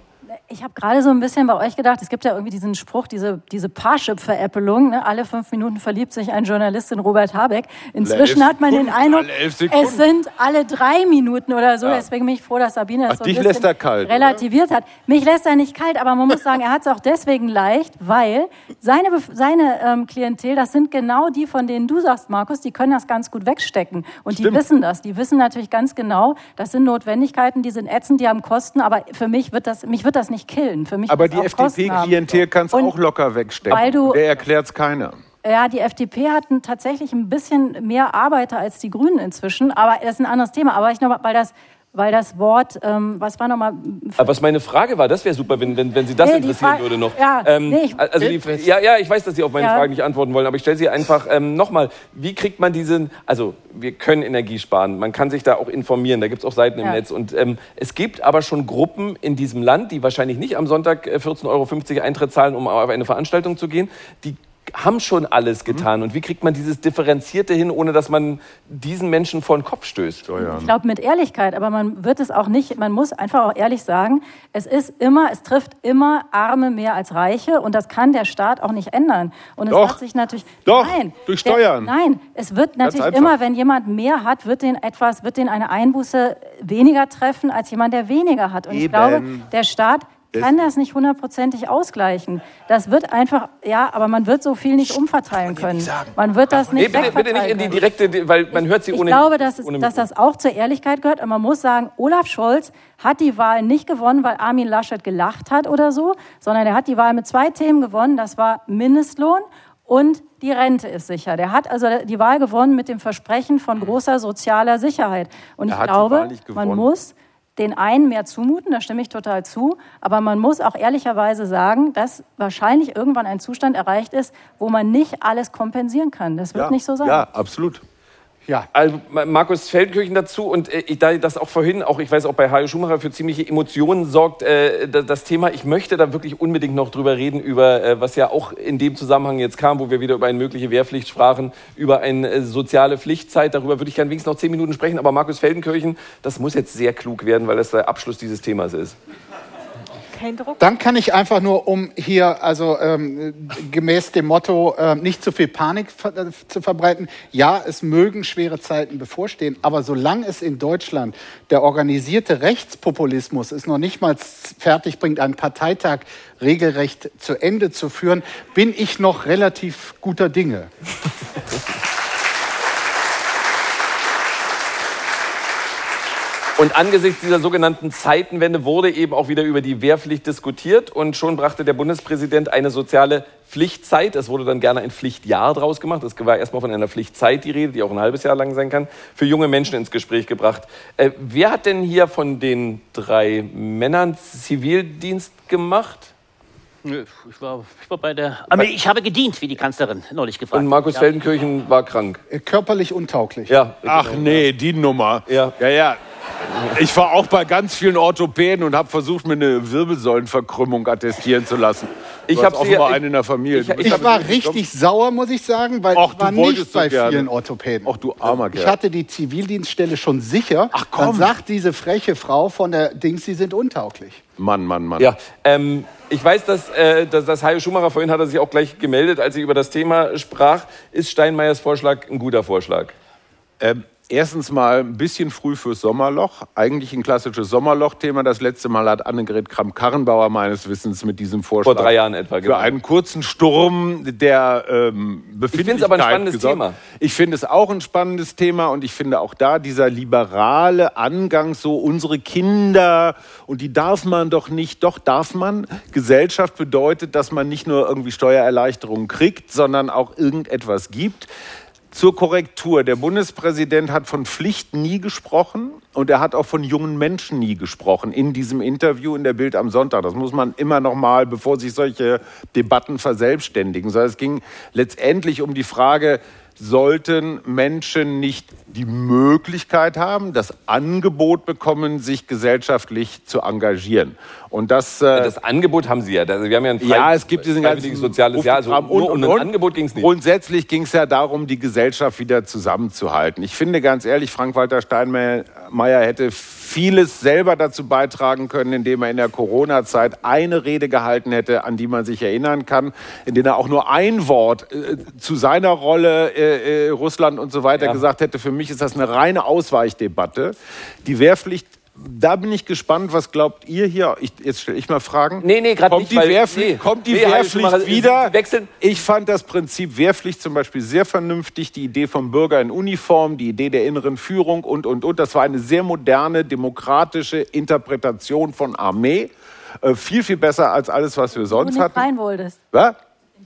Ich habe gerade so ein bisschen bei euch gedacht, es gibt ja irgendwie diesen Spruch, diese, diese Parship-Veräppelung, ne? alle fünf Minuten verliebt sich ein Journalist in Robert Habeck. Inzwischen hat man den Eindruck, es sind alle drei Minuten oder so.
Ja.
Deswegen bin ich froh, dass Sabine das
Ach,
so ein bisschen
lässt er kalt, oder?
relativiert hat. Mich lässt er nicht kalt, aber man muss sagen, er hat es auch deswegen leicht, weil seine, seine ähm, Klientel, das sind genau die, von denen du sagst, Markus, die können das ganz gut wegstecken. Und die
Stimmt.
wissen das. Die wissen natürlich ganz genau, das sind Notwendigkeiten, die sind ätzend, die haben Kosten, aber für mich wird das, mich wird das nicht killen. Für mich
Aber die. FDP-Klientel kannst
Und
auch locker wegstecken.
du-
Der erklärt es keiner.
Ja, die FDP hat ein- tatsächlich ein bisschen mehr Arbeiter als die Grünen inzwischen, aber das ist ein anderes Thema. Aber ich noch weil das, weil das Wort, ähm, was war nochmal?
Aber was meine Frage war, das wäre super, wenn, wenn, wenn Sie das
Nee,
interessieren
Frage-
würde noch.
ja,
ähm,
nee, ich-
also die, ja, ja, ich weiß, dass Sie auf meine
Ja.
Fragen nicht antworten wollen, aber ich stelle sie einfach ähm, nochmal. Wie kriegt man diesen, also wir können Energie sparen, man kann sich da auch informieren, da gibt es auch Seiten im
Ja.
Netz. Und ähm, es gibt aber schon Gruppen in diesem Land, die wahrscheinlich nicht am Sonntag äh, 14,50 Euro Eintritt zahlen, um auf eine Veranstaltung zu gehen, die haben schon alles getan. Und wie kriegt man dieses Differenzierte hin, ohne dass man diesen Menschen vor den Kopf stößt?
Ich glaube mit Ehrlichkeit, aber man wird es auch nicht, man muss einfach auch ehrlich sagen, es ist immer, es trifft immer Arme mehr als Reiche und das kann der Staat auch nicht ändern. Und es
Doch.
hat sich natürlich
Doch,
nein,
durch
der-
Steuern.
nein, es wird natürlich immer, wenn jemand mehr hat, wird den etwas, wird den eine Einbuße weniger treffen als jemand, der weniger hat. Und ich
Eben.
glaube, der Staat kann das nicht hundertprozentig ausgleichen. Das wird einfach, ja, aber man wird so viel nicht umverteilen können. Man wird das
Nee,
nicht
bitte, bitte nicht in die direkte, weil man hört sie
Ich
ohne.
glaube, dass, es, dass das auch zur Ehrlichkeit gehört. Und man muss sagen, Olaf Scholz hat die Wahl nicht gewonnen, weil Armin Laschet gelacht hat oder so, sondern er hat die Wahl mit zwei Themen gewonnen. Das war Mindestlohn und die Rente ist sicher. Der hat also die Wahl gewonnen mit dem Versprechen von großer sozialer Sicherheit. Und ich glaube, man muss den einen mehr zumuten, da stimme ich total zu, aber man muss auch ehrlicherweise sagen, dass wahrscheinlich irgendwann ein Zustand erreicht ist, wo man nicht alles kompensieren kann. Das wird
ja.
nicht so sein.
Ja, absolut.
Ja,
Also Ma- Markus Feldkirchen dazu und äh, ich- da das auch vorhin, auch ich weiß auch bei Hajo Schumacher für ziemliche Emotionen sorgt, äh, da- das Thema, ich möchte da wirklich unbedingt noch drüber reden, über äh, was ja auch in dem Zusammenhang jetzt kam, wo wir wieder über eine mögliche Wehrpflicht sprachen, über eine äh, soziale Pflichtzeit, darüber würde ich gerne wenigstens noch zehn Minuten sprechen, aber Markus Feldenkirchen, das muss jetzt sehr klug werden, weil das der Abschluss dieses Themas ist.
Kein Druck.
Dann kann ich einfach nur, um hier, also ähm, gemäß dem Motto, äh, nicht zu viel Panik ver äh, zu verbreiten, ja, es mögen schwere Zeiten bevorstehen, aber solange es in Deutschland der organisierte Rechtspopulismus es noch nicht mal fertig bringt, einen Parteitag regelrecht zu Ende zu führen, bin ich noch relativ guter Dinge.
Und angesichts dieser sogenannten Zeitenwende wurde eben auch wieder über die Wehrpflicht diskutiert und schon brachte der Bundespräsident eine soziale Pflichtzeit, es wurde dann gerne ein Pflichtjahr draus gemacht, es war erstmal von einer Pflichtzeit die Rede, die auch ein halbes Jahr lang sein kann, für junge Menschen ins Gespräch gebracht. Äh, wer hat denn hier von den drei Männern Zivildienst gemacht?
Nö, Ich war, ich war bei der Armee. Ich habe gedient, wie die Kanzlerin neulich gefragt
Und Markus
hat.
Feldenkirchen war krank.
Äh, Körperlich untauglich.
Ja,
Ach nee, die Nummer.
Ja.
ja. ja. Ich war auch bei ganz vielen Orthopäden und habe versucht, mir eine Wirbelsäulenverkrümmung attestieren zu lassen.
Ich
Du hast
hab sie-
offenbar
ich-
einen in der Familie.
ich-
Ich war richtig sauer, muss ich sagen, weil
Ach,
ich war nicht bei
gerne.
vielen Orthopäden.
Ach, du armer
Ich
Kerl.
hatte die Zivildienststelle schon sicher.
Ach, komm.
Dann sagt diese freche Frau von der Dings, sie sind untauglich.
Mann, Mann, Mann.
Ja, ähm, ich weiß, dass, äh, dass, dass Hajo Schumacher vorhin hat er sich auch gleich gemeldet, als ich über das Thema sprach. Ist Steinmeiers Vorschlag ein guter Vorschlag?
Ähm, erstens mal ein bisschen früh fürs Sommerloch. Eigentlich ein klassisches Sommerloch-Thema. Das letzte Mal hat Annegret Kramp-Karrenbauer meines Wissens mit diesem Vorschlag
Vor drei Jahren etwa,
für
genau.
einen kurzen Sturm der ähm, Befindlichkeit
find's aber ein spannendes
gesorgt.
Thema.
Ich finde es auch ein spannendes Thema und ich finde auch da dieser liberale Angang, so unsere Kinder und die darf man doch nicht, doch darf man. Gesellschaft bedeutet, dass man nicht nur irgendwie Steuererleichterungen kriegt, sondern auch irgendetwas gibt. Zur Korrektur. Der Bundespräsident hat von Pflicht nie gesprochen und er hat auch von jungen Menschen nie gesprochen in diesem Interview in der Bild am Sonntag. Das muss man immer noch mal, bevor sich solche Debatten verselbstständigen. Sondern es ging letztendlich um die Frage, sollten Menschen nicht die Möglichkeit haben, das Angebot bekommen, sich gesellschaftlich zu engagieren. Und das, äh,
Das Angebot haben Sie ja. Wir haben ja ein frei-
ja, es gibt diesen ganzen
soziales Jahr. Also
Programm
nur um ein Angebot ging es nicht.
Grundsätzlich ging es ja darum, die Gesellschaft wieder zusammenzuhalten. Ich finde ganz ehrlich, Frank-Walter Steinmeier Mayer hätte vieles selber dazu beitragen können, indem er in der Corona-Zeit eine Rede gehalten hätte, an die man sich erinnern kann, in der er auch nur ein Wort äh, zu seiner Rolle äh, äh, Russland und so weiter
Ja.
gesagt hätte. Für mich ist das eine reine Ausweichdebatte. Die Wehrpflicht da bin ich gespannt, was glaubt ihr hier? Ich, jetzt stelle ich mal Fragen.
Nee, nee, gerade
kommt
nicht,
Die
weil-
Wehrpflicht,
nee.
Kommt die
Nee, halt,
Wehrpflicht
Sie-
wieder?
Wechseln-
Ich fand das Prinzip Wehrpflicht zum Beispiel sehr vernünftig. Die Idee vom Bürger in Uniform, die Idee der inneren Führung und, und, und. Das war eine sehr moderne, demokratische Interpretation von Armee. Äh, viel, viel besser als alles, was wir
du
sonst
nicht
hatten.
rein wolltest.
Was?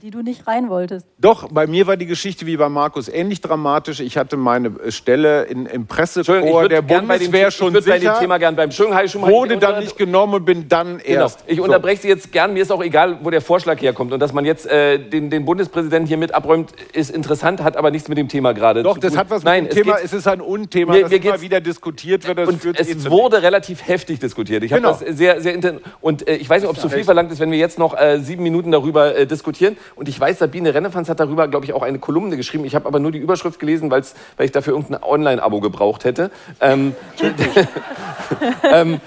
Die du nicht rein wolltest.
Doch, bei mir war die Geschichte wie bei Markus ähnlich dramatisch. Ich hatte meine Stelle in, im
ich würd
der
bei
Bundeswehr
ich
schon
würd bei dem
sicher.
Thema gern beim Entschuldigung, Herr Schumacher,
wurde
ich
dann nicht genommen und bin dann
Genau.
erst.
Ich
So.
unterbreche Sie jetzt gern. Mir ist auch egal, wo der Vorschlag herkommt. Und dass man jetzt äh, den, den Bundespräsidenten hier mit abräumt, ist interessant, hat aber nichts mit dem Thema gerade
Doch,
zu
das
tun.
hat was mit
Nein,
dem Thema,
geht-
es ist ein Unthema,
Mir-
das
mir
immer wieder diskutiert wird. Das
und
führt eh
es
zu
wurde relativ heftig diskutiert. Ich habe
Genau.
das sehr, sehr intensiv. Und äh, ich weiß nicht, ob es zu viel verlangt ist, wenn wir jetzt noch äh, sieben Minuten darüber äh, diskutieren. Und ich weiß, Sabine Rennefanz hat darüber, glaube ich, auch eine Kolumne geschrieben. Ich habe aber nur die Überschrift gelesen, weil's, weil ich dafür irgendein Online-Abo gebraucht hätte. Ähm, ähm,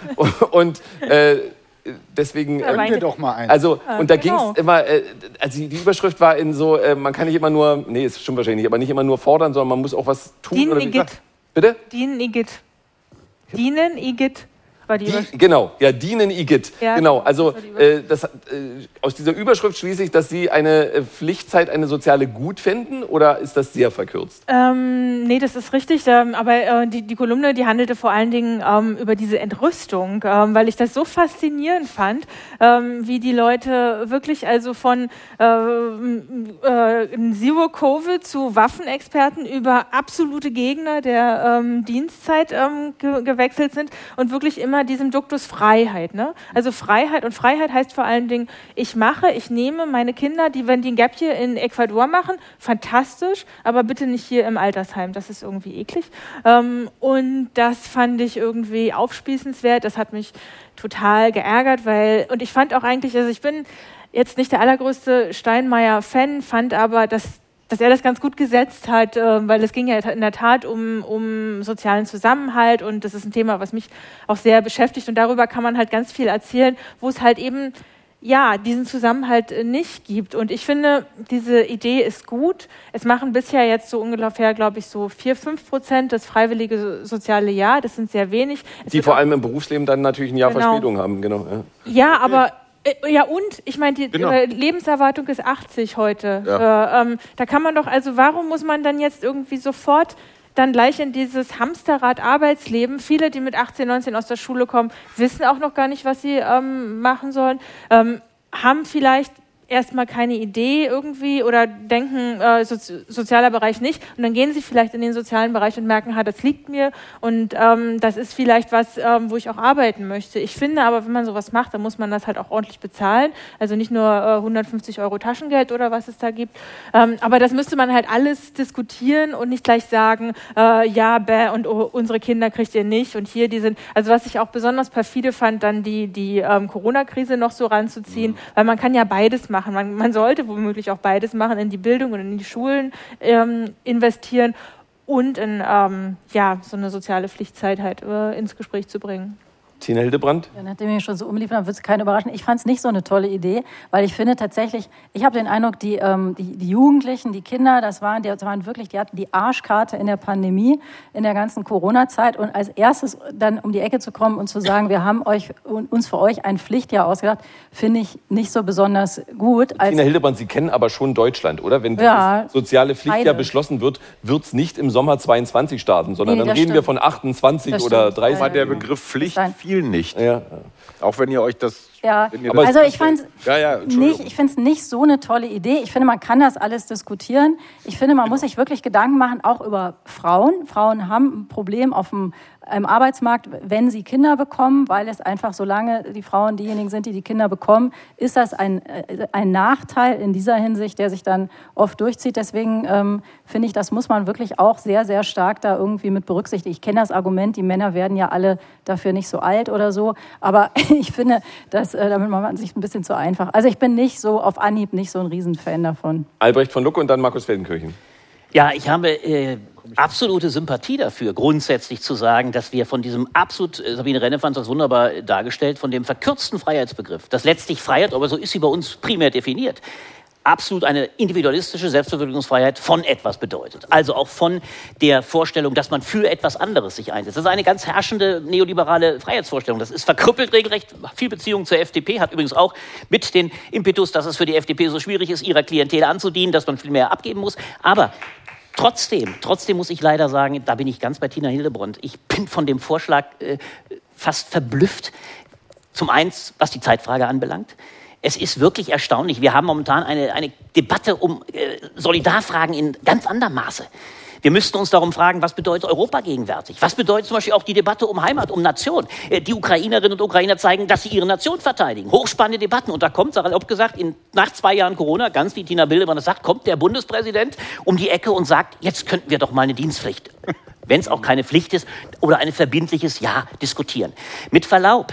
und äh, deswegen.
Gönn
ähm,
dir doch mal einen.
Also,
Ja,
und da
genau.
ging es immer, äh, also die Überschrift war in so, äh, man kann nicht immer nur, nee, es stimmt wahrscheinlich nicht, aber nicht immer nur fordern, sondern man muss auch was tun.
Dienen
oder wie-
Igitt.
Bitte?
Dienen Igitt. Dienen Igitt war die,
Die, genau, ja, dienen Igitt.
Ja,
genau, also
das
äh, das, äh, aus dieser Überschrift schließe ich, dass Sie eine äh, Pflichtzeit, eine soziale gut finden oder ist das sehr verkürzt?
Ähm, nee, das ist richtig. Ähm, aber äh, die, die Kolumne, die handelte vor allen Dingen ähm, über diese Entrüstung, ähm, weil ich das so faszinierend fand, ähm, wie die Leute wirklich also von ähm, äh, Zero-Covid zu Waffenexperten über absolute Gegner der ähm, Dienstzeit ähm, ge gewechselt sind und wirklich immer diesem Duktus Freiheit. Ne? Also Freiheit und Freiheit heißt vor allen Dingen, ich mache, ich nehme meine Kinder, die, wenn die ein Gap hier in Ecuador machen, fantastisch, aber bitte nicht hier im Altersheim, das ist irgendwie eklig. Ähm, und das fand ich irgendwie aufspießenswert, das hat mich total geärgert, weil, und ich fand auch eigentlich, also ich bin jetzt nicht der allergrößte Steinmeier-Fan, fand aber, dass dass er das ganz gut gesetzt hat, äh, weil es ging ja in der Tat um, um sozialen Zusammenhalt und das ist ein Thema, was mich auch sehr beschäftigt und darüber kann man halt ganz viel erzählen, wo es halt eben ja, diesen Zusammenhalt äh, nicht gibt. Und ich finde, diese Idee ist gut. Es machen bisher jetzt so ungefähr, glaube ich, so vier, fünf Prozent das freiwillige so- soziale Jahr. Das sind sehr wenig. Es
Die vor allem im Berufsleben dann natürlich ein Jahr
Genau.
Verspätung haben, genau. Ja.
ja, aber ja und ich meine, die
Genau.
äh, Lebenserwartung ist 80 heute.
Ja.
Äh, ähm, da kann man doch, also warum muss man dann jetzt irgendwie sofort dann gleich in dieses Hamsterrad Arbeitsleben? Viele, die mit 18, 19 aus der Schule kommen, wissen auch noch gar nicht, was sie ähm, machen sollen, ähm, haben vielleicht erstmal keine Idee irgendwie oder denken, äh, sozi sozialer Bereich nicht. Und dann gehen sie vielleicht in den sozialen Bereich und merken, ha, das liegt mir und ähm, das ist vielleicht was, ähm, wo ich auch arbeiten möchte. Ich finde aber, wenn man sowas macht, dann muss man das halt auch ordentlich bezahlen. Also nicht nur äh, 150 Euro Taschengeld oder was es da gibt. Ähm, aber das müsste man halt alles diskutieren und nicht gleich sagen, äh, ja, bäh, und oh, unsere Kinder kriegt ihr nicht und hier die sind. Also was ich auch besonders perfide fand, dann die, die ähm, Corona-Krise noch so ranzuziehen, weil man kann ja beides machen. Man, man sollte womöglich auch beides machen, in die Bildung und in die Schulen ähm, investieren und in ähm, ja, so eine soziale Pflichtzeit halt äh, ins Gespräch zu bringen.
Tina Hildebrand?
Ja, nachdem ich schon so umlief, dann wird es keinen überraschen. Ich fand es nicht so eine tolle Idee, weil ich finde tatsächlich, ich habe den Eindruck, die, ähm, die, die Jugendlichen, die Kinder, das waren, die, das waren wirklich, die hatten die Arschkarte in der Pandemie, in der ganzen Corona-Zeit. Und als erstes dann um die Ecke zu kommen und zu sagen, wir haben euch, uns für euch ein Pflichtjahr ausgedacht, finde ich nicht so besonders gut. Als
Tina Hildebrand, Sie kennen aber schon Deutschland, oder? Wenn
Ja,
dieses soziale Pflichtjahr
beide.
beschlossen wird, wird es nicht im Sommer 22 starten, sondern
Nee,
dann reden wir
stimmt.
von 28
Das
oder
stimmt.
30.
Aber der Begriff Pflicht Fiel nicht.
Ja.
Auch wenn ihr euch das.
Ja, also ich fand
Ja, ja,
nicht, ich finde es nicht so eine tolle Idee. Ich finde, man kann das alles diskutieren. Ich finde, man muss sich wirklich Gedanken machen, auch über Frauen. Frauen haben ein Problem auf dem im Arbeitsmarkt, wenn sie Kinder bekommen, weil es einfach, solange die Frauen diejenigen sind, die die Kinder bekommen, ist das ein, äh, ein Nachteil in dieser Hinsicht, der sich dann oft durchzieht. Deswegen ähm, finde ich, das muss man wirklich auch sehr, sehr stark da irgendwie mit berücksichtigen. Ich kenne das Argument, die Männer werden ja alle dafür nicht so alt oder so, aber ich finde, dass, äh, damit macht man sich ein bisschen zu einfach. Also ich bin nicht so auf Anhieb nicht so ein Riesenfan davon.
Albrecht von Lucke und dann Markus Feldenkirchen.
Ja, ich habe äh, absolute Sympathie dafür, grundsätzlich zu sagen, dass wir von diesem absolut, äh, Sabine Renne fand das wunderbar dargestellt, von dem verkürzten Freiheitsbegriff, das letztlich Freiheit, aber so ist sie bei uns primär definiert, absolut eine individualistische Selbstverwirklichungsfreiheit von etwas bedeutet. Also auch von der Vorstellung, dass man für etwas anderes sich einsetzt. Das ist eine ganz herrschende neoliberale Freiheitsvorstellung. Das ist verkrüppelt regelrecht. Viel Beziehung zur FDP hat übrigens auch mit den Impetus, dass es für die FDP so schwierig ist, ihrer Klientel anzudienen, dass man viel mehr abgeben muss. Aber Trotzdem, trotzdem muss ich leider sagen, da bin ich ganz bei Tina Hildebrand. Ich bin von dem Vorschlag äh, fast verblüfft. Zum einen, was die Zeitfrage anbelangt. Es ist wirklich erstaunlich. Wir haben momentan eine, eine Debatte um äh, Solidarfragen in ganz anderem Maße. Wir müssten uns darum fragen, was bedeutet Europa gegenwärtig? Was bedeutet zum Beispiel auch die Debatte um Heimat, um Nation? Äh, die Ukrainerinnen und Ukrainer zeigen, dass sie ihre Nation verteidigen. Hochspannende Debatten. Und da kommt, salopp gesagt, in, nach zwei Jahren Corona, ganz wie Tina Bildemann das sagt, kommt der Bundespräsident um die Ecke und sagt, jetzt könnten wir doch mal eine Dienstpflicht wenn es auch keine Pflicht ist, oder ein verbindliches Ja diskutieren. Mit Verlaub,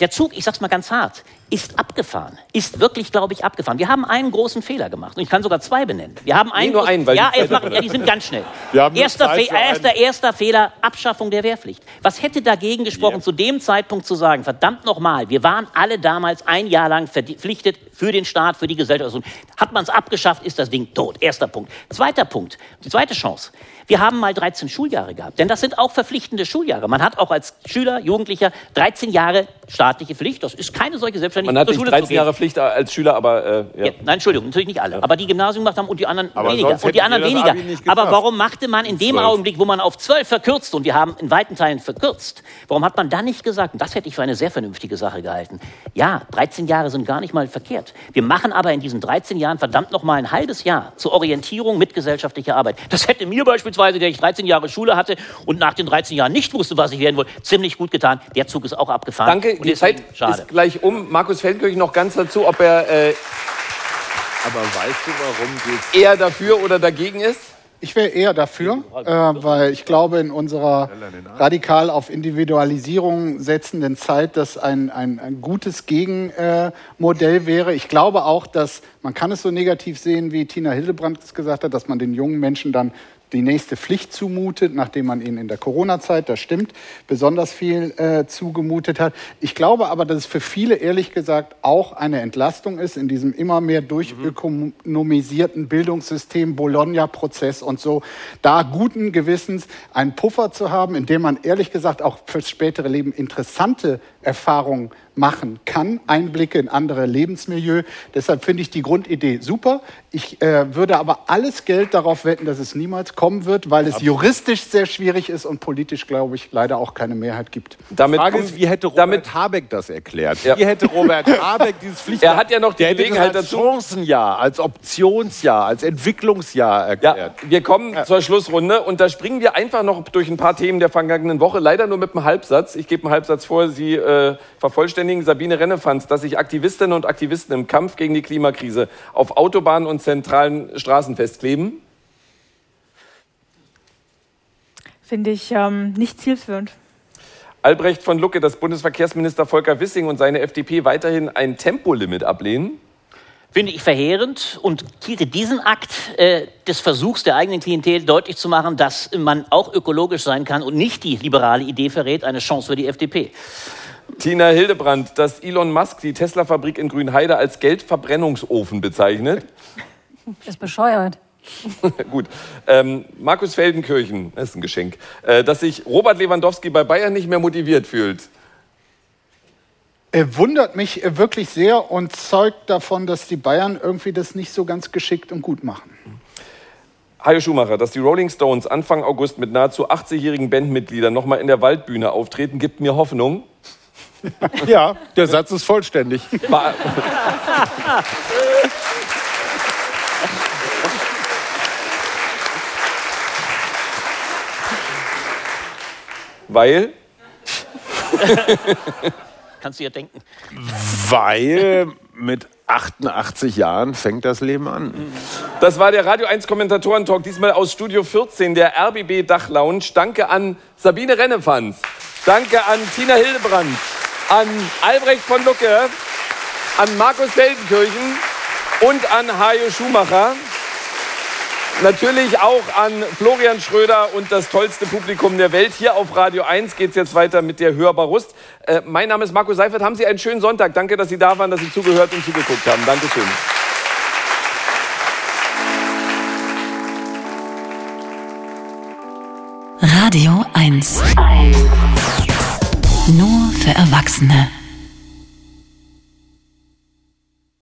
der Zug, ich sag's mal ganz hart, ist abgefahren. Ist wirklich, glaube ich, abgefahren. Wir haben einen großen Fehler gemacht. Und ich kann sogar zwei benennen. Wir haben einen.
Nee, nur einen, weil
ja,
die
erst machen, ja, die sind ganz schnell. Erster, Fe erster, erster Fehler, Abschaffung der Wehrpflicht. Was hätte dagegen gesprochen, yeah. zu dem Zeitpunkt zu sagen, verdammt nochmal, wir waren alle damals ein Jahr lang verpflichtet für den Staat, für die Gesellschaft. Hat man es abgeschafft, ist das Ding tot. Erster Punkt. Zweiter Punkt, die zweite Chance. Wir haben mal 13 Schuljahre gehabt, denn das sind auch verpflichtende Schuljahre. Man hat auch als Schüler, Jugendlicher 13 Jahre staatliche Pflicht. Das ist keine solche Selbstständigkeit.
Man hat nicht 13 Jahre Pflicht als Schüler, aber äh,
ja. Ja, Nein, Entschuldigung, natürlich nicht alle. Aber die Gymnasium gemacht haben und die anderen aber weniger. Und die anderen weniger. Aber warum machte man in dem 12. Augenblick, wo man auf 12 verkürzt und wir haben in weiten Teilen verkürzt, warum hat man dann nicht gesagt, und das hätte ich für eine sehr vernünftige Sache gehalten, ja, 13 Jahre sind gar nicht mal verkehrt. Wir machen aber in diesen 13 Jahren verdammt noch mal ein halbes Jahr zur Orientierung mit gesellschaftlicher Arbeit. Das hätte mir beispielsweise, der ich 13 Jahre Jahre Schule hatte und nach den 13 Jahren nicht wusste, was ich werden wollte, ziemlich gut getan. Der Zug ist auch abgefahren.
Danke, die Zeit schade. ist gleich um. Markus Feldkirch noch ganz dazu, ob er äh,
aber weißt du, warum geht's?
eher dafür oder dagegen ist?
Ich wäre eher dafür, äh, weil ich glaube, in unserer radikal auf Individualisierung setzenden Zeit das ein, ein, ein gutes Gegenmodell äh, wäre. Ich glaube auch, dass man kann es so negativ sehen, wie Tina Hildebrand es gesagt hat, dass man den jungen Menschen dann die nächste Pflicht zumutet, nachdem man ihnen in der Corona-Zeit, das stimmt, besonders viel äh, zugemutet hat. Ich glaube aber, dass es für viele ehrlich gesagt auch eine Entlastung ist in diesem immer mehr durchökonomisierten Bildungssystem, Bologna-Prozess und so, da guten Gewissens einen Puffer zu haben, in dem man ehrlich gesagt auch fürs spätere Leben interessante Erfahrungen machen kann, Einblicke in andere Lebensmilieu. Deshalb finde ich die Grundidee super. Ich äh, würde aber alles Geld darauf wetten, dass es niemals kommen wird, weil es juristisch sehr schwierig ist und politisch, glaube ich, leider auch keine Mehrheit gibt.
Damit Frage ist, wie hätte Robert damit, Habeck das erklärt? Ja. Wie hätte Robert Habeck dieses Pflichtjahr...
Er hat ja noch die Gelegenheit
als dazu. Chancenjahr, als Optionsjahr, als Entwicklungsjahr erklärt.
Ja, wir kommen ja. zur Schlussrunde und da springen wir einfach noch durch ein paar Themen der vergangenen Woche, leider nur mit einem Halbsatz. Ich gebe einen Halbsatz vor, Sie äh, vervollständigen. Sabine Rennefanz, dass sich Aktivistinnen und Aktivisten im Kampf gegen die Klimakrise auf Autobahnen und zentralen Straßen festkleben?
Finde ich ähm, nicht zielführend.
Albrecht von Lucke, dass Bundesverkehrsminister Volker Wissing und seine FDP weiterhin ein Tempolimit ablehnen?
Finde ich verheerend und hielt diesen Akt äh, des Versuchs der eigenen Klientel deutlich zu machen, dass man auch ökologisch sein kann und nicht die liberale Idee verrät, eine Chance für die FDP.
Tina Hildebrand, dass Elon Musk die Tesla-Fabrik in Grünheide als Geldverbrennungsofen bezeichnet.
Ist bescheuert.
Gut. Ähm, Markus Feldenkirchen, das ist ein Geschenk, äh, dass sich Robert Lewandowski bei Bayern nicht mehr motiviert fühlt.
Er wundert mich wirklich sehr und zeugt davon, dass die Bayern irgendwie das nicht so ganz geschickt und gut machen.
Hajo Schumacher, dass die Rolling Stones Anfang August mit nahezu 80-jährigen Bandmitgliedern nochmal in der Waldbühne auftreten, gibt mir Hoffnung.
Ja, der Satz ist vollständig.
Weil?
Kannst du ja denken.
Weil mit 88 Jahren fängt das Leben an.
Das war der Radio 1 Kommentatoren-Talk, diesmal aus Studio 14 der RBB Dachlounge. Danke an Sabine Rennefanz. Danke an Tina Hildebrand an Albrecht von Lucke, an Markus Feldenkirchen und an Hajo Schumacher. Natürlich auch an Florian Schröder und das tollste Publikum der Welt. Hier auf Radio 1 geht es jetzt weiter mit der Hörbar Rust. Äh, mein Name ist Marco Seifert. Haben Sie einen schönen Sonntag. Danke, dass Sie da waren, dass Sie zugehört und zugeguckt haben. Dankeschön.
Radio 1. Nur für Erwachsene.